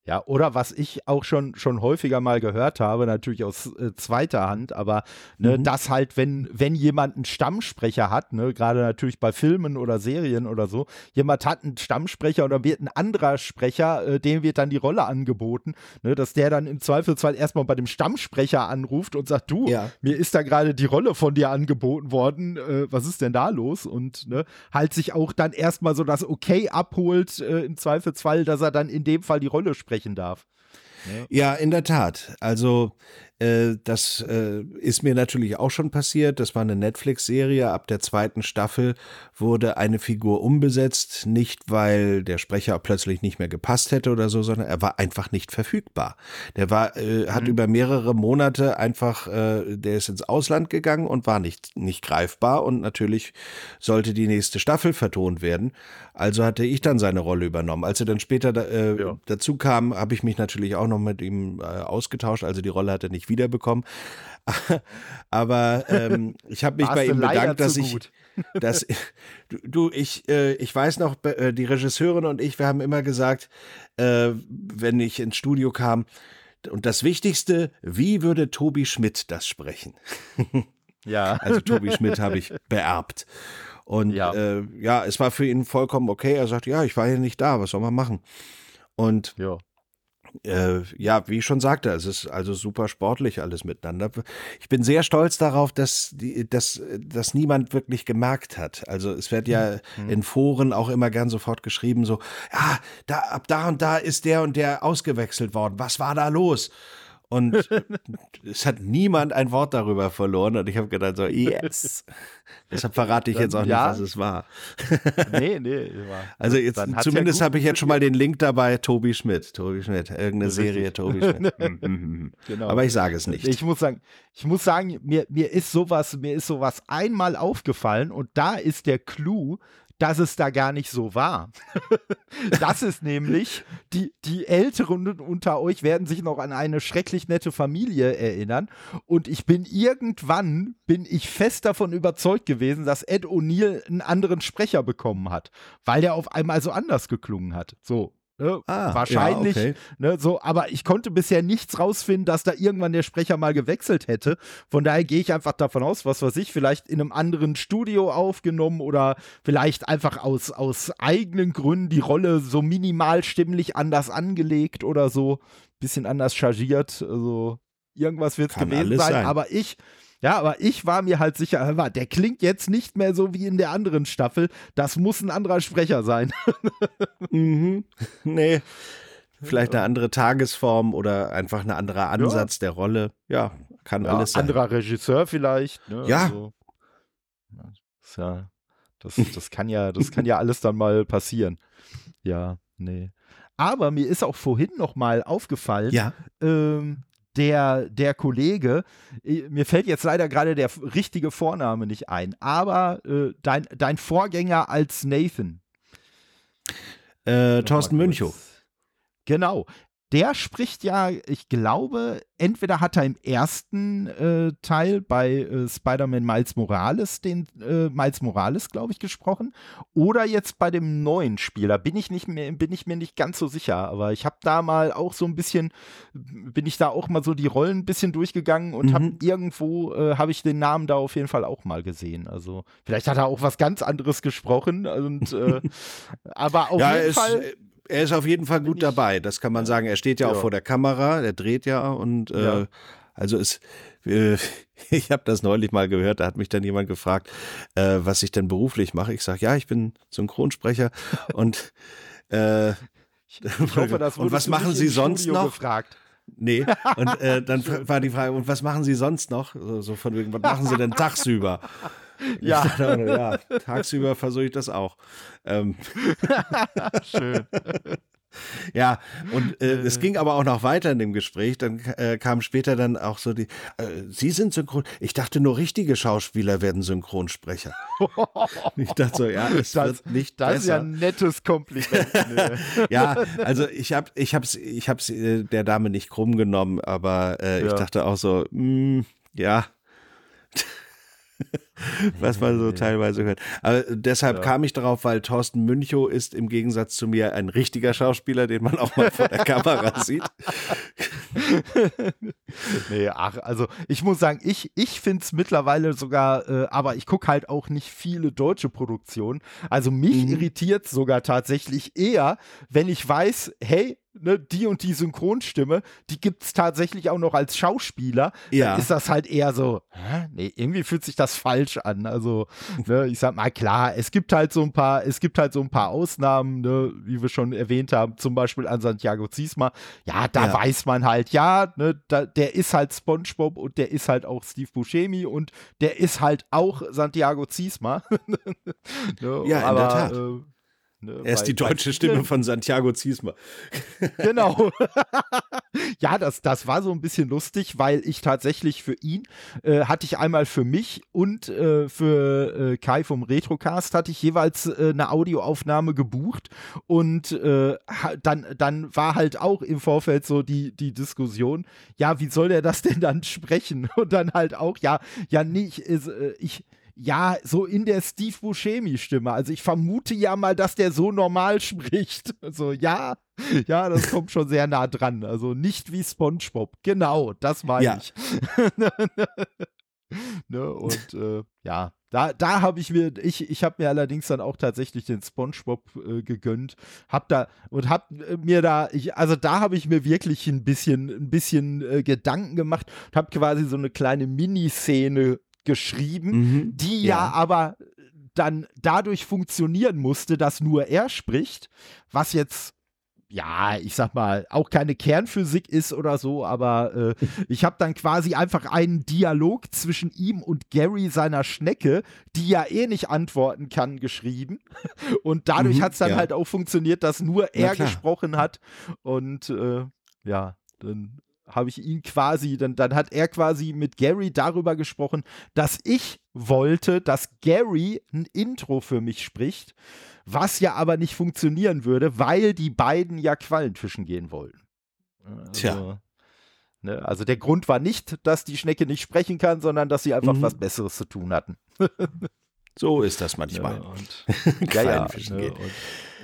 Ja, oder was ich auch schon, schon häufiger mal gehört habe, natürlich aus äh, zweiter Hand, aber ne, mhm. dass halt, wenn, wenn jemand einen Stammsprecher hat, ne, gerade natürlich bei Filmen oder Serien oder so, jemand hat einen Stammsprecher oder wird ein anderer Sprecher, äh, dem wird dann die Rolle angeboten, ne, dass der dann im Zweifelsfall erstmal bei dem Stammsprecher anruft und sagt, du, ja. mir ist da gerade die Rolle von dir angeboten worden, äh, was ist denn da los? Und ne, halt sich auch dann erstmal so das Okay abholt, äh, im Zweifelsfall, dass er dann in dem Fall die Rolle spricht sprechen darf. Ja, in der Tat. Also äh, das äh, ist mir natürlich auch schon passiert. Das war eine Netflix-Serie. Ab der zweiten Staffel wurde eine Figur umbesetzt, nicht weil der Sprecher plötzlich nicht mehr gepasst hätte oder so, sondern er war einfach nicht verfügbar. Der war, äh, hat mhm. über mehrere Monate einfach, äh, der ist ins Ausland gegangen und war nicht, nicht greifbar und natürlich sollte die nächste Staffel vertont werden. Also hatte ich dann seine Rolle übernommen. Als er dann später da, äh, ja. dazu kam, habe ich mich natürlich auch noch mit ihm ausgetauscht. Also die Rolle hat er nicht wiederbekommen. Aber ähm, ich habe mich bei ihm bedankt, dass ich, dass du, ich, äh, ich weiß noch, äh, die Regisseurin und ich, wir haben immer gesagt, äh, wenn ich ins Studio kam, und das Wichtigste, wie würde Tobi Schmidt das sprechen? Ja. Also Tobi Schmidt habe ich beerbt. Und ja. Äh, ja, es war für ihn vollkommen okay. Er sagt, ja, ich war hier nicht da, was soll man machen? Und ja äh, ja, wie ich schon sagte, es ist also super sportlich alles miteinander. Ich bin sehr stolz darauf, dass, die, dass, dass niemand wirklich gemerkt hat. Also es wird ja mhm. in Foren auch immer gern sofort geschrieben, so, ja, da, ab da und da ist der und der ausgewechselt worden. Was war da los? Und es hat niemand ein Wort darüber verloren. Und ich habe gedacht, so, yes. Deshalb verrate ich dann, jetzt auch ja. nicht, was es war. nee, nee. War, also jetzt, zumindest ja habe ich jetzt schon mal den Link dabei, Tobi Schmidt. Tobi Schmidt, irgendeine Serie, Tobi Schmidt. Mhm, mhm, mhm. genau. Aber ich sage es nicht. Ich muss sagen, ich muss sagen, mir, mir ist sowas, mir ist sowas einmal aufgefallen und da ist der Clou, dass es da gar nicht so war. das ist nämlich, die, die Älteren unter euch werden sich noch an eine schrecklich nette Familie erinnern. Und ich bin irgendwann, bin ich fest davon überzeugt gewesen, dass Ed O'Neill einen anderen Sprecher bekommen hat, weil der auf einmal so anders geklungen hat. So, Ne? Ah, Wahrscheinlich, ja, okay. ne, so, aber ich konnte bisher nichts rausfinden, dass da irgendwann der Sprecher mal gewechselt hätte. Von daher gehe ich einfach davon aus, was weiß ich, vielleicht in einem anderen Studio aufgenommen oder vielleicht einfach aus, aus eigenen Gründen die Rolle so minimal stimmlich anders angelegt oder so, bisschen anders chargiert. Also irgendwas wird es gewesen sein, sein, aber ich ja, aber ich war mir halt sicher, der klingt jetzt nicht mehr so wie in der anderen Staffel. Das muss ein anderer Sprecher sein. mhm. Nee. Vielleicht eine andere Tagesform oder einfach ein anderer Ansatz ja. der Rolle. Ja, kann ja, alles sein. Anderer Regisseur vielleicht. Ne? Ja. Also, ja. Das, das, kann ja, das kann ja alles dann mal passieren. Ja, nee. Aber mir ist auch vorhin noch mal aufgefallen, ja. ähm, der, der Kollege, äh, mir fällt jetzt leider gerade der richtige Vorname nicht ein, aber äh, dein, dein Vorgänger als Nathan. Äh, Thorsten Münchow. Genau der spricht ja, ich glaube, entweder hat er im ersten äh, Teil bei äh, Spider-Man Miles Morales den äh, Miles Morales, glaube ich, gesprochen, oder jetzt bei dem neuen Spiel. Da bin ich nicht mehr, bin ich mir nicht ganz so sicher. Aber ich habe da mal auch so ein bisschen, bin ich da auch mal so die Rollen ein bisschen durchgegangen und mhm. habe irgendwo äh, habe ich den Namen da auf jeden Fall auch mal gesehen. Also vielleicht hat er auch was ganz anderes gesprochen und äh, aber auf ja, jeden Fall er ist auf jeden Fall gut dabei, das kann man sagen. Er steht ja, ja. auch vor der Kamera, er dreht ja und äh, ja. also ist äh, ich habe das neulich mal gehört, da hat mich dann jemand gefragt, äh, was ich denn beruflich mache. Ich sage, ja, ich bin Synchronsprecher und äh, ich hoffe, das und was machen Sie sonst Studio noch? Gefragt. Nee, und äh, dann war die Frage, und was machen Sie sonst noch? So, so von wegen, was machen Sie denn tagsüber? Ja. Dachte, ja, tagsüber versuche ich das auch. Ähm. Schön. Ja, und äh, es ging aber auch noch weiter in dem Gespräch. Dann äh, kam später dann auch so die, äh, Sie sind synchron. Ich dachte nur richtige Schauspieler werden Synchronsprecher. ich dachte so, ja, es das, wird nicht Das besser. ist ja ein nettes Kompliment. ja, also ich habe ich hab's, ich hab's äh, der Dame nicht krumm genommen, aber äh, ja. ich dachte auch so, mh, mm, ja, was man so teilweise hört. Aber deshalb ja. kam ich darauf, weil Thorsten Münchow ist im Gegensatz zu mir ein richtiger Schauspieler, den man auch mal vor der Kamera sieht. nee, ach, also ich muss sagen, ich, ich finde es mittlerweile sogar, äh, aber ich gucke halt auch nicht viele deutsche Produktionen. Also mich mhm. irritiert sogar tatsächlich eher, wenn ich weiß, hey, ne, die und die Synchronstimme, die gibt es tatsächlich auch noch als Schauspieler, ja. dann ist das halt eher so, hä? nee, irgendwie fühlt sich das falsch an. Also, ne, ich sag mal, klar, es gibt halt so ein paar, es gibt halt so ein paar Ausnahmen, ne, wie wir schon erwähnt haben, zum Beispiel an Santiago Ziesma. Ja, da ja. weiß man halt, ja, ne, da, der ist halt SpongeBob und der ist halt auch Steve Buscemi und der ist halt auch Santiago Ziesma. ne, ja, in aber, der Tat. Äh, Ne, er ist die deutsche Stimme von Santiago Ziesma. Genau. ja, das, das war so ein bisschen lustig, weil ich tatsächlich für ihn äh, hatte ich einmal für mich und äh, für äh, Kai vom Retrocast hatte ich jeweils äh, eine Audioaufnahme gebucht und äh, dann, dann war halt auch im Vorfeld so die, die Diskussion, ja, wie soll der das denn dann sprechen? Und dann halt auch, ja, ja, nicht, äh, ich ja, so in der Steve Buscemi-Stimme. Also ich vermute ja mal, dass der so normal spricht. Also ja, ja, das kommt schon sehr nah dran. Also nicht wie SpongeBob. Genau, das meine ja. ich. ne, und äh, ja, da, da habe ich mir, ich, ich habe mir allerdings dann auch tatsächlich den SpongeBob äh, gegönnt, hab da und hab äh, mir da, ich, also da habe ich mir wirklich ein bisschen, ein bisschen äh, Gedanken gemacht und habe quasi so eine kleine Miniszene geschrieben, mhm, die ja. ja aber dann dadurch funktionieren musste, dass nur er spricht, was jetzt ja, ich sag mal, auch keine Kernphysik ist oder so, aber äh, ich habe dann quasi einfach einen Dialog zwischen ihm und Gary seiner Schnecke, die ja eh nicht antworten kann, geschrieben. Und dadurch mhm, hat es dann ja. halt auch funktioniert, dass nur er gesprochen hat. Und äh, ja, dann habe ich ihn quasi, dann, dann hat er quasi mit Gary darüber gesprochen, dass ich wollte, dass Gary ein Intro für mich spricht, was ja aber nicht funktionieren würde, weil die beiden ja Quallenfischen gehen wollen. Also, Tja. Ne, also der Grund war nicht, dass die Schnecke nicht sprechen kann, sondern dass sie einfach mhm. was Besseres zu tun hatten. So ist das manchmal. Ja, und, ja, ja, ne, und,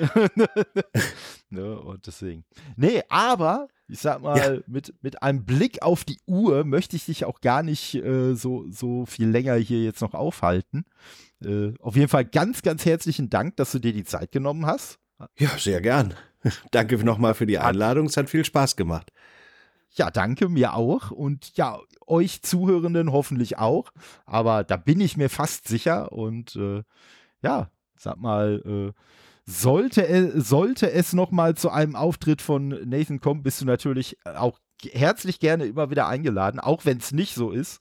ne, und deswegen. Nee, aber ich sag mal, ja. mit, mit einem Blick auf die Uhr möchte ich dich auch gar nicht äh, so, so viel länger hier jetzt noch aufhalten. Äh, auf jeden Fall ganz, ganz herzlichen Dank, dass du dir die Zeit genommen hast. Ja, sehr gern. Danke nochmal für die Einladung. Es hat viel Spaß gemacht. Ja, danke, mir auch. Und ja, euch Zuhörenden hoffentlich auch. Aber da bin ich mir fast sicher. Und äh, ja, sag mal, äh, sollte, es, sollte es nochmal zu einem Auftritt von Nathan kommen, bist du natürlich auch herzlich gerne immer wieder eingeladen, auch wenn es nicht so ist.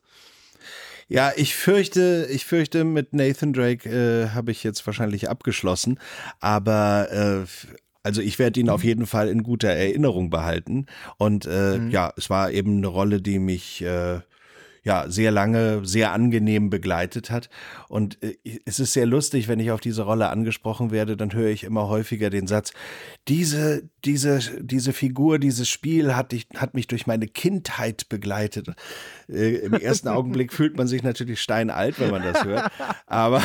Ja, ich fürchte, ich fürchte, mit Nathan Drake äh, habe ich jetzt wahrscheinlich abgeschlossen. Aber äh, also ich werde ihn auf jeden Fall in guter Erinnerung behalten. Und äh, mhm. ja, es war eben eine Rolle, die mich äh, ja sehr lange sehr angenehm begleitet hat. Und äh, es ist sehr lustig, wenn ich auf diese Rolle angesprochen werde, dann höre ich immer häufiger den Satz: Diese diese diese Figur, dieses Spiel hat dich hat mich durch meine Kindheit begleitet. Äh, Im ersten Augenblick fühlt man sich natürlich steinalt, wenn man das hört, aber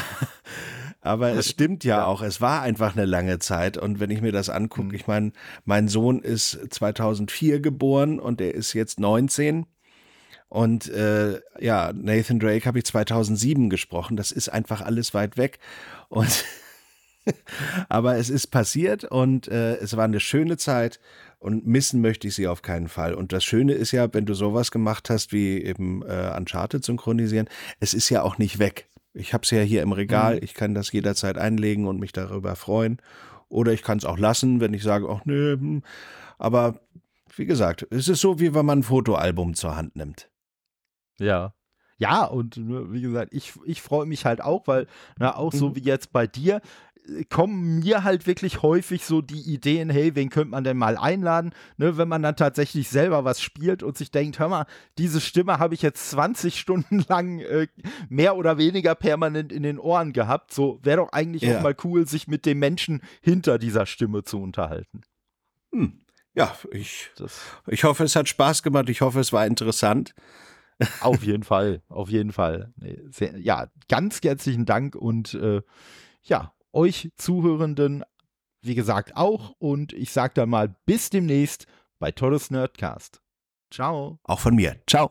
aber es stimmt ja, auch, es war einfach eine lange Zeit. Und wenn ich mir das angucke, mhm. ich meine, mein Sohn ist 2004 geboren und er ist jetzt 19. Und äh, ja, Nathan Drake habe ich 2007 gesprochen. Das ist einfach alles weit weg. Und aber es ist passiert und äh, es war eine schöne Zeit und missen möchte ich sie auf keinen Fall. Und das Schöne ist ja, wenn du sowas gemacht hast wie eben äh, Uncharted synchronisieren, es ist ja auch nicht weg. Ich habe es ja hier im Regal, mhm. ich kann das jederzeit einlegen und mich darüber freuen. Oder ich kann es auch lassen, wenn ich sage, ach nö, hm. aber wie gesagt, es ist so, wie wenn man ein Fotoalbum zur Hand nimmt. Ja. Ja, und ne, wie gesagt, ich, ich freue mich halt auch, weil, na, auch so mhm. wie jetzt bei dir, kommen mir halt wirklich häufig so die Ideen, hey, wen könnte man denn mal einladen, ne, wenn man dann tatsächlich selber was spielt und sich denkt, hör mal, diese Stimme habe ich jetzt 20 Stunden lang äh, mehr oder weniger permanent in den Ohren gehabt. So wäre doch eigentlich ja. auch mal cool, sich mit dem Menschen hinter dieser Stimme zu unterhalten. Hm. Ja, ich, ich hoffe, es hat Spaß gemacht. Ich hoffe, es war interessant. Auf jeden Fall, auf jeden Fall. Sehr, ja, ganz herzlichen Dank und äh, ja, euch Zuhörenden, wie gesagt, auch. Und ich sage dann mal bis demnächst bei Tolles Nerdcast. Ciao. Auch von mir. Ciao.